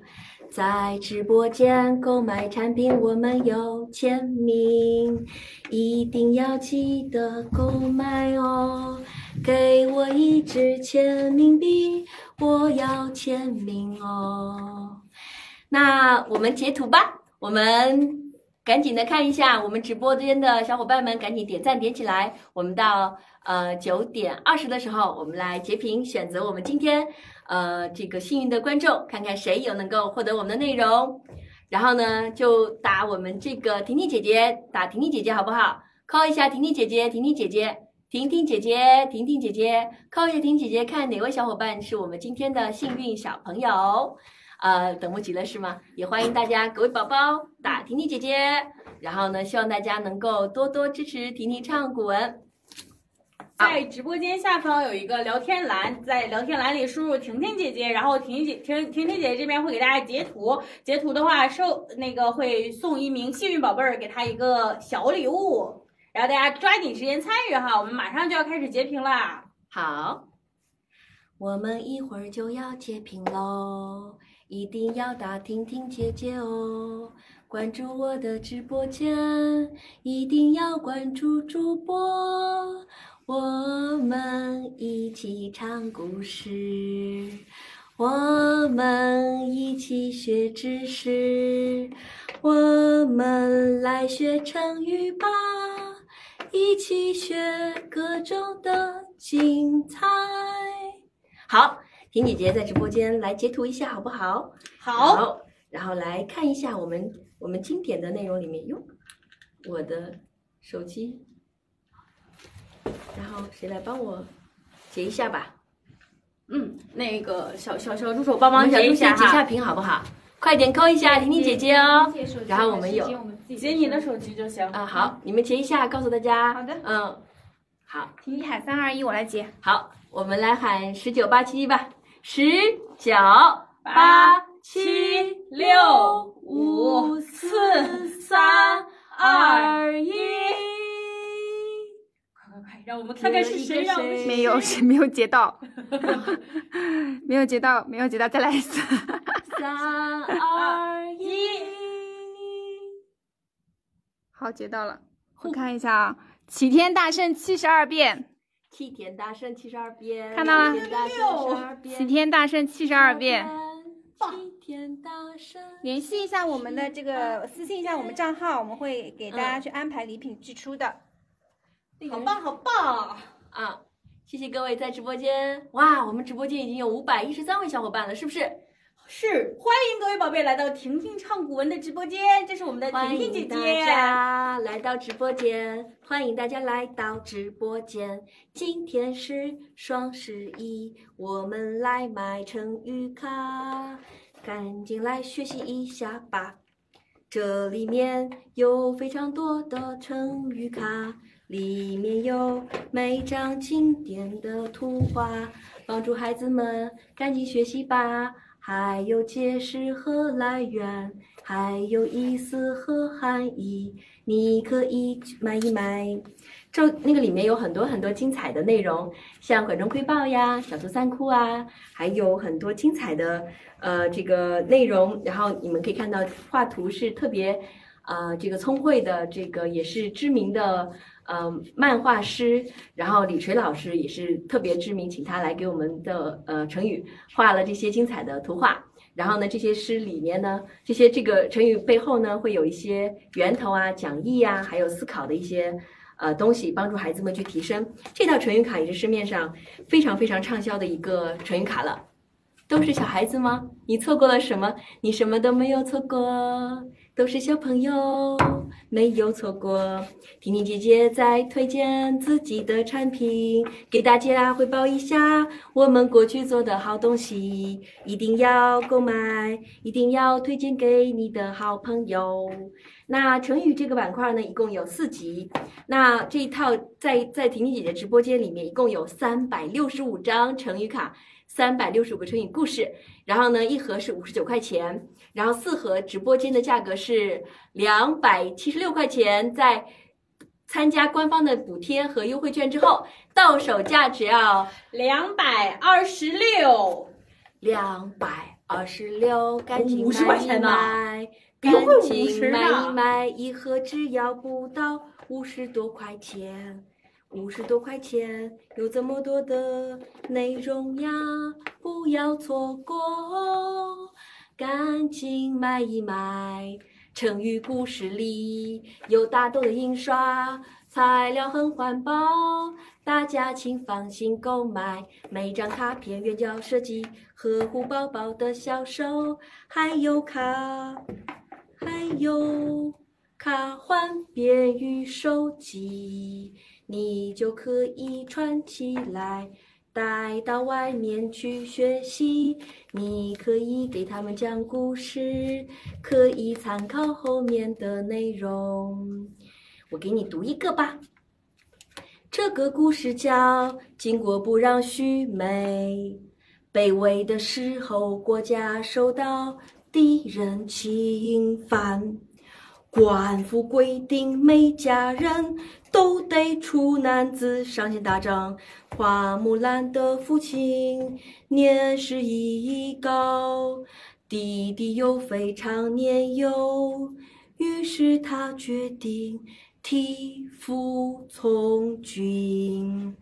在直播间购买产品，我们有签名，一定要记得购买哦。给我一支签名笔，我要签名哦。那我们截图吧，我们赶紧的看一下，我们直播间的小伙伴们赶紧点赞点起来。我们到呃九点二十的时候，我们来截屏选择我们今天呃这个幸运的观众，看看谁有能够获得我们的内容。然后呢，就打我们这个婷婷姐姐，打婷婷姐姐好不好？call 一下婷婷姐姐，婷婷姐姐，婷婷姐姐，婷婷姐姐，call 一下婷婷姐姐，看哪位小伙伴是我们今天的幸运小朋友。呃，等不及了是吗？也欢迎大家各位宝宝打婷婷姐姐，然后呢，希望大家能够多多支持婷婷唱古文。在直播间下方有一个聊天栏，在聊天栏里输入婷婷姐姐，然后婷婷姐婷婷婷姐姐这边会给大家截图，截图的话收那个会送一名幸运宝贝儿，给她一个小礼物，然后大家抓紧时间参与哈，我们马上就要开始截屏啦。好，我们一会儿就要截屏喽，一定要打婷婷姐姐哦！关注我的直播间，一定要关注主播，我们一起唱故事，我们一起学知识，我们来学成语吧。一起学各种的精彩。好，婷姐姐在直播间来截图一下，好不好？好，然后来看一下我们我们经典的内容里面，哟，我的手机，然后谁来帮我截一下吧？嗯，那个小小小助手帮忙截一下助手截下，屏好不好？快点扣一下婷婷姐姐哦。然后我们有截你的手机就行。啊，好，你们截一下，告诉大家。好的嗯，好。婷婷喊三二一，我来截。好，我们来喊十九八七吧，十九八七六五四三二一，快快快，让我们看看是谁，让我们没有，谁是没有截到，没有截到，没有截到，再来一次。三二一，好，截到了。我看一下啊，齐天大圣七十二变，齐天大圣七十二变，看到了齐天大圣十二变，齐天大圣七十二变。齐天大圣。联系一下我们的这个，私信一下我们账号，我们会给大嗯家去安排礼品寄出的。好棒好棒！啊！谢谢各位在直播间，哇，我们直播间已经有五百一十三位小伙伴了，是不是？是，欢迎各位宝贝来到婷婷唱古文的直播间，这是我们的婷婷姐迎大姐。家来到直播间，欢迎大家来到直播间。今天是双十一，我们来买成语卡，赶紧来学习一下吧。这里面有非常多的成语卡，里面有每张经典的图画，帮助孩子们赶紧学习吧。还有解释和来源，还有意思和含义，你可以买一买。这那个里面有很多很多精彩的内容，像管中窥豹呀、小兔三窟啊，还有很多精彩的呃这个内容。然后你们可以看到画图是特别呃这个聪慧的，这个也是知名的呃漫画师。然后李锤老师也是特别知名，请他来给我们的呃成语画了这些精彩的图画。然后呢，这些诗里面呢，这些这个成语背后呢，会有一些源头啊、讲义啊，还有思考的一些呃东西，帮助孩子们去提升。这套成语卡也是市面上非常非常畅销的一个成语卡了。都是小孩子吗？你错过了什么？你什么都没有错过，都是小朋友，没有错过。婷婷姐姐在推荐自己的产品，给大家汇报一下我们过去做的好东西，一定要购买，一定要推荐给你的好朋友。那成语这个板块呢，一共有四集。那这一套在在婷婷姐姐直播间里面，一共有三百六十五张成语卡，三百六十五个成语故事。然后呢，一盒是五十九块钱，然后四盒直播间的价格是两百七十六块钱，在参加官方的补贴和优惠券之后，到手价只要两百二十六，两百二十六，赶紧买一块钱买，赶紧买一买，一盒只要不到五十多块钱，五十多块钱，有这么多的内容呀，不要错过，赶紧买一买。成语故事里有大豆的印刷，材料很环保，大家请放心购买。每张卡片原角设计，呵护宝宝的小手，还有卡，还有卡环便于手机，你就可以穿起来。带到外面去学习。你可以给他们讲故事，可以参考后面的内容。我给你读一个吧。这个故事叫《巾帼不让须眉》。卑微的时候，国家受到敌人侵犯。官府规定，每家人都得出男子上前打仗。花木兰的父亲年事已高，弟弟又非常年幼，于是他决定替父从军。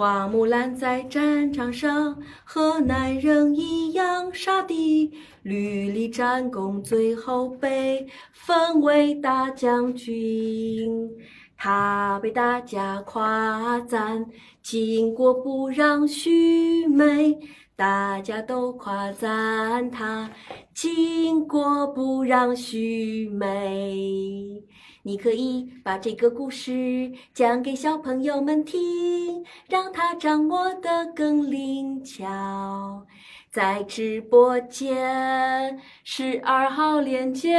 花木兰在战场上和男人一样杀敌，屡立战功，最后被封为大将军。他被大家夸赞，巾帼不让须眉，大家都夸赞他，巾帼不让须眉。你可以把这个故事讲给小朋友们听，让他掌握的更灵巧。在直播间十二号链接，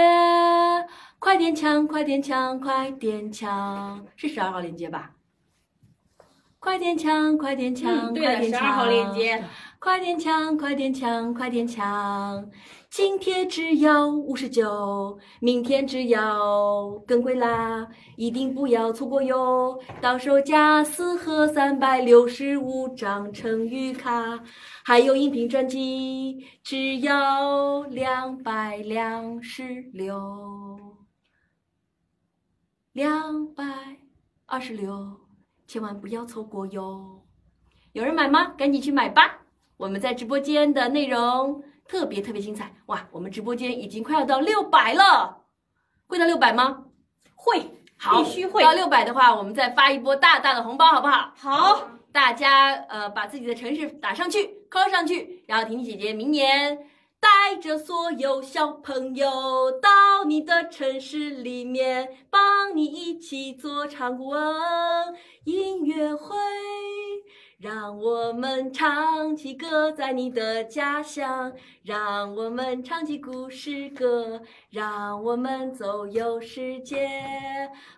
快点抢，快点抢，快点抢！是十二号链接吧？快点抢，快点抢，嗯，对了，快点抢！十二号链接。快点抢，快点抢，快点抢！今天只要五十九，明天只要更贵啦！一定不要错过哟！到手加四盒三百六十五张成语卡，还有音频专辑，只要两百两十六，两百二十六，千万不要错过哟！有人买吗？赶紧去买吧！我们在直播间的内容特别特别精彩哇！我们直播间已经快要到六百了，会到六百吗？会，好，必须会到六百的话，我们再发一波大大的红包，好不好？好，大家呃把自己的城市打上去，扣上去，然后婷婷姐姐明年带着所有小朋友到你的城市里面，帮你一起做场古文音乐会。让我们唱起歌，在你的家乡；让我们唱起故事歌，让我们走游世界，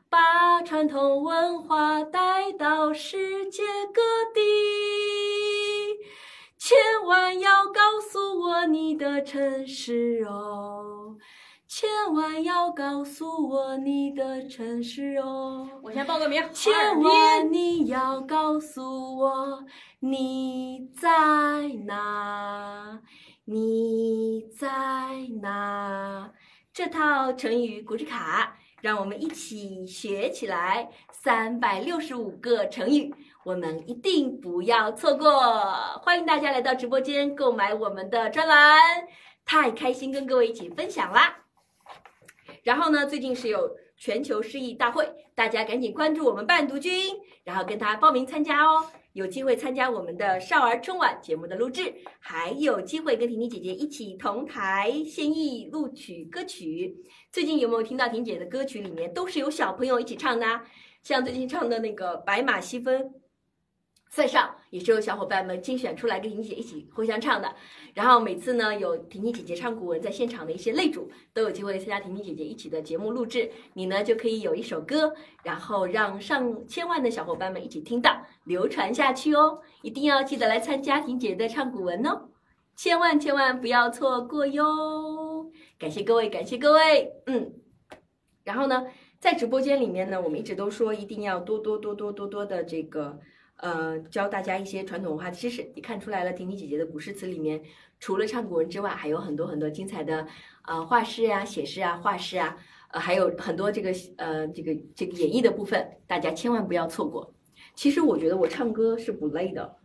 把传统文化带到世界各地。千万要告诉我你的城市哦，千万要告诉我你的城市哦。我先报个名。千万你要告诉我你在哪，你在哪？这套成语古诗卡，让我们一起学起来。三百六十五个成语，我们一定不要错过。欢迎大家来到直播间购买我们的专栏，太开心跟各位一起分享啦！然后呢，最近是有全球诗意大会，大家赶紧关注我们伴读君，然后跟他报名参加哦，有机会参加我们的少儿春晚节目的录制，还有机会跟婷婷姐姐一起同台献艺录取歌曲。最近有没有听到婷姐的歌曲里面都是有小朋友一起唱的、像最近唱的那个《白马西风塞上》，也是有小伙伴们精选出来跟婷姐一起互相唱的。然后每次呢，有婷婷姐姐唱古文，在现场的一些擂主都有机会参加婷婷姐姐一起的节目录制。你呢就可以有一首歌，然后让上千万的小伙伴们一起听到，流传下去哦。一定要记得来参加婷姐的唱古文哦，千万千万不要错过哟！感谢各位，感谢各位，嗯。然后呢，在直播间里面呢，我们一直都说一定要多多多多多多的这个呃教大家一些传统文化知识。你看出来了，婷婷姐姐的古诗词里面，除了唱古文之外，还有很多很多精彩的呃画诗啊、写诗啊、画诗啊，呃还有很多这个呃这个这个演绎的部分，大家千万不要错过。其实我觉得我唱歌是不累的，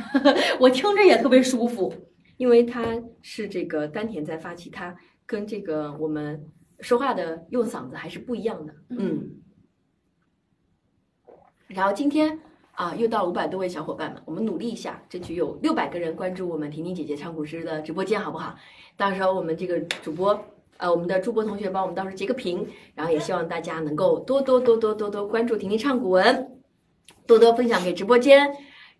我听着也特别舒服。因为它是这个丹田在发起，它跟这个我们说话的用嗓子还是不一样的。嗯。然后今天啊，又到五百多位小伙伴们，我们努力一下，争取有六百个人关注我们婷婷姐姐唱古诗的直播间，好不好？到时候我们这个主播，呃，我们的主播同学帮我们到时候截个屏，然后也希望大家能够多多多多多多关注婷婷唱古文，多多分享给直播间。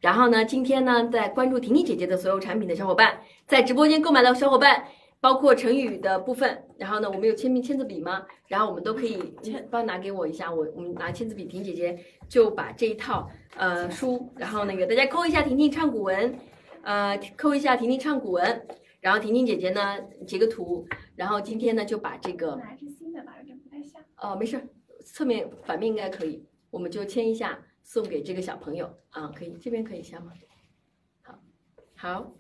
然后呢，今天呢，在关注婷婷姐姐的所有产品的小伙伴，在直播间购买的小伙伴，包括成语的部分，然后呢，我们有签名签字笔吗？然后我们都可以签，帮拿给我一下，我我们拿签字笔，婷姐姐就把这一套呃书，然后那个大家扣一下婷婷唱古文，呃，扣一下婷婷唱古文，然后婷婷姐姐呢截个图，然后今天呢就把这个哪是新的吧？有点不太像。哦，没事儿，侧面反面应该可以，我们就签一下，送给这个小朋友啊，可以，这边可以签吗？好，好。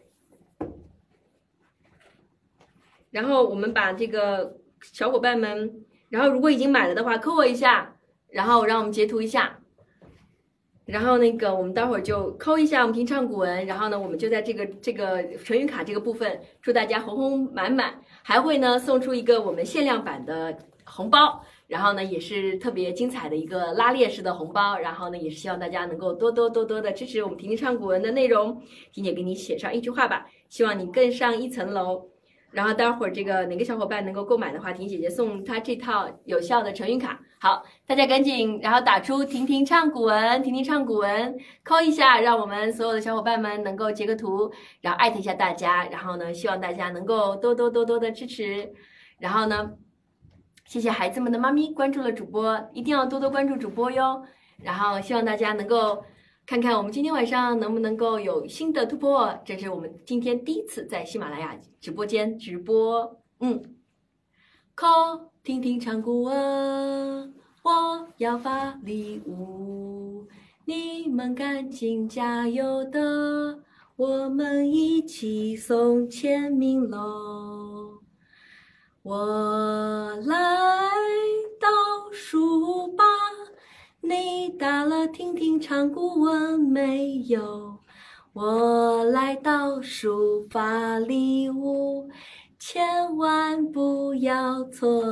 然后我们把这个小伙伴们，然后如果已经买了的话，扣我一下，然后让我们截图一下。然后那个，我们待会儿就扣一下我们听唱古文，然后呢，我们就在这个这个成语卡这个部分，祝大家红红满满，还会呢送出一个我们限量版的红包，然后呢也是特别精彩的一个拉链式的红包，然后呢也是希望大家能够多多多多的支持我们婷婷唱古文的内容，婷姐给你写上一句话吧，希望你更上一层楼。然后待会儿这个哪个小伙伴能够购买的话，婷姐姐送他这套有效的成语卡。好，大家赶紧然后打出“婷婷唱古文”，婷婷唱古文，扣一下，让我们所有的小伙伴们能够截个图，然后艾特一下大家。然后呢，希望大家能够多多多多的支持。然后呢，谢谢孩子们的妈咪关注了主播，一定要多多关注主播哟。然后希望大家能够。看看我们今天晚上能不能够有新的突破，这是我们今天第一次在喜马拉雅直播间直播。嗯，call 听听唱古文，我要发礼物，你们赶紧加油的，我们一起送签名喽。我来倒数吧。你打了听听唱古文没有？我来到书法礼物，千万不要错。